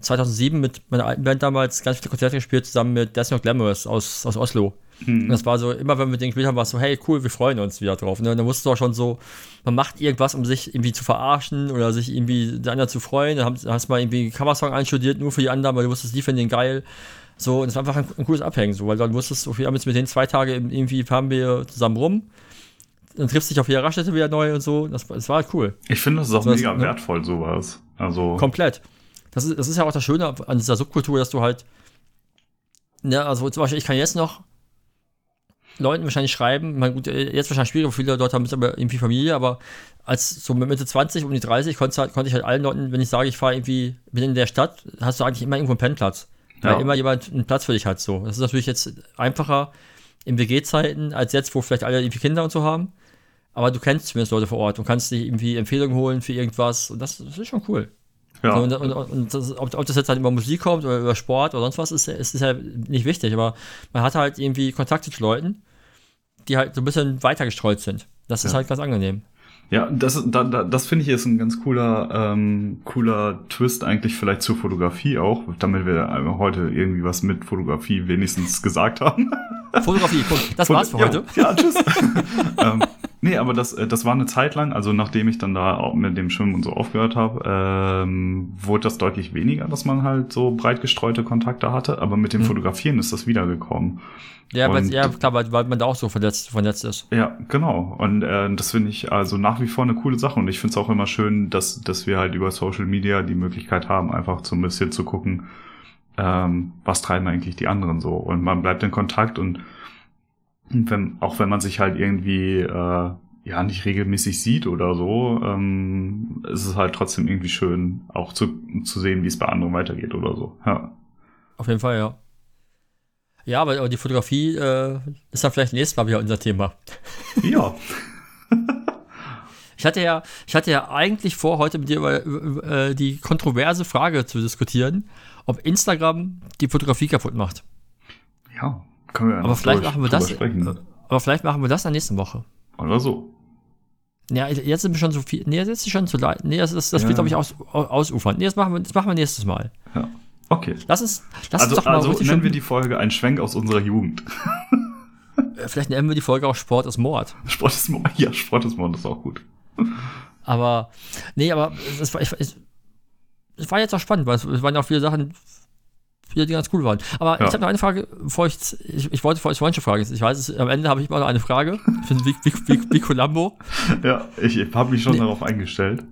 Speaker 1: 2007 mit meiner alten Band damals ganz viele Konzerte gespielt, zusammen mit Death No Glamorous aus, aus Oslo. Und das war so, immer wenn wir den gespielt haben, war es so, hey, cool, wir freuen uns wieder drauf. Ne? Und dann wusstest du auch schon so, man macht irgendwas, um sich irgendwie zu verarschen oder sich irgendwie der anderen zu freuen. Dann hast, hast du mal irgendwie einen Coversong einstudiert, nur für die anderen, weil du wusstest, die finden den geil. So, und es war einfach ein, ein cooles Abhängen, so, weil dann wusstest du, okay, wir haben jetzt mit denen zwei Tage irgendwie fahren wir zusammen rum. Dann triffst du dich auf jeder Raststätte wieder neu und so. Das, das war halt cool.
Speaker 2: ich finde, das ist auch
Speaker 1: So, das-
Speaker 2: mega
Speaker 1: ne?
Speaker 2: wertvoll, sowas. Also
Speaker 1: Komplett. Das ist, das ist ja auch das Schöne an dieser Subkultur, dass du halt, ne, also zum Beispiel, ich kann jetzt noch Leuten wahrscheinlich schreiben, mein, gut, äh, jetzt wahrscheinlich schwieriger, viele Leute haben jetzt aber irgendwie Familie, aber als so mit Mitte 20, um die 30, konnte, halt, konnte ich halt allen Leuten, wenn ich sage, ich fahre irgendwie, bin in der Stadt, hast du eigentlich immer irgendwo einen Pennplatz.
Speaker 2: Ja.
Speaker 1: Weil immer jemand einen Platz für dich hat, so. Das ist natürlich jetzt einfacher in WG-Zeiten, als jetzt, wo vielleicht alle irgendwie Kinder und so haben. Aber du kennst zumindest Leute vor Ort und kannst dir irgendwie Empfehlungen holen für irgendwas und das, das ist schon cool.
Speaker 2: ja,
Speaker 1: und und, und das, ob, ob das jetzt halt über Musik kommt oder über Sport oder sonst was, ist, ist, ist ja nicht wichtig. Aber man hat halt irgendwie Kontakte zu Leuten, die halt so ein bisschen weiter gestreut sind. Das ist
Speaker 2: Ja.
Speaker 1: halt ganz angenehm.
Speaker 2: Ja, das, da, da, das finde ich ist ein ganz cooler, ähm, cooler Twist eigentlich vielleicht zur Fotografie auch, damit wir heute irgendwie was mit Fotografie wenigstens gesagt haben.
Speaker 1: Fotografie, Punkt. Das war's für
Speaker 2: ja,
Speaker 1: heute.
Speaker 2: Ja, tschüss. *laughs* ähm, nee, aber das, äh, das war eine Zeit lang, also nachdem ich dann da auch mit dem Schwimmen und so aufgehört habe, ähm, wurde das deutlich weniger, dass man halt so breit gestreute Kontakte hatte, aber mit dem
Speaker 1: Mhm.
Speaker 2: Fotografieren ist das wiedergekommen.
Speaker 1: Ja, weil, ja klar, weil, weil man da auch so vernetzt, vernetzt ist.
Speaker 2: Ja, genau. Und äh, das finde ich also nach wie vor eine coole Sache. Und ich finde es auch immer schön, dass, dass wir halt über Social Media die Möglichkeit haben, einfach so ein bisschen zu gucken, ähm, was treiben eigentlich die anderen so. Und man bleibt in Kontakt und wenn, auch wenn man sich halt irgendwie äh, ja nicht regelmäßig sieht oder so, ähm, ist es halt trotzdem irgendwie schön, auch zu, zu sehen, wie es bei anderen weitergeht oder so. Ja.
Speaker 1: Auf jeden Fall, ja. Ja, aber, aber die Fotografie äh, ist dann vielleicht nächstes Mal wieder unser Thema. *laughs*
Speaker 2: Ja.
Speaker 1: Ich hatte ja, ich hatte ja eigentlich vor, heute mit dir über, über äh, die kontroverse Frage zu diskutieren, ob Instagram die Fotografie kaputt macht.
Speaker 2: Ja. Können wir ja
Speaker 1: Aber vielleicht machen wir das.
Speaker 2: drüber Sprechen.
Speaker 1: Aber vielleicht machen wir das dann nächste Woche.
Speaker 2: Oder so.
Speaker 1: Ja, jetzt sind wir schon so viel. Nee, jetzt ist schon zu leid. Nee, das, ist, das
Speaker 2: Ja.
Speaker 1: wird, glaube ich, aus, ausufern. Nee, das machen, wir, das machen wir nächstes Mal.
Speaker 2: Ja. Okay.
Speaker 1: Lass uns, lass
Speaker 2: also
Speaker 1: uns doch mal
Speaker 2: also nennen wir die Folge ein Schwenk aus unserer Jugend.
Speaker 1: äh, Vielleicht nennen wir die Folge auch Sport ist Mord.
Speaker 2: Sport ist Mord. Ja, Sport ist Mord, das ist auch gut.
Speaker 1: Aber, nee, aber es war, ich, es, war jetzt auch spannend, weil es, es waren ja auch viele Sachen, viele, die ganz cool waren. Aber
Speaker 2: Ja.
Speaker 1: ich habe noch eine Frage, bevor ich, ich, ich wollte vorhin schon fragen. Ich weiß, es, am Ende habe ich immer noch eine Frage. Ich bin wie, wie, wie, wie Columbo. *laughs*
Speaker 2: Ja, ich habe mich schon
Speaker 1: Nee.
Speaker 2: darauf eingestellt.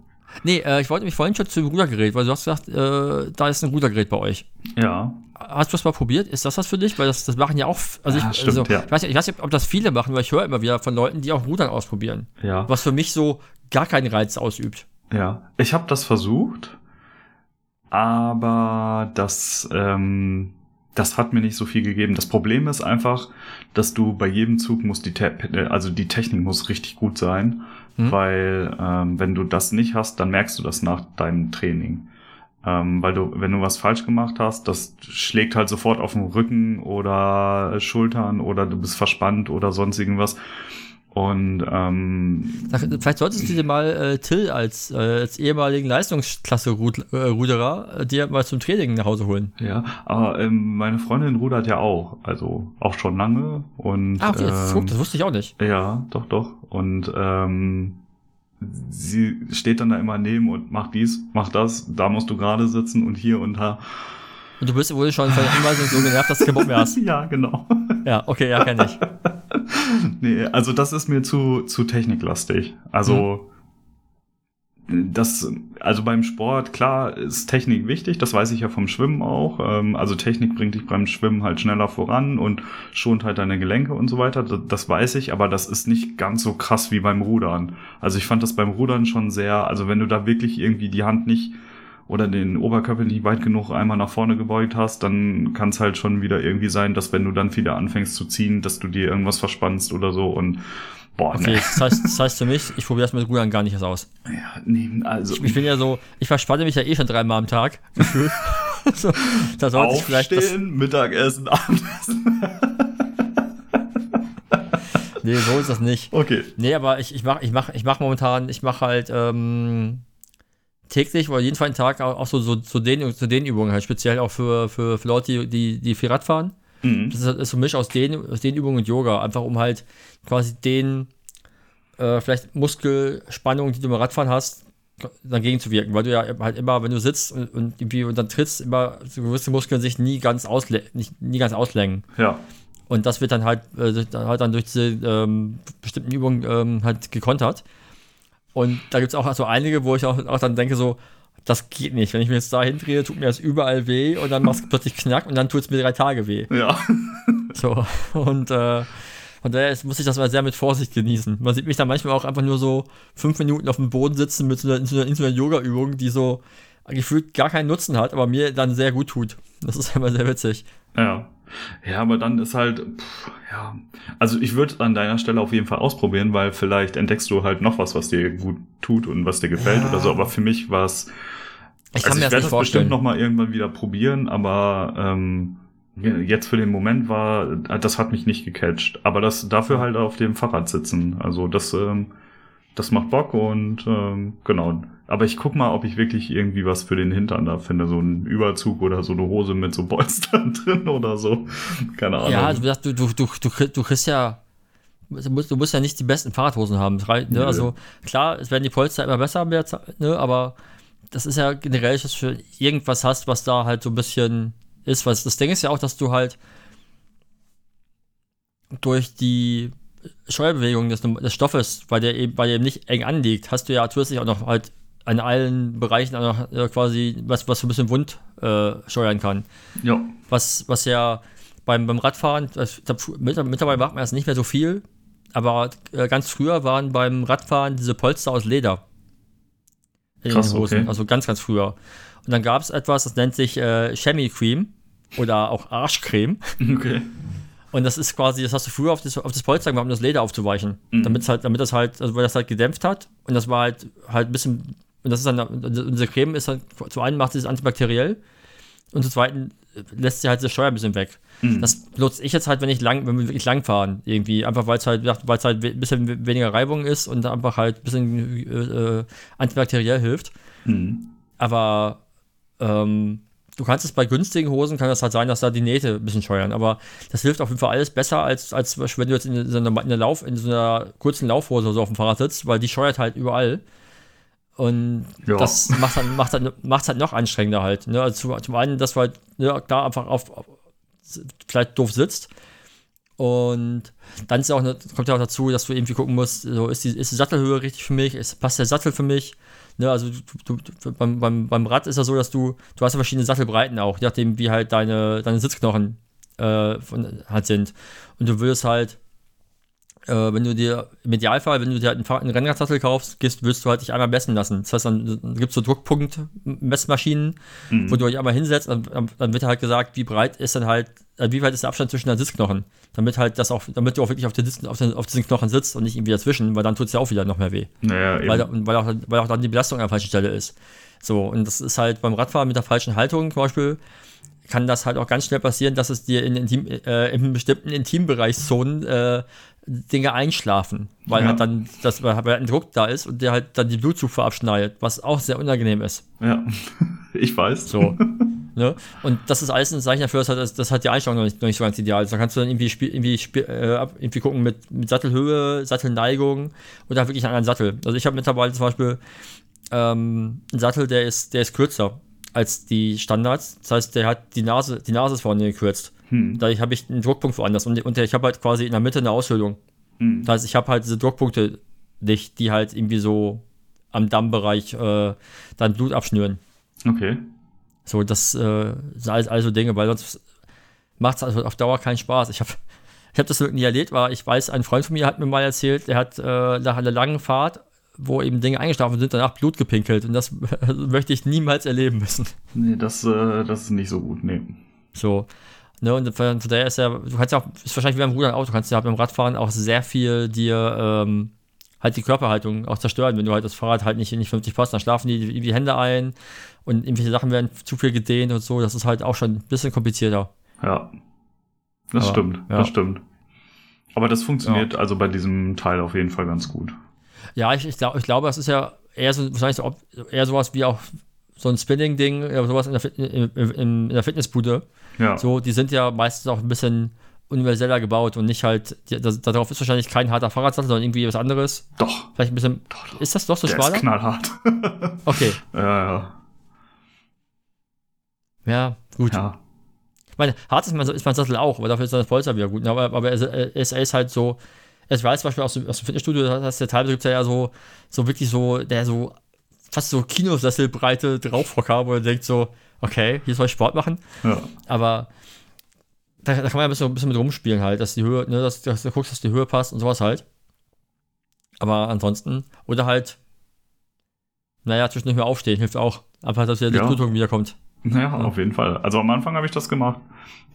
Speaker 1: Nee, äh, ich wollte mich vorhin schon zum Rudergerät, weil du hast gesagt, äh, da ist ein Rudergerät bei euch.
Speaker 2: Ja.
Speaker 1: Hast du das mal probiert? Ist das was für dich? Weil das, das machen ja auch, also
Speaker 2: Ja,
Speaker 1: ich,
Speaker 2: stimmt,
Speaker 1: also,
Speaker 2: ja.
Speaker 1: ich, weiß, nicht- ich weiß nicht, ob das viele machen, weil ich höre immer wieder von Leuten, die auch Rudern ausprobieren.
Speaker 2: Ja.
Speaker 1: Was für mich so gar keinen Reiz ausübt.
Speaker 2: Ja. Ich habe das versucht, aber das, ähm, das hat mir nicht so viel gegeben. Das Problem ist einfach, dass du bei jedem Zug muss die, Te also die Technik muss richtig gut sein,
Speaker 1: Hm.
Speaker 2: weil ähm, wenn du das nicht hast, dann merkst du das nach deinem Training. Ähm, weil du, wenn du was falsch gemacht hast, das schlägt halt sofort auf den Rücken oder Schultern oder du bist verspannt oder sonst irgendwas. Und ähm,
Speaker 1: Vielleicht solltest du dir mal äh, Till als, äh, als ehemaligen Leistungsklasse-Ruderer äh, dir mal zum Training nach Hause holen.
Speaker 2: ja, aber ähm, meine Freundin rudert ja auch, also auch schon lange und
Speaker 1: Ah, okay, das,
Speaker 2: ähm,
Speaker 1: das wusste ich auch nicht.
Speaker 2: ja, doch, doch. Und ähm, sie steht dann da immer neben und macht dies, macht das, da musst du gerade sitzen und hier und da.
Speaker 1: Und du bist wohl schon von der Anweisung so genervt, dass du keinen Bock mehr hast. *laughs*
Speaker 2: Ja, genau.
Speaker 1: Ja, okay, ja, kenn ich. *laughs* *laughs*
Speaker 2: nee, also das ist mir zu, zu techniklastig. Also das, also beim Sport, klar, ist Technik wichtig, das weiß ich ja vom Schwimmen auch. Ähm, also Technik bringt dich beim Schwimmen halt schneller voran und schont halt deine Gelenke und so weiter. Das, das weiß ich, aber das ist nicht ganz so krass wie beim Rudern. Also ich fand das beim Rudern schon sehr, also wenn du da wirklich irgendwie die Hand nicht oder den Oberkörper nicht weit genug einmal nach vorne gebeugt hast, dann kann es halt schon wieder irgendwie sein, dass wenn du dann wieder anfängst zu ziehen, dass du dir irgendwas verspannst oder so und
Speaker 1: Boah, okay, ne. das, heißt, das heißt für mich, ich probiere das mit Rudern gar nicht erst aus.
Speaker 2: Ja, nee, also.
Speaker 1: Ich, ich, bin ja so, ich verspanne mich ja eh schon dreimal am Tag. *laughs* so,
Speaker 2: da sollte ich vielleicht. Das, Mittagessen, *laughs* Abendessen.
Speaker 1: nee, so ist das nicht.
Speaker 2: Okay.
Speaker 1: Nee, aber ich, ich mache ich mach, ich mach momentan, ich mache halt ähm, täglich oder jeden zweiten Tag auch, auch so, so, so, den, so den Übungen halt, speziell auch für, für, für Leute, die, die viel Rad fahren. Mhm. Das ist, so ein Misch aus den, aus den Übungen und Yoga, einfach um halt quasi den äh, vielleicht Muskelspannung, die du beim Radfahren hast, dagegen zu wirken, weil du ja halt immer, wenn du sitzt und, und irgendwie und dann trittst, immer so gewisse Muskeln sich nie ganz ausle nicht, nie ganz auslängen.
Speaker 2: Ja.
Speaker 1: Und das wird dann halt, äh, halt dann durch diese ähm, bestimmten Übungen ähm, halt gekontert. Und da gibt es auch so einige, wo ich auch, auch dann denke, so, das geht nicht. Wenn ich mir jetzt da hindrehe, tut mir das überall weh und dann macht es plötzlich knack und dann tut es mir drei Tage weh.
Speaker 2: Ja. *laughs*
Speaker 1: So, und äh, von daher muss ich das mal sehr mit Vorsicht genießen. Man sieht mich dann manchmal auch einfach nur so fünf Minuten auf dem Boden sitzen mit so einer, so einer, so einer Yoga-Übung, die so gefühlt gar keinen Nutzen hat, aber mir dann sehr gut tut. Das ist *laughs* immer sehr witzig.
Speaker 2: Ja. Ja, aber dann ist halt, pff, ja, also ich würde an deiner Stelle auf jeden Fall ausprobieren, weil vielleicht entdeckst du halt noch was, was dir gut tut und was dir gefällt ja. oder so. Aber für mich war es
Speaker 1: ich kann also mir ich werde das bestimmt
Speaker 2: noch mal irgendwann wieder probieren, aber ähm, jetzt für den Moment war, das hat mich nicht gecatcht. Aber das dafür halt auf dem Fahrrad sitzen. Also das, ähm, das macht Bock und ähm, genau. Aber ich guck mal, ob ich wirklich irgendwie was für den Hintern da finde. So ein Überzug oder so eine Hose mit so Polstern *laughs* drin oder so. Keine Ahnung.
Speaker 1: Ja, du, du, du, du, du kriegst ja. Du musst, du musst ja nicht die besten Fahrradhosen haben. Ne? Also klar, es werden die Polster immer besser, mehr, ne? aber das ist ja generell, dass du irgendwas hast, was da halt so ein bisschen ist. Was das Ding ist ja auch, dass du halt durch die Steuerbewegung des, des Stoffes, weil der eben, weil der eben nicht eng anliegt, hast du ja zusätzlich auch noch halt an allen Bereichen auch noch äh, quasi was, was so ein bisschen wund äh, steuern kann.
Speaker 2: Ja.
Speaker 1: Was, was ja beim, beim Radfahren, das, mittlerweile macht man das nicht mehr so viel, aber äh, ganz früher waren beim Radfahren diese Polster aus Leder in Krass, den Hosen. Okay. Also ganz, ganz früher. Und dann gab es etwas, das nennt sich äh, Chamois Cream oder auch Arschcreme. *laughs*
Speaker 2: Okay.
Speaker 1: Und das ist quasi, das hast du früher auf das, auf das Polster gemacht, um das Leder aufzuweichen. Mhm. Damit halt, damit das halt, also weil das halt gedämpft hat. Und das war halt, halt ein bisschen, und das ist dann, unsere Creme ist halt, zu einem macht sie es antibakteriell und zum zweiten lässt sie halt das Steuer ein bisschen weg. Mhm. Das benutze ich jetzt halt, wenn ich lang, wenn wir wirklich lang fahren, irgendwie. Einfach weil es halt, weil es halt ein bisschen weniger Reibung ist und einfach halt ein bisschen äh, antibakteriell hilft. Mhm. Aber ähm, du kannst es bei günstigen Hosen, kann das halt sein, dass da die Nähte ein bisschen scheuern. Aber das hilft auf jeden Fall alles besser, als, als wenn du jetzt in so einer, in einer Lauf, in so einer kurzen Laufhose so auf dem Fahrrad sitzt, weil die scheuert halt überall. Und ja. das macht dann, macht dann, macht's halt noch anstrengender halt. Ne? Also zum, einen, dass du halt ne, da einfach auf, auf, vielleicht doof sitzt. Und dann ist auch eine, kommt ja auch dazu, dass du irgendwie gucken musst, so ist die, ist die Sattelhöhe richtig für mich, ist, passt der Sattel für mich. Ne, also du, du, beim, beim, beim Rad ist ja so, dass du, du hast ja verschiedene Sattelbreiten auch, je nachdem, wie halt deine, deine Sitzknochen äh, von, halt sind. Und du würdest halt äh, wenn du dir, im Idealfall, wenn du dir halt einen, Rennradsattel kaufst, gehst, willst du halt dich einmal messen lassen. Das heißt, dann, gibt es so Druckpunkt-Messmaschinen, mhm. wo du dich einmal hinsetzt, dann, dann wird halt gesagt, wie breit ist dann halt, äh, wie weit ist der Abstand zwischen den Sitzknochen. Damit halt das auch, damit du auch wirklich auf, den, auf, den, auf diesen Knochen sitzt und nicht irgendwie dazwischen, weil dann tut es ja auch wieder noch mehr weh.
Speaker 2: Naja,
Speaker 1: weil, weil, auch, weil auch dann die Belastung an der falschen Stelle ist. So, und das ist halt beim Radfahren mit der falschen Haltung zum Beispiel, kann das halt auch ganz schnell passieren, dass es dir in, intim, äh, in bestimmten Intimbereichszonen äh, Dinge einschlafen, weil ja. halt dann das, weil ein Druck da ist und der halt dann die Blutzufuhr abschneidet, was auch sehr unangenehm ist.
Speaker 2: Ja, *laughs* ich weiß.
Speaker 1: So. ne? Und das ist alles ein Zeichen dafür, dass halt, das hat die Einstellung noch nicht, noch nicht so ganz ideal ist. Da kannst du dann irgendwie, spiel, irgendwie, spiel, äh, irgendwie gucken mit, mit Sattelhöhe, Sattelneigung oder wirklich einen anderen Sattel. Also ich habe mittlerweile zum Beispiel ähm, einen Sattel, der ist, der ist kürzer als die Standards. Das heißt, der hat die Nase, die Nase ist vorne gekürzt. Hm. Da habe ich einen Druckpunkt woanders und, und ich habe halt quasi in der Mitte eine Aushöhlung. Hm. Das heißt, ich habe halt diese Druckpunkte nicht, die halt irgendwie so am Dammbereich äh, dann Blut abschnüren.
Speaker 2: Okay.
Speaker 1: So, das äh, sind alles, alles so Dinge, weil sonst macht es also auf Dauer keinen Spaß. Ich habe ich hab das wirklich nie erlebt, weil ich weiß, ein Freund von mir hat mir mal erzählt, der hat äh, nach einer langen Fahrt, wo eben Dinge eingeschlafen sind, danach Blut gepinkelt. Und das *laughs* möchte ich niemals erleben müssen.
Speaker 2: Nee, das, äh, das ist nicht so gut, nee.
Speaker 1: So. Ne, und von, von daher ist ja, du kannst ja auch, ist wahrscheinlich wie beim Rudern auch, du kannst ja beim Radfahren auch sehr viel dir ähm, halt die Körperhaltung auch zerstören, wenn du halt das Fahrrad halt nicht, nicht 50 passt, dann schlafen die, die Hände ein und irgendwelche Sachen werden zu viel gedehnt und so, das ist halt auch schon ein bisschen komplizierter.
Speaker 2: Ja. Das
Speaker 1: Aber,
Speaker 2: stimmt,
Speaker 1: ja.
Speaker 2: das stimmt. Aber das funktioniert also bei diesem Teil auf jeden Fall ganz gut.
Speaker 1: Ja, ich, ich, glaub, ich glaube, das ist ja eher so, wahrscheinlich so, eher sowas wie auch so ein Spinning-Ding sowas in der, Fit in, in, in der Fitnessbude.
Speaker 2: Ja.
Speaker 1: So, die sind ja meistens auch ein bisschen universeller gebaut und nicht halt, die, das, darauf ist wahrscheinlich kein harter Fahrradsattel, sondern irgendwie was anderes.
Speaker 2: Doch.
Speaker 1: Vielleicht ein bisschen.
Speaker 2: Doch, doch.
Speaker 1: Ist das doch so
Speaker 2: Der
Speaker 1: schmaler?
Speaker 2: ist knallhart. *laughs*
Speaker 1: Okay,
Speaker 2: ja, ja.
Speaker 1: ja, gut.
Speaker 2: Ja.
Speaker 1: Ich meine, hart ist mein, ist mein Sattel auch, aber dafür ist das Polster wieder gut. Aber, aber er, ist, er ist halt so, ich weiß zum Beispiel aus dem, aus dem Fitnessstudio, da hast du ja teilweise gibt es ja so, so wirklich so, der so fast so Kinosesselbreite Draufhocker, wo er denkt so, okay, hier soll ich Sport machen.
Speaker 2: ja.
Speaker 1: Aber da, da kann man ja ein bisschen, ein bisschen mit rumspielen halt, dass die Höhe, ne, dass, dass du guckst, dass die Höhe passt und sowas halt. Aber ansonsten, oder halt, naja, zwischendurch mal aufstehen, hilft auch. Einfach, dass wieder die
Speaker 2: Ja.
Speaker 1: Blutung wiederkommt.
Speaker 2: Ja, auf jeden Fall. Also am Anfang habe ich das gemacht,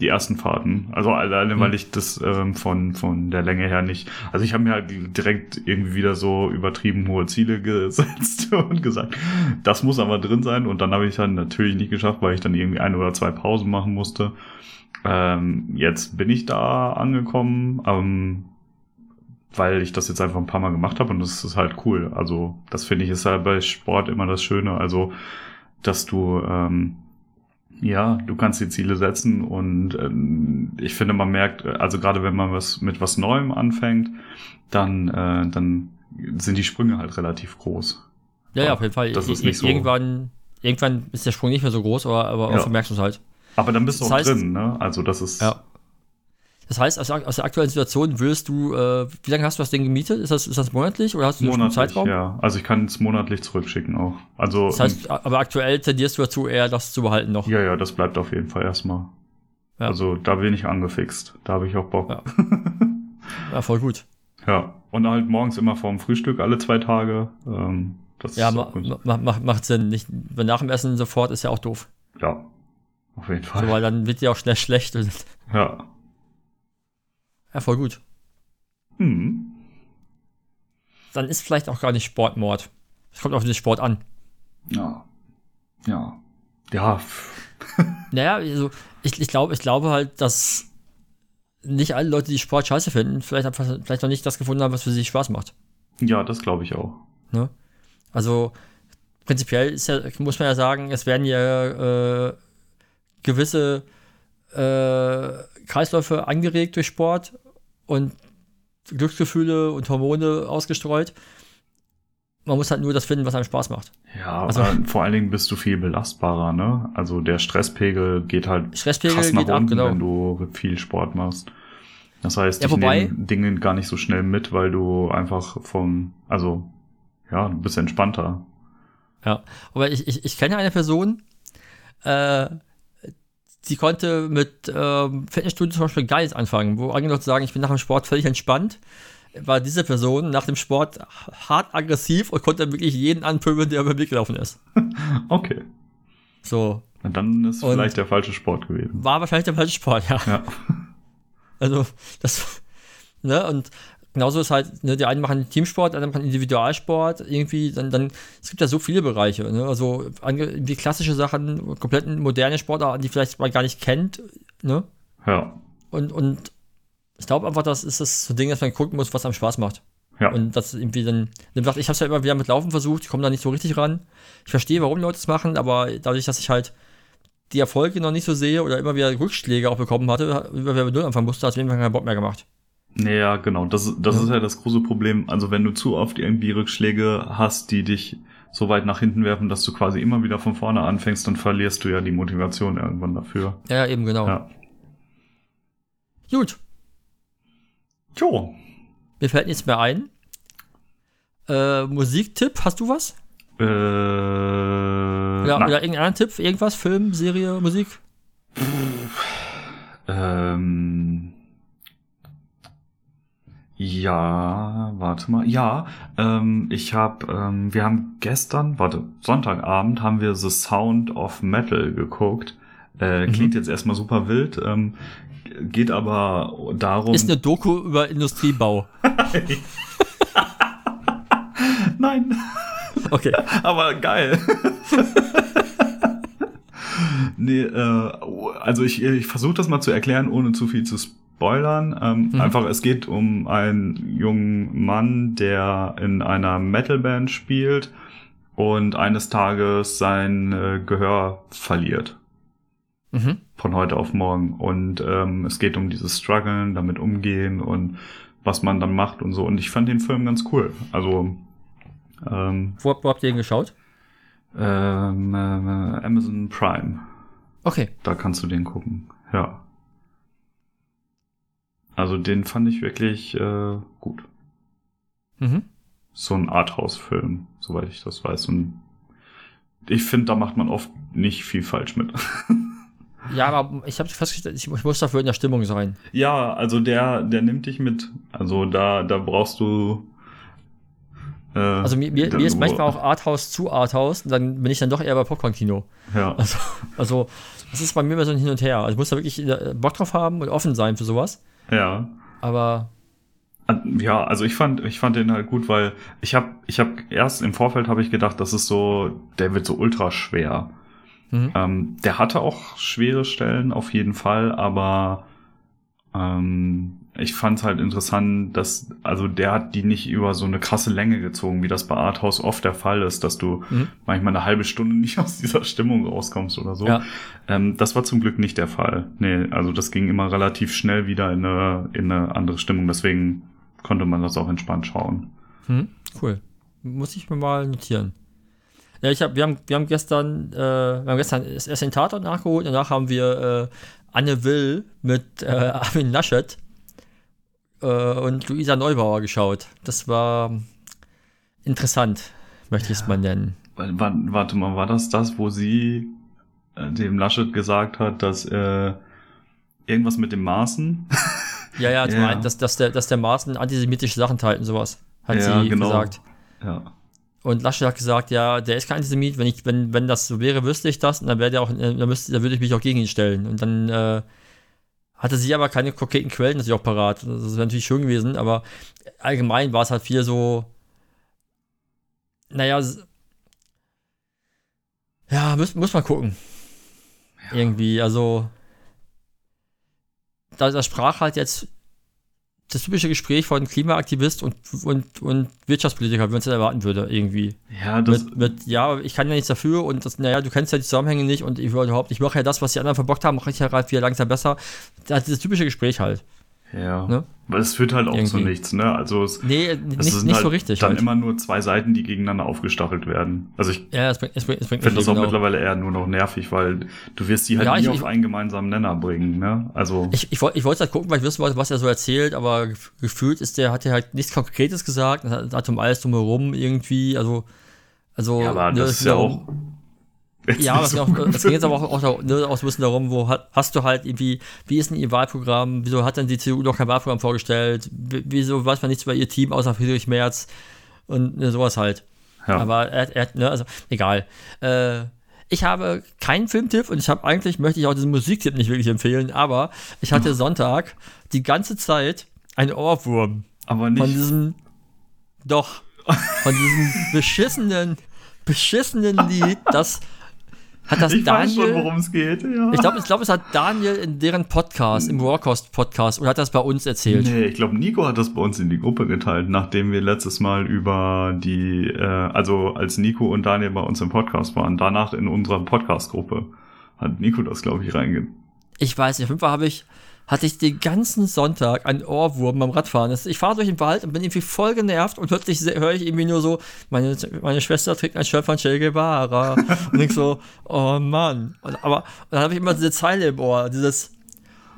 Speaker 2: die ersten Fahrten. Also alleine, weil ich das ähm, von, von der Länge her nicht. Also ich habe mir halt direkt irgendwie wieder so übertrieben hohe Ziele *laughs* gesetzt und gesagt, das muss aber drin sein. Und dann habe ich dann natürlich nicht geschafft, weil ich dann irgendwie ein oder zwei Pausen machen musste. Ähm, jetzt bin ich da angekommen, ähm, weil ich das jetzt einfach ein paar Mal gemacht habe und das ist halt cool. Also das finde ich ist halt bei Sport immer das Schöne. Also dass du ähm, ja, du kannst die Ziele setzen und ähm, ich finde, man merkt, also gerade wenn man was mit was Neuem anfängt, dann, äh, dann sind die Sprünge halt relativ groß.
Speaker 1: Ja, ja,
Speaker 2: Ja,
Speaker 1: auf jeden Fall.
Speaker 2: das ist nicht so-
Speaker 1: Irgendwann, irgendwann ist der Sprung nicht mehr so groß, aber, aber
Speaker 2: Ja.
Speaker 1: merkst du es halt.
Speaker 2: Aber dann bist du
Speaker 1: Das
Speaker 2: auch
Speaker 1: heißt-
Speaker 2: drin, ne? Also das ist
Speaker 1: Ja. Das heißt, aus, der- aus der aktuellen Situation würdest du, äh, wie lange hast du das Ding gemietet? Ist das, ist das monatlich oder hast du einen
Speaker 2: monatlich,
Speaker 1: Zeitraum?
Speaker 2: ja. Also ich kann es monatlich zurückschicken auch. Also
Speaker 1: Das heißt, aber aktuell tendierst du dazu, eher das zu behalten noch.
Speaker 2: ja, ja, das bleibt auf jeden Fall erstmal.
Speaker 1: Ja.
Speaker 2: Also da bin ich angefixt. Da habe ich auch Bock.
Speaker 1: Ja. *laughs* Ja, voll gut.
Speaker 2: Ja. Und halt morgens immer vorm Frühstück alle zwei Tage. Ähm, das
Speaker 1: Ja, ma,
Speaker 2: gut.
Speaker 1: ma, macht, Sinn. Nicht, nach dem Essen sofort ist ja auch doof.
Speaker 2: Ja. Auf jeden
Speaker 1: So,
Speaker 2: Fall.
Speaker 1: weil dann wird dir auch schnell schlecht.
Speaker 2: Ja.
Speaker 1: Ja, voll gut.
Speaker 2: Hm.
Speaker 1: Dann ist vielleicht auch gar nicht Sportmord. Es kommt auf den Sport an.
Speaker 2: Ja. Ja. Ja. *laughs*
Speaker 1: Naja, also ich, ich glaube, ich glaube halt, dass nicht alle Leute, die Sport scheiße finden, vielleicht vielleicht noch nicht das gefunden haben, was für sie Spaß macht.
Speaker 2: Ja, das glaube ich auch.
Speaker 1: Ne? Also prinzipiell ja, muss man ja sagen, es werden ja äh, gewisse äh, Kreisläufe angeregt durch Sport und Glücksgefühle und Hormone ausgestreut. Man muss halt nur das finden, was einem Spaß macht.
Speaker 2: Ja,
Speaker 1: Also-
Speaker 2: vor allen Dingen bist du viel belastbarer, ne? Also der Stresspegel geht halt
Speaker 1: Stresspegel
Speaker 2: krass nach
Speaker 1: geht ab,
Speaker 2: unten,
Speaker 1: genau.
Speaker 2: wenn du viel Sport machst. Das heißt,
Speaker 1: Ja,
Speaker 2: ich nehme Dinge gar nicht so schnell mit, weil du einfach vom, also, ja, du bist entspannter.
Speaker 1: Ja, aber ich, ich, ich kenne eine Person, äh, die konnte mit ähm, Fitnessstudio zum Beispiel gar nichts anfangen, wo andere Leute sagen, ich bin nach dem Sport völlig entspannt, war diese Person nach dem Sport hart aggressiv und konnte wirklich jeden anpöbeln, der über den Weg gelaufen ist. *laughs*
Speaker 2: Okay.
Speaker 1: So,
Speaker 2: Und dann ist
Speaker 1: Und-
Speaker 2: vielleicht der falsche Sport gewesen.
Speaker 1: war wahrscheinlich der falsche Sport, ja.
Speaker 2: Ja.
Speaker 1: Also, das, ne, und genauso ist halt, ne, die einen machen Teamsport, die anderen machen Individualsport, irgendwie, dann, dann, es gibt ja so viele Bereiche, ne, also, wie klassische Sachen, komplett moderne Sportarten, die vielleicht man gar nicht kennt, ne,
Speaker 2: Ja.
Speaker 1: und, und ich glaube einfach, das ist das so Ding, dass man gucken muss, was einem Spaß macht.
Speaker 2: Ja.
Speaker 1: Und das irgendwie dann, ich habe es ja immer wieder mit Laufen versucht, ich komme da nicht so richtig ran. Ich verstehe, warum Leute es machen, aber dadurch, dass ich halt die Erfolge noch nicht so sehe oder immer wieder Rückschläge auch bekommen hatte, über wer mit Null anfangen musste, hat es mir keinen Bock mehr gemacht.
Speaker 2: Ja, genau. Das, das
Speaker 1: Ja.
Speaker 2: ist ja das große Problem. Also wenn du zu oft irgendwie Rückschläge hast, die dich so weit nach hinten werfen, dass du quasi immer wieder von vorne anfängst, dann verlierst du ja die Motivation irgendwann dafür.
Speaker 1: Ja, eben genau.
Speaker 2: Ja.
Speaker 1: Gut,
Speaker 2: Jo.
Speaker 1: mir fällt nichts mehr ein. Äh, Musiktipp, hast du was?
Speaker 2: Äh,
Speaker 1: Oder,
Speaker 2: nein.
Speaker 1: oder irgendein Tipp? Irgendwas? Film, Serie, Musik?
Speaker 2: Ähm, ja, warte mal. Ja, ähm, ich habe, ähm, wir haben gestern, warte, Sonntagabend haben wir The Sound of Metal geguckt. Äh,
Speaker 1: Mhm.
Speaker 2: Klingt jetzt erstmal super wild, ähm, geht aber darum.
Speaker 1: Ist eine Doku über Industriebau. *laughs*
Speaker 2: Nein,
Speaker 1: Okay.
Speaker 2: aber geil. nee, äh, also ich, ich versuche das mal zu erklären, ohne zu viel zu spoilern. Ähm,
Speaker 1: Mhm.
Speaker 2: Einfach, es geht um einen jungen Mann, der in einer Metalband spielt und eines Tages sein äh, Gehör verliert.
Speaker 1: Mhm.
Speaker 2: Von heute auf morgen. Und ähm, es geht um dieses Struggeln, damit umgehen und was man dann macht und so. Und ich fand den Film ganz cool. Also ähm,
Speaker 1: Wo, wo habt ihr ihn geschaut?
Speaker 2: ähm, äh, Amazon Prime.
Speaker 1: Okay.
Speaker 2: Da kannst du den gucken. Ja. Also den fand ich wirklich äh, gut.
Speaker 1: Mhm.
Speaker 2: So ein Arthouse-Film, soweit ich das weiß. Und ich finde, da macht man oft nicht viel falsch mit. *laughs*
Speaker 1: Ja, aber ich habe festgestellt, ich, ich muss dafür in der Stimmung sein.
Speaker 2: ja, also der, der nimmt dich mit. Also da, da brauchst du. Äh,
Speaker 1: Also mir, mir, mir ist manchmal auch Arthouse zu Arthouse dann bin ich dann doch eher bei Popcorn-Kino.
Speaker 2: Ja.
Speaker 1: Also, also das ist bei mir immer so ein Hin und Her. Also ich muss da wirklich äh, Bock drauf haben und offen sein für sowas.
Speaker 2: Ja.
Speaker 1: Aber
Speaker 2: Ja, also ich fand, ich fand den halt gut, weil ich habe, ich habe erst im Vorfeld habe ich gedacht, das ist so, der wird so ultra schwer.
Speaker 1: mhm.
Speaker 2: Ähm, der hatte auch schwere Stellen auf jeden Fall, aber ähm, ich fand es halt interessant, dass, also der hat die nicht über so eine krasse Länge gezogen, wie das bei Arthouse oft der Fall ist, dass du
Speaker 1: Mhm.
Speaker 2: manchmal eine halbe Stunde *laughs* nicht aus dieser Stimmung rauskommst oder so.
Speaker 1: Ja.
Speaker 2: Ähm, das war zum Glück nicht der Fall. Nee, also das ging immer relativ schnell wieder in eine, in eine andere Stimmung, deswegen konnte man das auch entspannt schauen.
Speaker 1: Mhm. Cool. Muss ich mir mal notieren. Ja, ich hab, wir, haben, wir haben gestern, äh, wir haben gestern erst den Tatort nachgeholt, danach haben wir äh, Anne Will mit äh, *laughs* Armin Laschet äh, und Luisa Neubauer geschaut. Das war interessant, möchte ich es mal nennen.
Speaker 2: Wa- wa- Warte mal, war das das, wo sie äh, dem Laschet gesagt hat, dass äh, irgendwas mit dem Maßen?
Speaker 1: Ja, ja, *laughs*
Speaker 2: Ja.
Speaker 1: einen, dass, dass, der, dass der Maaßen antisemitische Sachen teilt und sowas, hat
Speaker 2: Ja,
Speaker 1: sie
Speaker 2: genau.
Speaker 1: gesagt.
Speaker 2: ja.
Speaker 1: Und Laschet hat gesagt, ja, der ist kein Antisemit, wenn, ich, wenn, wenn das so wäre, wüsste ich das, und dann wäre der auch, äh, dann, müsste, dann würde ich mich auch gegen ihn stellen. Und dann äh, hatte sie aber keine konkreten Quellen natürlich auch parat. Das wäre natürlich schön gewesen, aber allgemein war es halt viel so, naja, ja, muss, muss man gucken. Irgendwie, also, da, da sprach halt jetzt das typische Gespräch von Klimaaktivist und, und, und Wirtschaftspolitiker, wie man es erwarten würde, irgendwie.
Speaker 2: Ja, das,
Speaker 1: Mit, mit, ja, ich kann ja nichts dafür und das, naja, du kennst ja die Zusammenhänge nicht und ich überhaupt, ich mache ja das, was die anderen verbockt haben, mache ich ja gerade wieder langsam besser. Das ist das typische Gespräch halt.
Speaker 2: Ja.
Speaker 1: Ne?
Speaker 2: Weil es führt halt auch zu
Speaker 1: Irgendwie.
Speaker 2: nichts, ne? Also es,
Speaker 1: Nee,
Speaker 2: es
Speaker 1: nicht,
Speaker 2: sind
Speaker 1: nicht
Speaker 2: halt
Speaker 1: so richtig
Speaker 2: dann
Speaker 1: halt.
Speaker 2: immer nur zwei Seiten, die gegeneinander aufgestachelt werden. Also ich
Speaker 1: Ja, es bringt, es bringt, es bringt
Speaker 2: finde das auch
Speaker 1: genau.
Speaker 2: mittlerweile eher nur noch nervig, weil du wirst die halt
Speaker 1: Ja,
Speaker 2: nie
Speaker 1: ich-
Speaker 2: auf
Speaker 1: ich-
Speaker 2: einen gemeinsamen Nenner bringen, ne? Also
Speaker 1: Ich, ich, wollte ich wollte halt gucken, weil ich wissen wollte, was er so erzählt, aber gef- gefühlt ist der, hat er halt nichts Konkretes gesagt, hat, um alles drumherum irgendwie, also, also,
Speaker 2: ja, aber
Speaker 1: ne,
Speaker 2: das
Speaker 1: es
Speaker 2: ist ja auch jetzt
Speaker 1: Ja,
Speaker 2: so
Speaker 1: auch, es ging jetzt aber auch, auch, ne, auch so ein bisschen darum, wo hat, hast du halt irgendwie, wie ist denn ihr Wahlprogramm, wieso hat denn die CDU noch kein Wahlprogramm vorgestellt, wieso weiß man nichts über ihr Team außer Friedrich Merz und ne, sowas halt.
Speaker 2: ja.
Speaker 1: Aber er, er ne, also egal. Äh, ich habe keinen Filmtipp und ich habe eigentlich, möchte ich auch diesen Musiktipp nicht wirklich empfehlen, aber ich hatte *laughs* Sonntag die ganze Zeit einen Ohrwurm
Speaker 2: aber
Speaker 1: von
Speaker 2: nicht
Speaker 1: diesem, doch, von diesem *laughs* beschissenen, beschissenen Lied, das hat das *laughs*
Speaker 2: ich weiß schon,
Speaker 1: Daniel,
Speaker 2: worum es geht, ja.
Speaker 1: ich glaube, ich glaube, es hat Daniel in deren Podcast, im Rawcost Podcast, oder hat das bei uns erzählt?
Speaker 2: Nee, ich glaube, Nico hat das bei uns in die Gruppe geteilt, nachdem wir letztes Mal über die, äh, also als Nico und Daniel bei uns im Podcast waren, danach in unserer Podcast-Gruppe hat Nico das, glaube ich, reinge...
Speaker 1: Ich weiß nicht, auf jeden Fall habe ich, hatte ich den ganzen Sonntag einen Ohrwurm beim Radfahren. Ich fahre durch den Wald und bin irgendwie voll genervt und plötzlich höre ich irgendwie nur so, meine, meine Schwester trägt ein Shirt von Che Guevara. und denk so, *laughs* oh Mann. Und, aber und dann habe ich immer diese Zeile im Ohr, dieses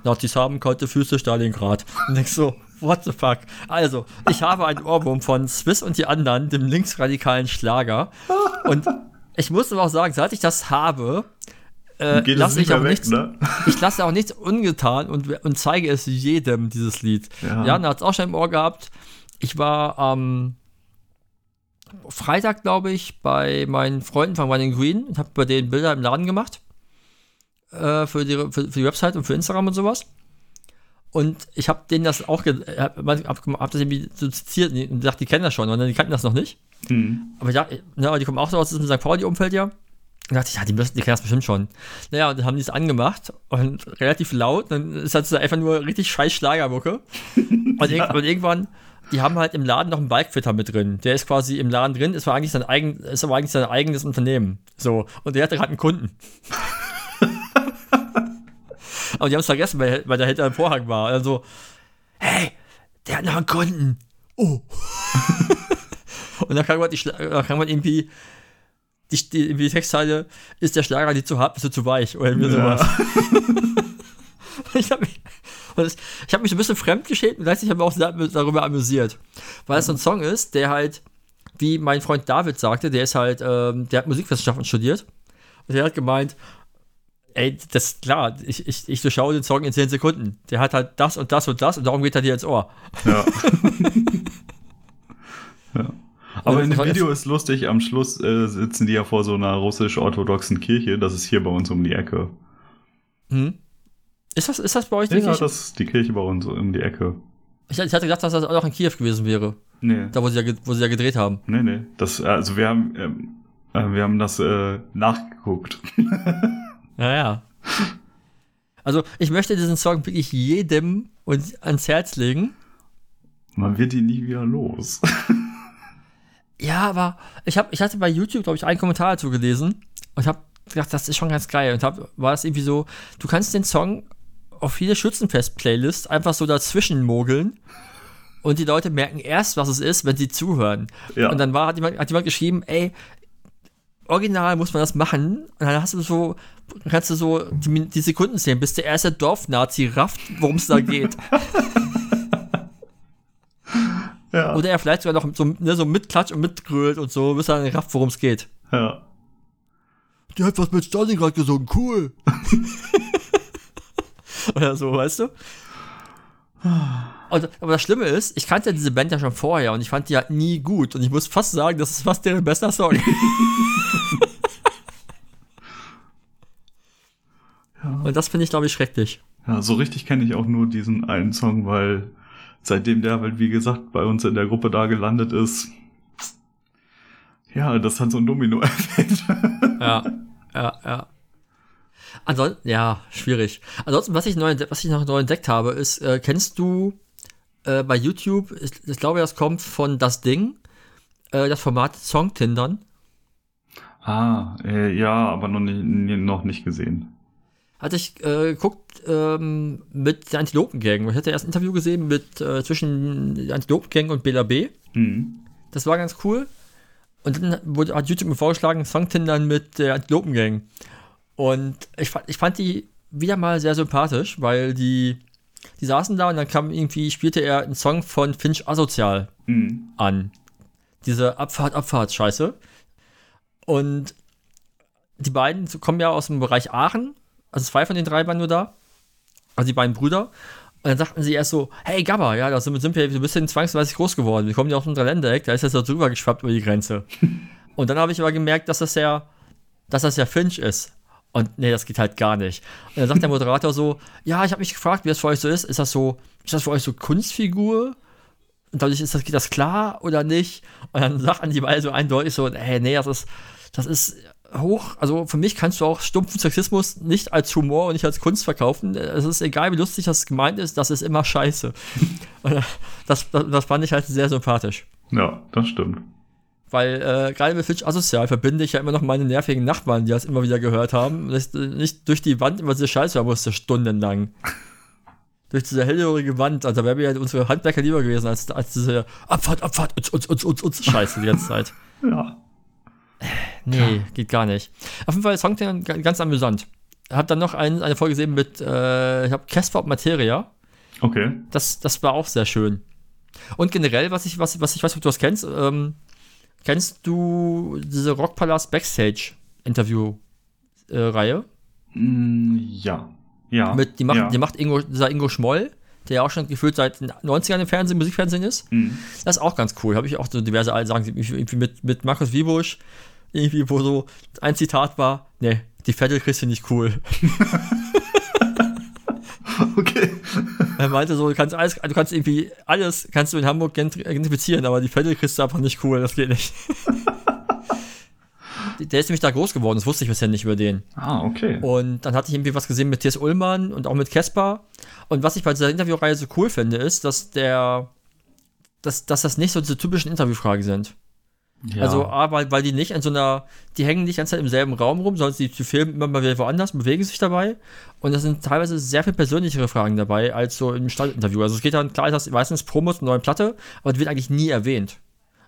Speaker 1: Nazis haben kalte Füße, Stalingrad. Und denk so, What the fuck? Also, ich habe einen Ohrwurm von Swiss und die anderen, dem linksradikalen Schlager. Und ich muss aber auch sagen, seit ich das habe, äh, lasse ich
Speaker 2: weg,
Speaker 1: nichts,
Speaker 2: ne? *laughs*
Speaker 1: ich lasse auch nichts ungetan und, und zeige es jedem, dieses Lied.
Speaker 2: Ja.
Speaker 1: Jan hat es auch schon im Ohr gehabt. Ich war am Freitag, glaube ich, bei meinen Freunden von Running Green und habe bei denen Bilder im Laden gemacht. Äh, für, die, für, für die Website und für Instagram und sowas. Und ich habe denen das auch, ge- hab, hab, hab das irgendwie so zitiert und dachte, die kennen das schon, und die kannten das noch nicht.
Speaker 2: Hm.
Speaker 1: Aber ja, ne, die kommen auch so aus diesem St. Pauli-Umfeld ja. Und dachte ich, ja, die, müssen, die kennen das bestimmt schon. Naja, und dann haben die es angemacht und relativ laut. Dann ist halt so einfach nur richtig scheiß Schlagermucke. *laughs* Und, irg und irgendwann, die haben halt im Laden noch einen Bikefitter mit drin. Der ist quasi im Laden drin, ist, war eigentlich sein eigen, ist aber eigentlich sein eigenes Unternehmen. So. Und der hatte gerade einen Kunden. *laughs* aber die haben es vergessen, weil, weil der hinter dem Vorhang war. Und dann so, hey, der hat noch einen Kunden. Oh. *laughs* Und dann kam man, die, dann kam man irgendwie die, die, die Textzeile, ist der Schlager nicht zu hart, bist du zu weich oder irgendwie
Speaker 2: Ja.
Speaker 1: sowas. *laughs* ich habe mich, ich hab mich so ein bisschen fremdgeschämt und gleichzeitig habe ich mich auch darüber amüsiert. Weil es so ein Song ist, der halt, wie mein Freund David sagte, der ist halt, ähm, der hat Musikwissenschaften studiert. Und der hat gemeint, ey, das ist klar, ich, ich, ich durchschaue den Song in 10 Sekunden. Der hat halt das und das und das und darum geht er dir ins Ohr.
Speaker 2: Ja. *laughs* ja. Aber in dem Video ist lustig, am Schluss äh, sitzen die ja vor so einer russisch-orthodoxen Kirche. Das ist hier bei uns um die Ecke.
Speaker 1: Hm? Ist das, ist das bei euch
Speaker 2: Ja,
Speaker 1: wirklich?
Speaker 2: das ist die Kirche bei uns um die Ecke.
Speaker 1: Ich, ich hatte gedacht, dass das auch in Kiew gewesen wäre.
Speaker 2: Nee.
Speaker 1: Da, wo sie ja, wo sie ja gedreht haben.
Speaker 2: Nee, nee. Das, also wir haben, ähm, äh, wir haben das äh, nachgeguckt. *laughs*
Speaker 1: Ja, ja. Also, ich möchte diesen Song wirklich jedem und ans Herz legen.
Speaker 2: Man wird ihn nie wieder los. *laughs*
Speaker 1: Ja, aber ich, hab, ich hatte bei YouTube, glaube ich, einen Kommentar dazu gelesen und habe gedacht, das ist schon ganz geil. Und hab, war es irgendwie so, du kannst den Song auf viele Schützenfest-Playlists einfach so dazwischen mogeln und die Leute merken erst, was es ist, wenn sie zuhören.
Speaker 2: Ja.
Speaker 1: Und dann war, hat, jemand, hat jemand geschrieben, ey, original muss man das machen. Und dann hast du so, kannst du so die, die Sekunden sehen, bis der erste Dorfnazi rafft, worum es da geht. *laughs*
Speaker 2: ja.
Speaker 1: Oder er vielleicht sogar noch so, ne, so mitklatscht und mitgrölt und so, bis er dann rafft, worum es geht.
Speaker 2: ja.
Speaker 1: Der hat was mit Stalingrad gesungen, cool. *laughs* Oder so, weißt du? Und, aber das Schlimme ist, ich kannte diese Band ja schon vorher und ich fand die halt nie gut. Und ich muss fast sagen, das ist fast deren bester Song. *laughs* Und das finde ich, glaube ich, schrecklich.
Speaker 2: Ja, so richtig kenne ich auch nur diesen einen Song, weil seitdem der halt, wie gesagt, bei uns in der Gruppe da gelandet ist, ja, das hat so ein Domino-Effekt.
Speaker 1: Ja, *laughs* ja, ja. Ansonsten, ja, schwierig. Ansonsten, was ich, neu, was ich noch neu entdeckt habe, ist, äh, kennst du äh, bei YouTube, ich, ich glaube, das kommt von Das Ding, äh, das Format Songtindern.
Speaker 2: ah, äh, ja, aber noch nicht, noch nicht gesehen.
Speaker 1: Hatte ich äh, geguckt ähm, mit der Antilopengang. Ich hatte erst ein Interview gesehen mit äh, zwischen der Antilopengang und Bela B.
Speaker 2: Hm.
Speaker 1: Das war ganz cool. Und dann wurde, hat YouTube mir vorgeschlagen, Songtindern mit der Antilopengang. Und ich fand, ich fand die wieder mal sehr sympathisch, weil die, die saßen da und dann kam irgendwie, spielte er einen Song von Finch Asozial
Speaker 2: Hm.
Speaker 1: an. Diese Abfahrt, Abfahrt-Scheiße. Und die beiden kommen ja aus dem Bereich Aachen. Also zwei von den drei waren nur da. Also die beiden Brüder. Und dann sagten sie erst so, hey Gabba, ja, da sind, sind wir so ein bisschen zwangsweise groß geworden. Wir kommen ja aus unserem Ländereck, da ist jetzt so drüber geschwappt über die Grenze. *laughs* Und dann habe ich aber gemerkt, dass das ja, dass das ja Finch ist. Und nee, das geht halt gar nicht. Und dann sagt der Moderator so, ja, ich habe mich gefragt, wie das für euch so ist. Ist das so, ist das für euch so Kunstfigur? Und dadurch ist das, geht das klar oder nicht? Und dann *laughs* sagen die beiden so eindeutig so, hey, nee, das ist, das ist hoch, also für mich kannst du auch stumpfen Sexismus nicht als Humor und nicht als Kunst verkaufen. Es ist egal, wie lustig das gemeint ist, das ist immer scheiße. *laughs* Das, das, das fand ich halt sehr sympathisch.
Speaker 2: Ja, das stimmt.
Speaker 1: Weil äh, gerade mit Finch Asozial verbinde ich ja immer noch meine nervigen Nachbarn, die das immer wieder gehört haben. Dass ich nicht durch die Wand immer diese Scheiße hören musste, stundenlang. *laughs* durch diese hellhörige Wand. Also da wäre mir halt unsere Handwerker lieber gewesen, als, als diese Abfahrt, Abfahrt, uns, uns, uns, uns, uns Scheiße die ganze Zeit. *laughs*
Speaker 2: Ja.
Speaker 1: Nee, geht gar nicht. Auf jeden Fall Song ganz amüsant. Hab dann noch ein, eine Folge gesehen mit, äh, ich habe Casper und Materia.
Speaker 2: Okay.
Speaker 1: Das, das war auch sehr schön. Und generell, was ich, was, was ich weiß, ob du das kennst, ähm, kennst du diese Rockpalast Backstage-Interview-Reihe?
Speaker 2: Mm, ja. Ja.
Speaker 1: Mit, die macht,
Speaker 2: ja.
Speaker 1: die macht Ingo, dieser Ingo Schmoll, der ja auch schon gefühlt seit den 90ern im Fernsehen, Musikfernsehen ist.
Speaker 2: Mhm.
Speaker 1: Das ist auch ganz cool. Habe ich auch so diverse Sachen, irgendwie mit, mit Markus Wiebusch, irgendwie, wo so ein Zitat war, ne, die Vettel kriegst du nicht cool. *laughs*
Speaker 2: Okay.
Speaker 1: Er meinte so, du kannst alles, du kannst irgendwie alles, kannst du in Hamburg identifizieren, aber die Vettel kriegst du einfach nicht cool, das geht nicht. *laughs* Der ist nämlich da groß geworden, das wusste ich bisher nicht über den.
Speaker 2: Ah, okay.
Speaker 1: Und dann hatte ich irgendwie was gesehen mit T.S. Ullmann und auch mit Kesper. Und was ich bei dieser Interviewreihe so cool finde, ist, dass der, dass, dass das nicht so diese typischen Interviewfragen sind.
Speaker 2: Ja.
Speaker 1: Also, A, weil, weil die nicht in so einer, die hängen nicht die ganze Zeit im selben Raum rum, sondern die, die filmen immer mal wieder woanders, bewegen sich dabei. Und da sind teilweise sehr viel persönlichere Fragen dabei, als so im Standinterview. Also es geht dann, klar, das meistens Promos einer neuen Platte, aber die wird eigentlich nie erwähnt.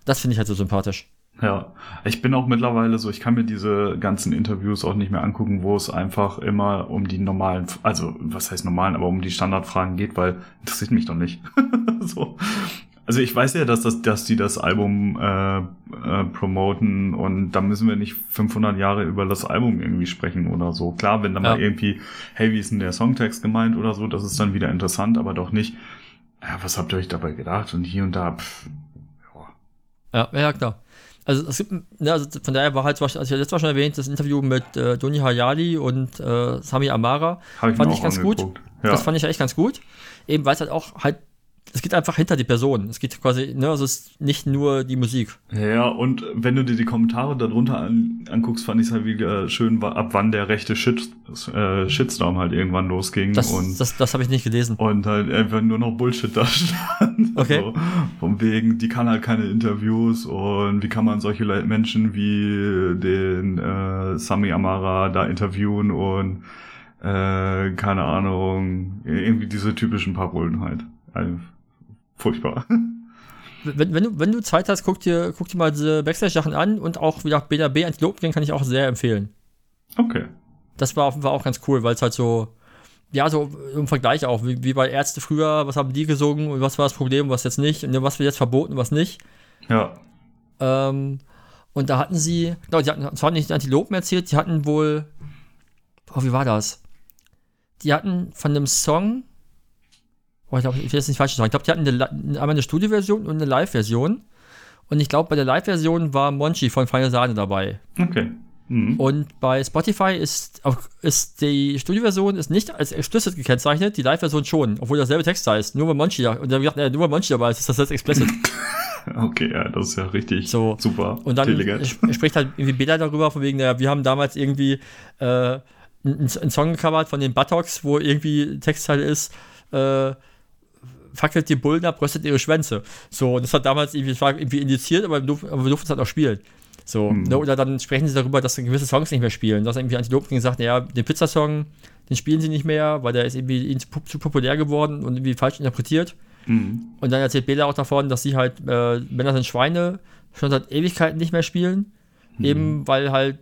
Speaker 1: Das finde ich halt so sympathisch.
Speaker 2: Ja, ich bin auch mittlerweile so, ich kann mir diese ganzen Interviews auch nicht mehr angucken, wo es einfach immer um die normalen, also was heißt normalen, aber um die Standardfragen geht, weil interessiert mich doch nicht. *laughs* so. Also ich weiß ja, dass, das, dass die das Album äh, äh, promoten und da müssen wir nicht 500 Jahre über das Album irgendwie sprechen oder so. Klar, wenn da
Speaker 1: Ja.
Speaker 2: mal irgendwie, hey, wie ist denn der Songtext gemeint oder so, das ist dann wieder interessant, aber doch nicht, ja, was habt ihr euch dabei gedacht und hier und da, pff, ja.
Speaker 1: Ja, ja, klar. Also, es gibt, ne, also von daher war halt, also ich letztes Mal schon erwähnt, das Interview mit äh, Doni Hayali und äh, Sami Amara.
Speaker 2: Hab ich
Speaker 1: Fand ich ganz gut.
Speaker 2: angeguckt. Ja.
Speaker 1: Das fand ich echt ganz gut. Eben weil es halt auch halt, es geht einfach hinter die Person. Es geht quasi, ne, also es ist nicht nur die Musik.
Speaker 2: Ja, und wenn du dir die Kommentare darunter an, anguckst, fand ich es halt wieder schön, wa- ab wann der rechte Shit, äh, Shitstorm halt irgendwann losging
Speaker 1: Das,
Speaker 2: und,
Speaker 1: das, das habe ich nicht gelesen.
Speaker 2: und halt einfach nur noch Bullshit da *laughs* stand.
Speaker 1: Okay.
Speaker 2: Also, von wegen, die kann halt keine Interviews und wie kann man solche Menschen wie den äh, Sami Amara da interviewen und äh, keine Ahnung, irgendwie diese typischen Parolen halt. Also, furchtbar. *laughs*
Speaker 1: Wenn, wenn, du, wenn du Zeit hast, guck dir, guck dir mal diese Backstage-Sachen an und auch wieder BNB Antilopen kann ich auch sehr empfehlen.
Speaker 2: Okay.
Speaker 1: Das war, war auch ganz cool, weil es halt so, ja, so im Vergleich auch, wie, wie bei Ärzte früher, was haben die gesungen und was war das Problem, was jetzt nicht, und was wird jetzt verboten und was nicht.
Speaker 2: Ja.
Speaker 1: Ähm, und da hatten sie, genau, die hatten zwar nicht Antilopen erzählt, die hatten wohl, oh, wie war das? Die hatten von dem Song, oh, ich glaube, ich will jetzt nicht falsch sagen, ich glaube, die hatten eine, einmal eine Studioversion und eine Live-Version. Und ich glaube, bei der Live-Version war Monchi von Feine Sahne dabei.
Speaker 2: Okay. Mhm.
Speaker 1: Und bei Spotify ist, auch- ist die Studioversion ist nicht als explicit gekennzeichnet, die Live-Version schon, obwohl derselbe Text heißt. Nur weil Monchi da, und dann gesagt, äh, nur weil Monchi dabei ist, ist das jetzt explicit. *laughs*
Speaker 2: Okay, ja, das ist ja richtig
Speaker 1: So.
Speaker 2: super.
Speaker 1: Und dann sp- spricht halt irgendwie Bela darüber, von wegen, naja, wir haben damals irgendwie äh, einen einen Song gecovert von den Buttocks, wo irgendwie Textteil ist, äh, fackelt die Bullen ab, röstet ihre Schwänze. So, und das hat damals irgendwie, das war irgendwie indiziert, aber wir durften, aber wir durften es halt auch spielen. So,
Speaker 2: Hm.
Speaker 1: ne, oder dann sprechen sie darüber, dass sie gewisse Songs nicht mehr spielen. Dass irgendwie Antilopen gesagt, naja, den Pizzasong, den spielen sie nicht mehr, weil der ist irgendwie zu, pu- zu populär geworden und irgendwie falsch interpretiert.
Speaker 2: Mhm.
Speaker 1: Und dann erzählt Bela auch davon, dass sie halt äh, Männer sind Schweine schon seit Ewigkeiten nicht mehr spielen. Eben weil halt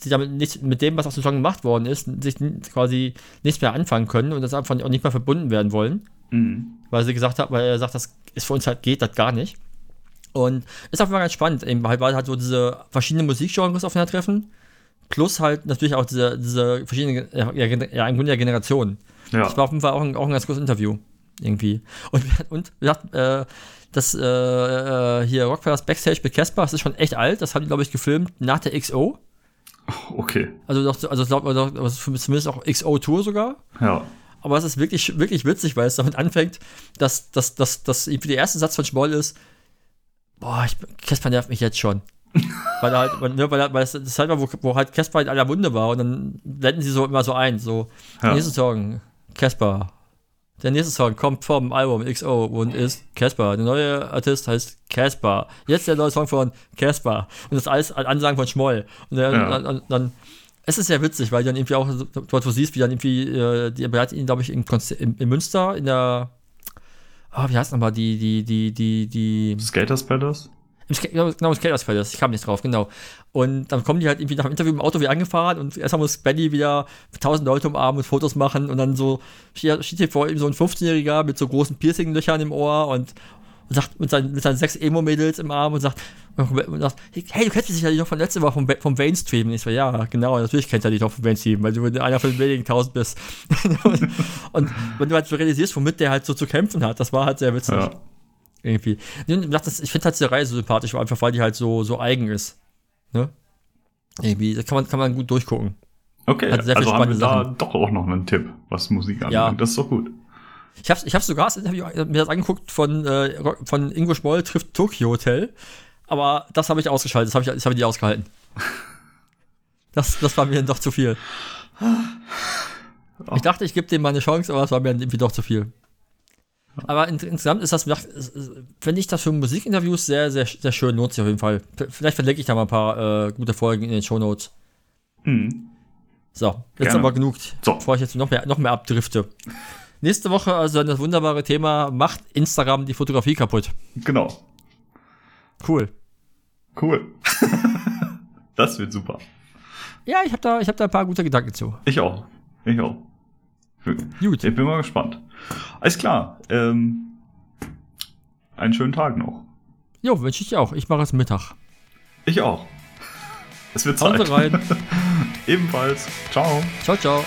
Speaker 1: sie damit nicht, mit dem, was aus dem Song gemacht worden ist, sich quasi nichts mehr anfangen können und das einfach auch nicht mehr verbunden werden wollen.
Speaker 2: Mhm.
Speaker 1: Weil sie gesagt hat, weil er sagt, das ist für uns halt geht, das gar nicht. Und ist auf jeden Fall ganz spannend, eben halt, weil halt so diese verschiedenen Musikgenres aufeinandertreffen. Plus halt natürlich auch diese, diese verschiedenen, ja, ja, im Grunde ja Generationen.
Speaker 2: Ja.
Speaker 1: Das war auf jeden Fall auch ein, auch ein ganz gutes Interview. Irgendwie. Und, und wir hatten, äh, das äh, äh, hier Rockfellas Backstage mit Casper, das ist schon echt alt. Das haben die, glaube ich, gefilmt nach der XO.
Speaker 2: Okay.
Speaker 1: Also, also also zumindest auch XO-Tour sogar.
Speaker 2: Ja.
Speaker 1: Aber es ist wirklich, wirklich witzig, weil es damit anfängt, dass, dass, dass, dass irgendwie der erste Satz von Schmoll ist, boah, ich, nervt mich jetzt schon. *laughs* weil er halt, weil, ne, weil, weil es das ist halt mal, wo, wo halt Casper in aller Munde war und dann blenden sie so immer so ein, so,
Speaker 2: Ja.
Speaker 1: nächster Song, Casper. Der nächste Song kommt vom Album XO und ist Casper. Der neue Artist heißt Casper. Jetzt der neue Song von Casper. Und das alles an Ansagen von Schmoll. Und dann,
Speaker 2: Ja.
Speaker 1: dann, dann es ist sehr witzig, weil du dann irgendwie auch dort, wo siehst, wie dann irgendwie, äh, die bereitet ihn, glaube ich, in, in, in Münster in der, ah, wie heißt nochmal, die, die, die, die, die,
Speaker 2: Skaters Palace?
Speaker 1: Genau, im Skaters Palace, ich kam nicht drauf, genau. Und dann kommen die halt irgendwie nach dem Interview im Auto wieder angefahren und erstmal muss Benny wieder tausend Leute umarmen und Fotos machen und dann so steht hier vor ihm so ein 15-Jähriger mit so großen Piercing-Löchern im Ohr und, und sagt mit seinen, mit seinen sechs Emo-Mädels im Arm und sagt, und sagt, hey, du kennst dich ja nicht noch von letzter Woche vom, vom Mainstream. Und ich so, ja, genau, natürlich kennt er dich noch vom Mainstream, weil du einer von den wenigen tausend bist. und, *laughs* und, wenn du halt so realisierst, womit der halt so zu kämpfen hat, das war halt sehr witzig. Ja. Irgendwie. Ich finde halt diese Reihe so sympathisch, einfach weil die halt so, so eigen ist. Ne? Irgendwie, da kann man, kann man gut durchgucken.
Speaker 2: Okay, also haben wir da Sachen. doch auch noch einen Tipp, was Musik angeht. Ja. Das ist doch gut.
Speaker 1: Ich habe ich hab sogar das Interview mir das angeguckt von, äh, von Ingo Schmoll trifft Tokyo Hotel. Aber das habe ich ausgeschaltet, das habe ich, das hab ich nicht ausgehalten. Das, das war mir doch zu viel. Ich dachte, ich gebe dem mal eine Chance, aber das war mir irgendwie doch zu viel. Aber in, insgesamt ist das, finde ich das für Musikinterviews sehr, sehr, sehr schön, lohnt sich auf jeden Fall. Vielleicht verlinke ich da mal ein paar äh, gute Folgen in den Show Notes. Mhm. So, jetzt Gerne. aber genug, so. bevor ich jetzt noch mehr, noch mehr abdrifte. Nächste Woche also das wunderbare Thema, macht Instagram die Fotografie kaputt?
Speaker 2: Genau.
Speaker 1: Cool.
Speaker 2: Cool. *laughs* das wird super.
Speaker 1: Ja, ich habe da, hab da ein paar gute Gedanken zu.
Speaker 2: Ich auch. Ich auch. Gut. Ich bin mal gespannt. Alles klar. Ähm, einen schönen Tag noch.
Speaker 1: Jo, wünsche ich auch. Ich mache es Mittag.
Speaker 2: Ich auch. Es wird Zeit.
Speaker 1: rein. *laughs*
Speaker 2: Ebenfalls. Ciao.
Speaker 1: Ciao, ciao.